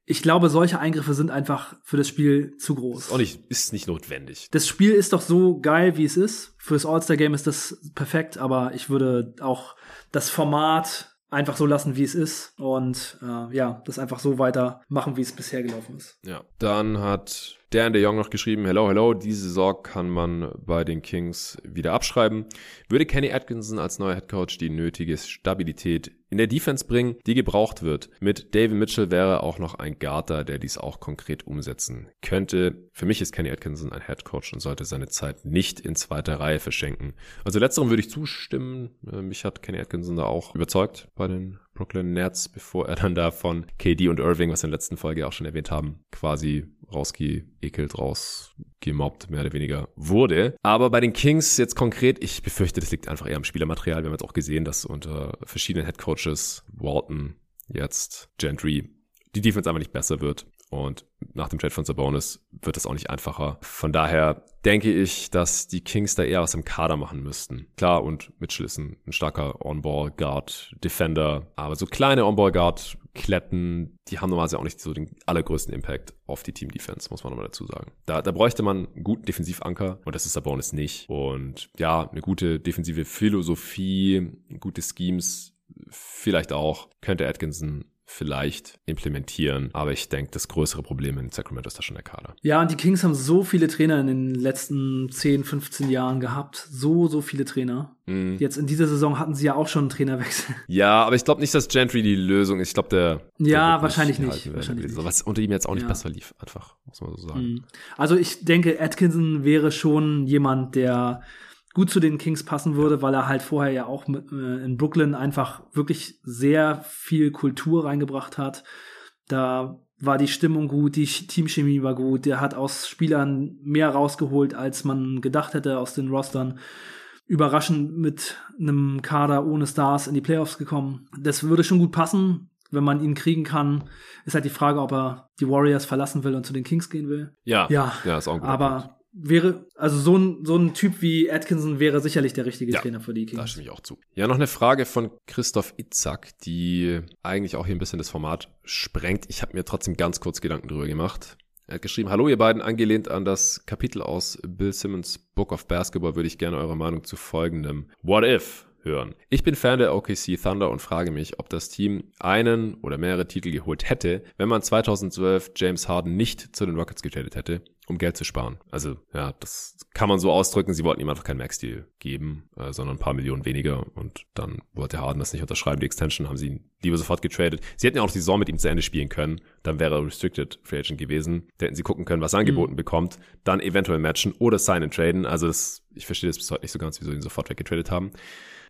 Ich glaube, solche Eingriffe sind einfach für das Spiel zu groß. Ist auch nicht, ist nicht notwendig. Das Spiel ist doch so geil, wie es ist. Fürs All-Star-Game ist das perfekt, aber ich würde auch das Format einfach so lassen, wie es ist und äh, ja, das einfach so weitermachen, wie es bisher gelaufen ist. Ja, dann hat Dan de Jong noch geschrieben, hello, hello, diese Saison kann man bei den Kings wieder abschreiben. Würde Kenny Atkinson als neuer Headcoach die nötige Stabilität in der Defense bringen, die gebraucht wird. Mit David Mitchell wäre auch noch ein Guard der dies auch konkret umsetzen könnte. Für mich ist Kenny Atkinson ein Headcoach und sollte seine Zeit nicht in zweiter Reihe verschenken. Also letzterem würde ich zustimmen. Äh, mich hat Kenny Atkinson da auch überzeugt bei den Brooklyn Nets, bevor er dann da von KD und Irving, was wir in der letzten Folge auch schon erwähnt haben, quasi rausgeekelt, rausgemobbt, mehr oder weniger wurde. Aber bei den Kings jetzt konkret, ich befürchte, das liegt einfach eher am Spielermaterial. Wir haben jetzt auch gesehen, dass unter verschiedenen Headcoaches, Walton, jetzt Gentry, die Defense einfach nicht besser wird. Und nach dem Trade von Sabonis wird es auch nicht einfacher. Von daher denke ich, dass die Kings da eher was im Kader machen müssten. Klar, und Mitchell ist ein, ein starker On-Ball-Guard, Defender. Aber so kleine On-Ball-Guard, Kletten, die haben normalerweise auch nicht so den allergrößten Impact auf die Team-Defense, muss man nochmal dazu sagen. Da, da bräuchte man einen guten Defensivanker und das ist Sabonis nicht. Und ja, eine gute defensive Philosophie, gute Schemes vielleicht auch, könnte Atkinson vielleicht implementieren. Aber ich denke, das größere Problem in Sacramento ist da schon der Kader. Ja, und die Kings haben so viele Trainer in den letzten 10, 15 Jahren gehabt. So, so viele Trainer. Mm. Jetzt in dieser Saison hatten sie ja auch schon einen Trainerwechsel. Ja, aber ich glaube nicht, dass Gentry die Lösung ist. Ich glaube, der. Ja, der wahrscheinlich nicht. Wahrscheinlich nicht. Was unter ihm jetzt auch nicht ja. besser lief, einfach, muss man so sagen. Mm. Also ich denke, Atkinson wäre schon jemand, der gut zu den Kings passen würde, weil er halt vorher ja auch mit, äh, in Brooklyn einfach wirklich sehr viel Kultur reingebracht hat. Da war die Stimmung gut, die Teamchemie war gut, der hat aus Spielern mehr rausgeholt, als man gedacht hätte aus den Rostern. Überraschend mit einem Kader ohne Stars in die Playoffs gekommen. Das würde schon gut passen, wenn man ihn kriegen kann. Ist halt die Frage, ob er die Warriors verlassen will und zu den Kings gehen will. Ja, ja, ja ist auch ein Aber wäre, also so ein, so ein Typ wie Atkinson wäre sicherlich der richtige Ja, Trainer für die Kings. Da stimme ich auch zu. Ja, noch eine Frage von Christoph Itzak, die eigentlich auch hier ein bisschen das Format sprengt. Ich habe mir trotzdem ganz kurz Gedanken drüber gemacht. Er hat geschrieben, hallo ihr beiden, angelehnt an das Kapitel aus Bill Simmons Book of Basketball würde ich gerne eure Meinung zu folgendem What If hören. Ich bin Fan der OKC Thunder und frage mich, ob das Team einen oder mehrere Titel geholt hätte, wenn man 2012 James Harden nicht zu den Rockets getradet hätte, um Geld zu sparen. Also ja, das kann man so ausdrücken. Sie wollten ihm einfach keinen Max-Deal geben, äh, sondern ein paar Millionen weniger und dann wollte Harden das nicht unterschreiben. Die Extension haben sie ihn lieber sofort getradet. Sie hätten ja auch die Saison mit ihm zu Ende spielen können. Dann wäre er Restricted Free Agent gewesen. Da hätten sie gucken können, was er angeboten bekommt, dann eventuell matchen oder sign and traden. Also das, ich verstehe das bis heute nicht so ganz, wieso sie ihn sofort weggetradet haben.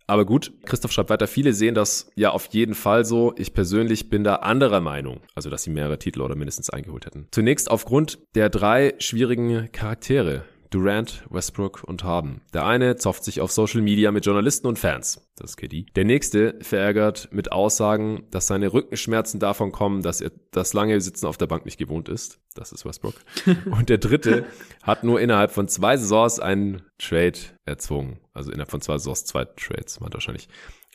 Aber gut, Christoph schreibt weiter, viele sehen das ja auf jeden Fall so. Ich persönlich bin da anderer Meinung, also dass sie mehrere Titel oder mindestens eingeholt hätten. Zunächst aufgrund der drei schwierigen Charaktere. Durant, Westbrook und Harden. Der eine zofft sich auf Social Media mit Journalisten und Fans. Das ist KD. Der nächste verärgert mit Aussagen, dass seine Rückenschmerzen davon kommen, dass er das lange Sitzen auf der Bank nicht gewohnt ist. Das ist Westbrook. Und der dritte hat nur innerhalb von zwei Saisons einen Trade erzwungen. Also innerhalb von zwei Saisons zwei Trades, meint wahrscheinlich.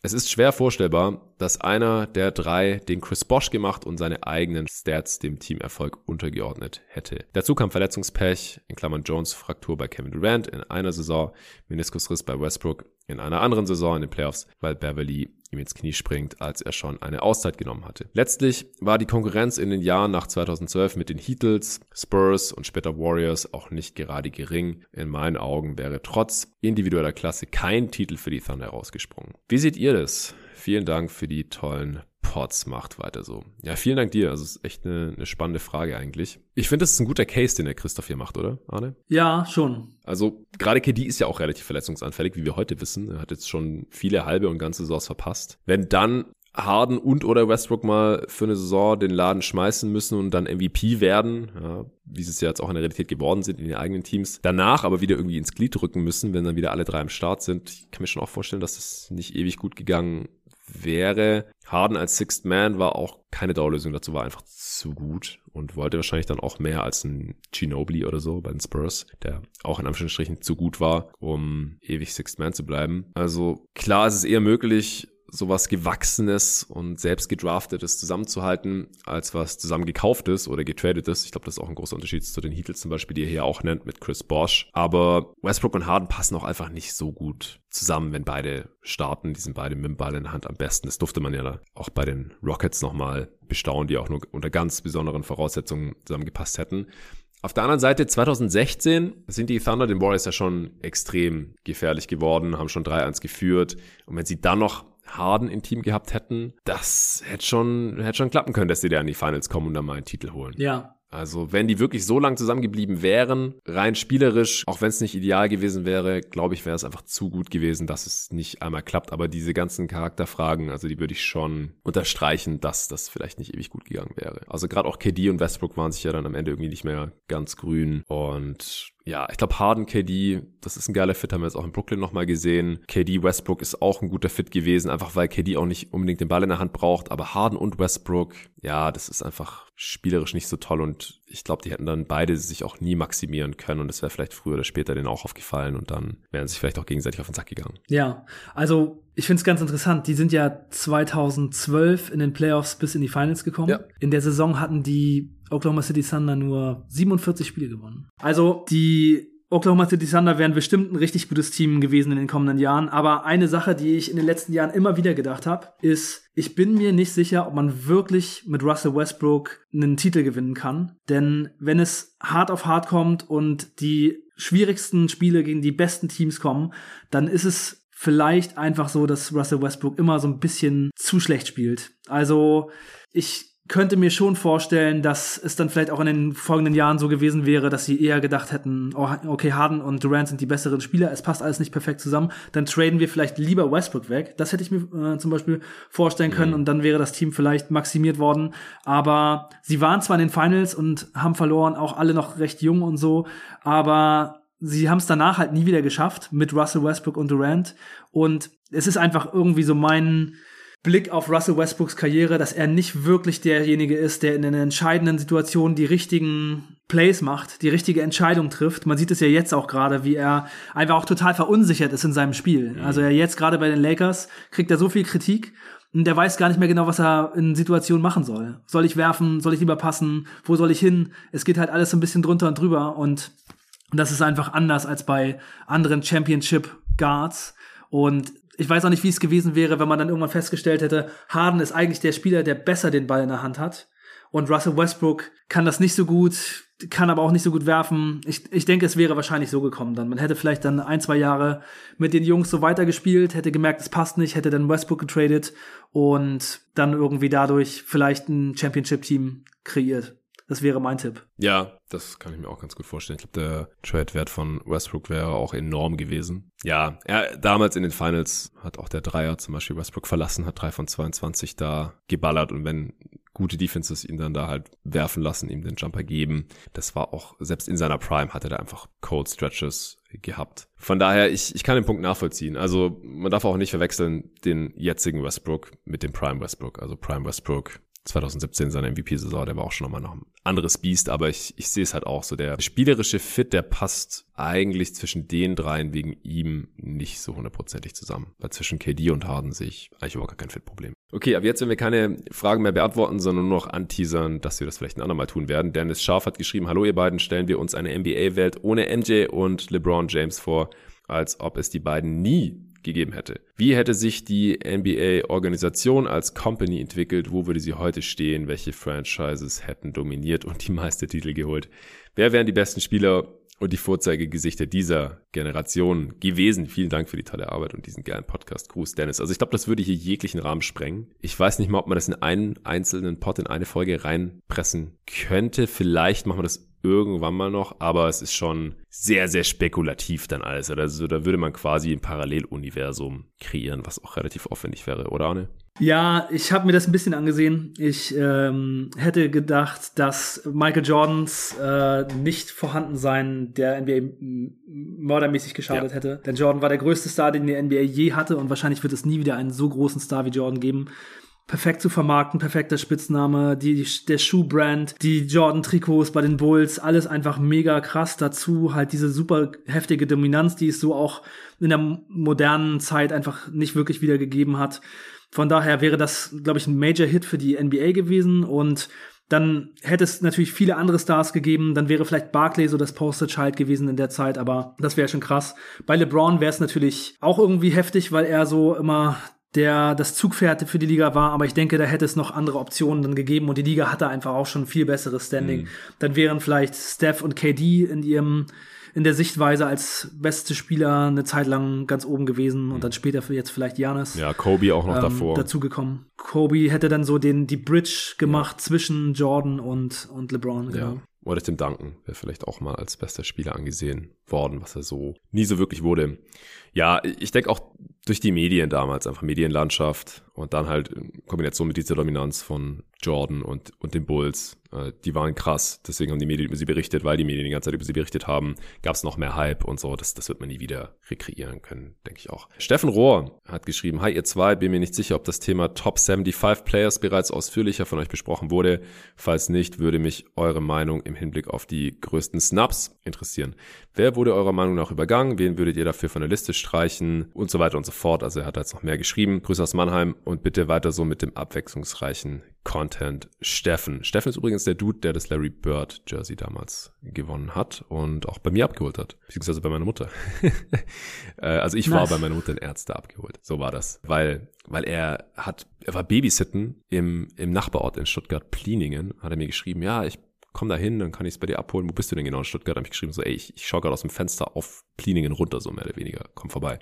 Es ist schwer vorstellbar, dass einer der drei den Chris Bosch gemacht und seine eigenen Stats dem Teamerfolg untergeordnet hätte. Dazu kam Verletzungspech, in Klammern Jones Fraktur bei Kevin Durant in einer Saison, Meniskusriss bei Westbrook in einer anderen Saison in den Playoffs, weil Beverly ihm ins Knie springt, als er schon eine Auszeit genommen hatte. Letztlich war die Konkurrenz in den Jahren nach 2012 mit den Heatles, Spurs und später Warriors auch nicht gerade gering. In meinen Augen wäre trotz individueller Klasse kein Titel für die Thunder rausgesprungen. Wie seht ihr das? Vielen Dank für die tollen Pots macht weiter so. Ja, vielen Dank dir. Also es ist echt eine, eine spannende Frage eigentlich. Ich finde, das ist ein guter Case, den der Christoph hier macht, oder, Arne? Ja, schon. Also gerade KD ist ja auch relativ verletzungsanfällig, wie wir heute wissen. Er hat jetzt schon viele halbe und ganze Saisons verpasst. Wenn dann Harden und oder Westbrook mal für eine Saison den Laden schmeißen müssen und dann MVP werden, ja, wie sie es ja jetzt auch in der Realität geworden sind in den eigenen Teams, danach aber wieder irgendwie ins Glied rücken müssen, wenn dann wieder alle drei am Start sind. Ich kann mir schon auch vorstellen, dass das nicht ewig gut gegangen wäre. Harden als Sixth Man war auch keine Dauerlösung dazu, war einfach zu gut und wollte wahrscheinlich dann auch mehr als ein Ginobili oder so bei den Spurs, der auch in Anführungsstrichen zu gut war, um ewig Sixth Man zu bleiben. Also klar, es ist eher möglich, sowas Gewachsenes und selbst gedraftetes zusammenzuhalten, als was zusammen gekauftes oder getradetes. Ich glaube, das ist auch ein großer Unterschied zu den Heatles zum Beispiel, die er hier auch nennt mit Chris Bosch. Aber Westbrook und Harden passen auch einfach nicht so gut zusammen, wenn beide starten. Die sind beide mit dem Ball in der Hand am besten. Das durfte man ja auch bei den Rockets nochmal bestaunen, die auch nur unter ganz besonderen Voraussetzungen zusammengepasst hätten. Auf der anderen Seite, 2016 sind die Thunder den Warriors ja schon extrem gefährlich geworden, haben schon 3-1 geführt. Und wenn sie dann noch Harden im Team gehabt hätten, das hätte schon, hätte schon klappen können, dass sie da in die Finals kommen und dann mal einen Titel holen. Ja. Also, wenn die wirklich so lang zusammengeblieben wären, rein spielerisch, auch wenn es nicht ideal gewesen wäre, glaube ich, wäre es einfach zu gut gewesen, dass es nicht einmal klappt. Aber diese ganzen Charakterfragen, also die würde ich schon unterstreichen, dass das vielleicht nicht ewig gut gegangen wäre. Also gerade auch KD und Westbrook waren sich ja dann am Ende irgendwie nicht mehr ganz grün und ja, ich glaube Harden, KD, das ist ein geiler Fit, haben wir jetzt auch in Brooklyn nochmal gesehen. KD, Westbrook ist auch ein guter Fit gewesen, einfach weil KD auch nicht unbedingt den Ball in der Hand braucht, aber Harden und Westbrook, ja, das ist einfach spielerisch nicht so toll und ich glaube, die hätten dann beide sich auch nie maximieren können und es wäre vielleicht früher oder später denen auch aufgefallen und dann wären sie sich vielleicht auch gegenseitig auf den Sack gegangen. Ja, also ich finde es ganz interessant. Die sind ja 2012 in den Playoffs bis in die Finals gekommen. Ja. In der Saison hatten die Oklahoma City Thunder nur 47 Spiele gewonnen. Also die Oklahoma City Thunder wären bestimmt ein richtig gutes Team gewesen in den kommenden Jahren. Aber eine Sache, die ich in den letzten Jahren immer wieder gedacht habe, ist, ich bin mir nicht sicher, ob man wirklich mit Russell Westbrook einen Titel gewinnen kann. Denn wenn es hart auf hart kommt und die schwierigsten Spiele gegen die besten Teams kommen, dann ist es vielleicht einfach so, dass Russell Westbrook immer so ein bisschen zu schlecht spielt. Also ich könnte mir schon vorstellen, dass es dann vielleicht auch in den folgenden Jahren so gewesen wäre, dass sie eher gedacht hätten, oh, okay, Harden und Durant sind die besseren Spieler, es passt alles nicht perfekt zusammen, dann traden wir vielleicht lieber Westbrook weg. Das hätte ich mir äh, zum Beispiel vorstellen können und dann wäre das Team vielleicht maximiert worden. Aber sie waren zwar in den Finals und haben verloren, auch alle noch recht jung und so, aber sie haben es danach halt nie wieder geschafft mit Russell Westbrook und Durant. Und es ist einfach irgendwie so mein Blick auf Russell Westbrooks Karriere, dass er nicht wirklich derjenige ist, der in den entscheidenden Situationen die richtigen Plays macht, die richtige Entscheidung trifft. Man sieht es ja jetzt auch gerade, wie er einfach auch total verunsichert ist in seinem Spiel. Mhm. Also er jetzt gerade bei den Lakers kriegt er so viel Kritik und der weiß gar nicht mehr genau, was er in Situationen machen soll. Soll ich werfen? Soll ich lieber passen? Wo soll ich hin? Es geht halt alles so ein bisschen drunter und drüber und das ist einfach anders als bei anderen Championship Guards und ich weiß auch nicht, wie es gewesen wäre, wenn man dann irgendwann festgestellt hätte, Harden ist eigentlich der Spieler, der besser den Ball in der Hand hat. Und Russell Westbrook kann das nicht so gut, kann aber auch nicht so gut werfen. Ich, ich denke, es wäre wahrscheinlich so gekommen dann. Man hätte vielleicht dann ein, zwei Jahre mit den Jungs so weitergespielt, hätte gemerkt, es passt nicht, hätte dann Westbrook getradet und dann irgendwie dadurch vielleicht ein Championship-Team kreiert. Das wäre mein Tipp. Ja, das kann ich mir auch ganz gut vorstellen. Ich glaube, der Trade-Wert von Westbrook wäre auch enorm gewesen. Ja, er, damals in den Finals hat auch der Dreier zum Beispiel Westbrook verlassen, hat drei von 22 da geballert und wenn gute Defenses ihn dann da halt werfen lassen, ihm den Jumper geben. Das war auch, selbst in seiner Prime hatte er einfach Cold Stretches gehabt. Von daher, ich, ich kann den Punkt nachvollziehen. Also man darf auch nicht verwechseln den jetzigen Westbrook mit dem Prime Westbrook. Also Prime Westbrook 2017 seine MVP-Saison, der war auch schon nochmal noch ein anderes Biest, aber ich, ich sehe es halt auch so. Der spielerische Fit, der passt eigentlich zwischen den dreien wegen ihm nicht so hundertprozentig zusammen. Weil zwischen KD und Harden sehe ich eigentlich überhaupt gar kein Fit-Problem. Okay, ab jetzt, wenn wir keine Fragen mehr beantworten, sondern nur noch anteasern, dass wir das vielleicht ein andermal tun werden. Dennis Scharf hat geschrieben, hallo ihr beiden, stellen wir uns eine NBA-Welt ohne MJ und LeBron James vor, als ob es die beiden nie gegeben hätte. Wie hätte sich die NBA-Organisation als Company entwickelt? Wo würde sie heute stehen? Welche Franchises hätten dominiert und die meiste Titel geholt? Wer wären die besten Spieler und die Vorzeigegesichter dieser Generation gewesen. Vielen Dank für die tolle Arbeit und diesen geilen Podcast. Gruß, Dennis. Also ich glaube, das würde hier jeglichen Rahmen sprengen. Ich weiß nicht mal, ob man das in einen einzelnen Pod in eine Folge reinpressen könnte. Vielleicht machen wir das irgendwann mal noch, aber es ist schon sehr, sehr spekulativ dann alles. Also da würde man quasi ein Paralleluniversum kreieren, was auch relativ aufwendig wäre, oder Arne? Ja, ich habe mir das ein bisschen angesehen. Ich ähm, hätte gedacht, dass Michael Jordans äh, nicht vorhanden sein der NBA mördermäßig geschadet ja. hätte. Denn Jordan war der größte Star, den die NBA je hatte und wahrscheinlich wird es nie wieder einen so großen Star wie Jordan geben perfekt zu vermarkten, perfekter Spitzname, die, der Schuhbrand, die Jordan-Trikots bei den Bulls, alles einfach mega krass. Dazu halt diese super heftige Dominanz, die es so auch in der modernen Zeit einfach nicht wirklich wiedergegeben hat. Von daher wäre das, glaube ich, ein Major-Hit für die NBA gewesen und dann hätte es natürlich viele andere Stars gegeben. Dann wäre vielleicht Barclay so das Poster Child gewesen in der Zeit, aber das wäre schon krass. Bei LeBron wäre es natürlich auch irgendwie heftig, weil er so immer der das Zugpferd für die Liga war, aber ich denke, da hätte es noch andere Optionen dann gegeben und die Liga hatte einfach auch schon viel besseres Standing. Mhm. Dann wären vielleicht Steph und KD in ihrem in der Sichtweise als beste Spieler eine Zeit lang ganz oben gewesen und dann später jetzt vielleicht Janis. Ja, Kobe auch noch ähm, davor. Dazugekommen. Kobe hätte dann so den die Bridge gemacht ja. zwischen Jordan und und LeBron. Genau. Ja. Oder Tim Duncan wäre vielleicht auch mal als bester Spieler angesehen worden, was er so nie so wirklich wurde. Ja, ich denke auch durch die Medien damals, einfach Medienlandschaft und dann halt in Kombination mit dieser Dominanz von Jordan und, und den Bulls, äh, die waren krass. Deswegen haben die Medien über sie berichtet, weil die Medien die ganze Zeit über sie berichtet haben, gab es noch mehr Hype und so. Das, das wird man nie wieder rekreieren können, denke ich auch. Steffen Rohr hat geschrieben, Hi ihr zwei, bin mir nicht sicher, ob das Thema Top 75 Players bereits ausführlicher von euch besprochen wurde. Falls nicht, würde mich eure Meinung im Hinblick auf die größten Snaps interessieren. Wer wurde eurer Meinung nach übergangen? Wen würdet ihr dafür von der Liste streichen? Und so weiter und so fort. Also er hat jetzt noch mehr geschrieben. Grüße aus Mannheim und bitte weiter so mit dem abwechslungsreichen Content Steffen. Steffen ist übrigens der Dude, der das Larry Bird Jersey damals gewonnen hat und auch bei mir abgeholt hat, beziehungsweise bei meiner Mutter. Äh, also ich war bei meiner Mutter in Ärzte abgeholt. So war das, weil weil er hat er war Babysitten im im Nachbarort in Stuttgart Pliningen, hat er mir geschrieben, ja, ich komm da hin, dann kann ich es bei dir abholen. Wo bist du denn genau in Stuttgart? Habe ich geschrieben, so, ey, ich, ich schaue gerade aus dem Fenster auf Pliningen runter, so mehr oder weniger. Komm vorbei.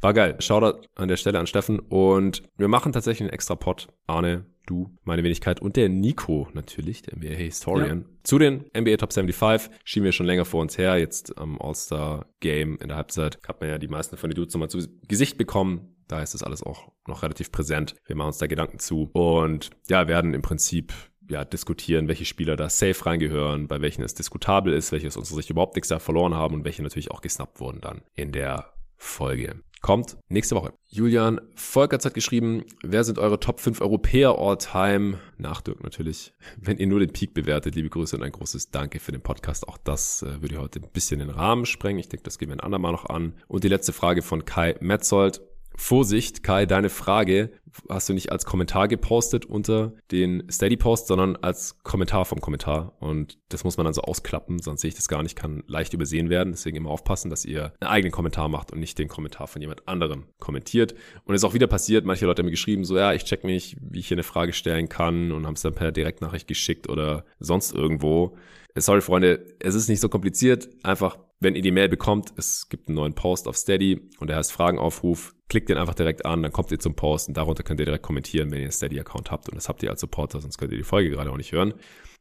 War geil. Shoutout an der Stelle an Steffen. Und wir machen tatsächlich einen extra Pod. Arne, du, meine Wenigkeit und der Nico natürlich, der NBA Historian. Ja. Zu den NBA Top 75 schieben wir schon länger vor uns her. Jetzt am All-Star Game in der Halbzeit hat man ja die meisten von den Dudes nochmal zu Gesicht bekommen. Da ist das alles auch noch relativ präsent. Wir machen uns da Gedanken zu und ja, werden im Prinzip ja, diskutieren, welche Spieler da safe reingehören, bei welchen es diskutabel ist, welche aus unserer Sicht überhaupt nichts da verloren haben und welche natürlich auch gesnappt wurden dann in der Folge. kommt nächste Woche. Julian Volkerts hat geschrieben, wer sind eure Top 5 Europäer all-time? Nach Dirk natürlich. Wenn ihr nur den Peak bewertet, liebe Grüße und ein großes Danke für den Podcast. Auch das äh, würde heute ein bisschen den Rahmen sprengen. Ich denke, das gehen wir ein andermal noch an. Und die letzte Frage von Kai Metzold. Vorsicht, Kai, deine Frage hast du nicht als Kommentar gepostet unter den Steady-Post, sondern als Kommentar vom Kommentar. Und das muss man dann so ausklappen, sonst sehe ich das gar nicht, kann leicht übersehen werden. Deswegen immer aufpassen, dass ihr einen eigenen Kommentar macht und nicht den Kommentar von jemand anderem kommentiert. Und es ist auch wieder passiert, manche Leute haben mir geschrieben, so ja, ich check mich, wie ich hier eine Frage stellen kann und haben es dann per Direktnachricht geschickt oder sonst irgendwo. Sorry, Freunde, es ist nicht so kompliziert. Einfach wenn ihr die Mail bekommt, es gibt einen neuen Post auf Steady und der heißt Fragenaufruf, klickt den einfach direkt an, dann kommt ihr zum Post und darunter könnt ihr direkt kommentieren, wenn ihr einen Steady-Account habt und das habt ihr als Supporter, sonst könnt ihr die Folge gerade auch nicht hören.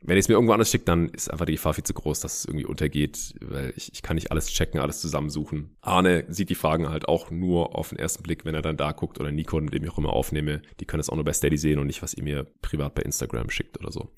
Wenn ihr es mir irgendwo anders schickt, dann ist einfach die Gefahr viel zu groß, dass es irgendwie untergeht, weil ich, ich kann nicht alles checken, alles zusammensuchen. Arne sieht die Fragen halt auch nur auf den ersten Blick, wenn er dann da guckt oder Nico, mit dem ich auch immer aufnehme. Die können es auch nur bei Steady sehen und nicht, was ihr mir privat bei Instagram schickt oder so.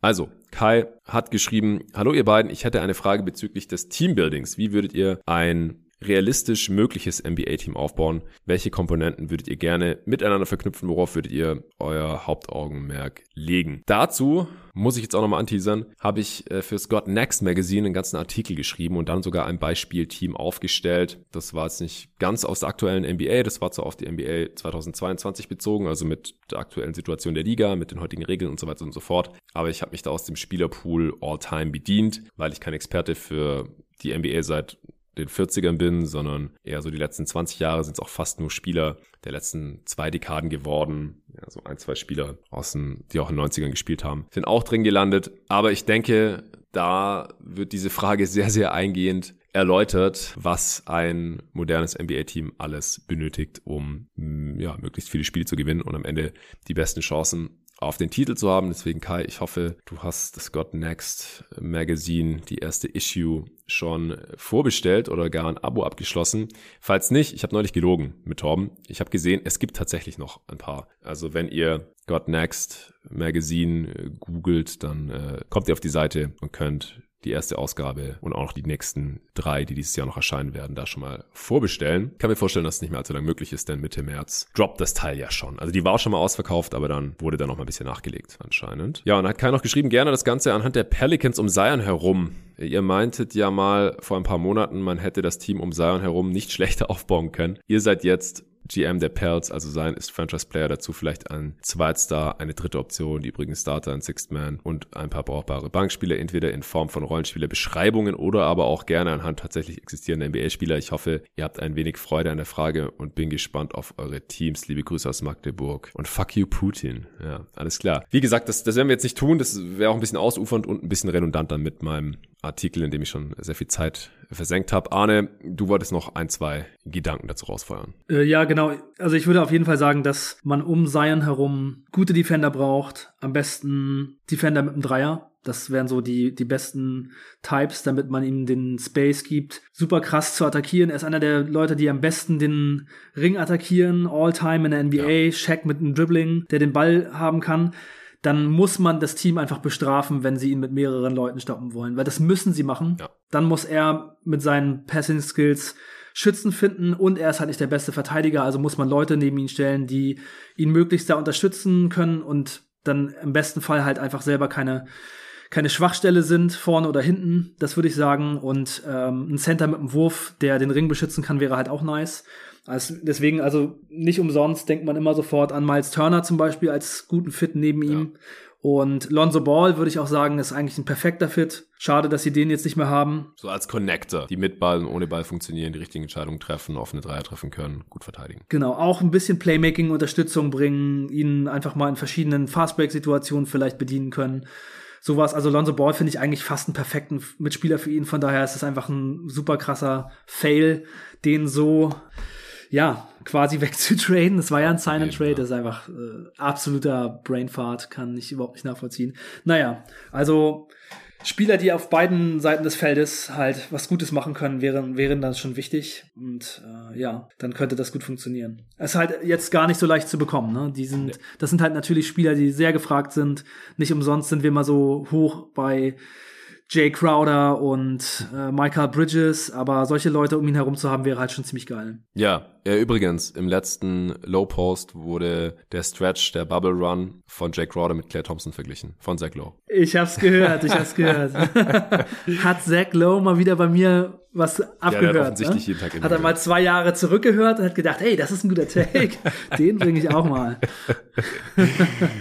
Also, Kai hat geschrieben, hallo ihr beiden, ich hätte eine Frage bezüglich des Teambuildings. Wie würdet ihr ein realistisch mögliches NBA-Team aufbauen? Welche Komponenten würdet ihr gerne miteinander verknüpfen? Worauf würdet ihr euer Hauptaugenmerk legen? Dazu muss ich jetzt auch nochmal anteasern, habe ich äh, für Scott Next Magazine einen ganzen Artikel geschrieben und dann sogar ein Beispielteam aufgestellt. Das war jetzt nicht ganz aus der aktuellen NBA, das war zwar auf die NBA 2022 bezogen, also mit der aktuellen Situation der Liga, mit den heutigen Regeln und so weiter und so fort. Aber ich habe mich da aus dem Spielerpool All-Time bedient, weil ich kein Experte für die NBA seit den 40ern bin, sondern eher so die letzten 20 Jahre sind es auch fast nur Spieler der letzten zwei Dekaden geworden. Ja, so ein, zwei Spieler aus den, die auch in den 90ern gespielt haben, sind auch drin gelandet. Aber ich denke, da wird diese Frage sehr, sehr eingehend erläutert, was ein modernes NBA-Team alles benötigt, um ja, möglichst viele Spiele zu gewinnen und am Ende die besten Chancen auf den Titel zu haben. Deswegen Kai, ich hoffe, du hast das God Next Magazine, die erste Issue schon vorbestellt oder gar ein Abo abgeschlossen. Falls nicht, ich habe neulich gelogen mit Torben. Ich habe gesehen, es gibt tatsächlich noch ein paar. Also wenn ihr God Next Magazine googelt, dann äh, kommt ihr auf die Seite und könnt die erste Ausgabe und auch noch die nächsten drei, die dieses Jahr noch erscheinen werden, da schon mal vorbestellen. Kann mir vorstellen, dass es nicht mehr allzu lang möglich ist, denn Mitte März droppt das Teil ja schon. Also die war schon mal ausverkauft, aber dann wurde da noch mal ein bisschen nachgelegt anscheinend. Ja, und hat Kai noch geschrieben, gerne das Ganze anhand der Pelicans um Zion herum. Ihr meintet ja mal vor ein paar Monaten, man hätte das Team um Zion herum nicht schlechter aufbauen können. Ihr seid jetzt GM der Pelts, also sein ist Franchise Player dazu vielleicht ein Zweitstar, eine dritte Option, die übrigens Starter, ein Sixth Man und ein paar brauchbare Bankspieler, entweder in Form von Rollenspielerbeschreibungen oder aber auch gerne anhand tatsächlich existierender NBA-Spieler. Ich hoffe, ihr habt ein wenig Freude an der Frage und bin gespannt auf eure Teams. Liebe Grüße aus Magdeburg und fuck you Putin. Ja, alles klar. Wie gesagt, das, das werden wir jetzt nicht tun. Das wäre auch ein bisschen ausufernd und ein bisschen redundant dann mit meinem Artikel, in dem ich schon sehr viel Zeit versenkt habe. Arne, du wolltest noch ein, zwei Gedanken dazu rausfeuern. Äh, ja, genau. Also ich würde auf jeden Fall sagen, dass man um Zion herum gute Defender braucht. Am besten Defender mit einem Dreier. Das wären so die, die besten Types, damit man ihm den Space gibt. Super krass zu attackieren. Er ist einer der Leute, die am besten den Ring attackieren. All time in der NBA. Ja. Shaq mit einem Dribbling, der den Ball haben kann dann muss man das Team einfach bestrafen, wenn sie ihn mit mehreren Leuten stoppen wollen, weil das müssen sie machen. Ja. Dann muss er mit seinen Passing Skills Schützen finden und er ist halt nicht der beste Verteidiger, also muss man Leute neben ihn stellen, die ihn möglichst da unterstützen können und dann im besten Fall halt einfach selber keine keine Schwachstelle sind, vorne oder hinten, das würde ich sagen. Und ähm, ein Center mit einem Wurf, der den Ring beschützen kann, wäre halt auch nice. Also deswegen, also nicht umsonst denkt man immer sofort an Miles Turner zum Beispiel als guten Fit neben ja. ihm. Und Lonzo Ball würde ich auch sagen, ist eigentlich ein perfekter Fit. Schade, dass sie den jetzt nicht mehr haben. So als Connector, die mit Ball und ohne Ball funktionieren, die richtigen Entscheidungen treffen, offene Dreier treffen können, gut verteidigen. Genau, auch ein bisschen Playmaking, Unterstützung bringen, ihnen einfach mal in verschiedenen Fastbreak-Situationen vielleicht bedienen können. Sowas, also Lonzo Ball finde ich eigentlich fast einen perfekten Mitspieler für ihn. Von daher ist es einfach ein super krasser Fail, den so ja, quasi wegzutraden. Das war ja ein Sign and Trade, das ist einfach äh, absoluter Brainfart, kann ich überhaupt nicht nachvollziehen. Naja, also Spieler, die auf beiden Seiten des Feldes halt was Gutes machen können, wären, wären dann schon wichtig. Und äh, ja, dann könnte das gut funktionieren. Es ist halt jetzt gar nicht so leicht zu bekommen. Ne? Die sind, das sind halt natürlich Spieler, die sehr gefragt sind. Nicht umsonst sind wir mal so hoch bei Jay Crowder und äh, Michael Bridges, aber solche Leute um ihn herum zu haben, wäre halt schon ziemlich geil. Ja, Ja, übrigens, im letzten Low Post wurde der Stretch, der Bubble Run von Jake Crowder mit Claire Thompson verglichen, von Zach Lowe. Ich hab's gehört, ich hab's gehört. Hat Zach Lowe mal wieder bei mir was abgehört. Ja, offensichtlich ne? jeden Tag Hat er mal zwei Jahre zurückgehört und hat gedacht, hey, das ist ein guter Take. Den bringe ich auch mal.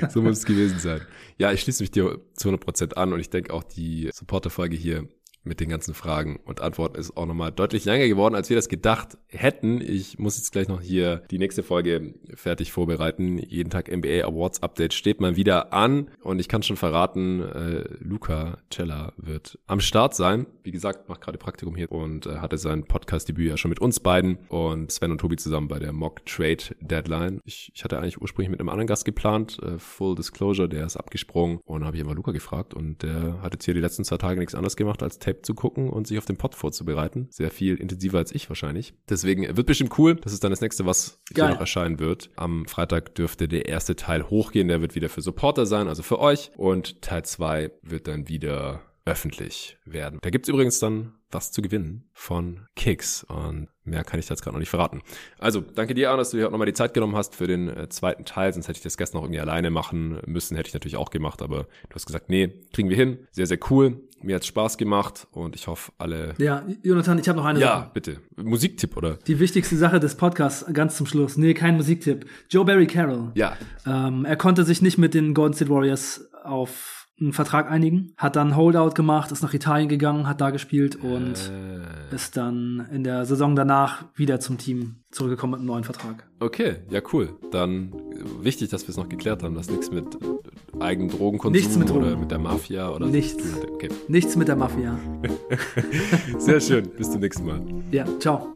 so muss es gewesen sein. Ja, ich schließe mich dir zu 100% an und ich denke auch die Supporter-Folge hier mit den ganzen Fragen und Antworten ist auch nochmal deutlich länger geworden, als wir das gedacht hätten. Ich muss jetzt gleich noch hier die nächste Folge fertig vorbereiten. Jeden Tag NBA Awards Update steht mal wieder an und ich kann schon verraten, äh, Luca Cella wird am Start sein. Wie gesagt, macht gerade Praktikum hier und äh, hatte sein Podcast-Debüt ja schon mit uns beiden und Sven und Tobi zusammen bei der Mock Trade Deadline. Ich, ich hatte eigentlich ursprünglich mit einem anderen Gast geplant, äh, Full Disclosure, der ist abgesprungen und habe ich immer Luca gefragt und der hat jetzt hier die letzten zwei Tage nichts anderes gemacht als Tape zu gucken und sich auf den Pod vorzubereiten. Sehr viel intensiver als ich wahrscheinlich. Deswegen wird bestimmt cool. Das ist dann das nächste, was Geil. hier noch erscheinen wird. Am Freitag dürfte der erste Teil hochgehen. Der wird wieder für Supporter sein, also für euch. Und Teil zwei wird dann wieder öffentlich werden. Da gibt's übrigens dann was zu gewinnen von Kicks und mehr kann ich jetzt gerade noch nicht verraten. Also, danke dir, Arne, dass du dir nochmal die Zeit genommen hast für den äh, zweiten Teil, sonst hätte ich das gestern noch irgendwie alleine machen müssen, hätte ich natürlich auch gemacht, aber du hast gesagt, nee, kriegen wir hin. Sehr, sehr cool. Mir hat's Spaß gemacht und ich hoffe, alle. Ja, Jonathan, ich habe noch eine ja, Sache. Ja, bitte. Musiktipp, oder? Die wichtigste Sache des Podcasts, ganz zum Schluss. Nee, kein Musiktipp. Joe Barry Carroll. Ja. Ähm, er konnte sich nicht mit den Golden State Warriors auf einen Vertrag einigen, hat dann Holdout gemacht, ist nach Italien gegangen, hat da gespielt und äh. ist dann in der Saison danach wieder zum Team zurückgekommen mit einem neuen Vertrag. Okay, ja cool. Dann wichtig, dass wir es noch geklärt haben, dass nichts mit eigenen Drogenkonsum nichts mit Drogen. oder mit der Mafia oder nichts. Okay. Nichts mit der Mafia. Sehr schön. Bis zum nächsten Mal. Ja, ciao.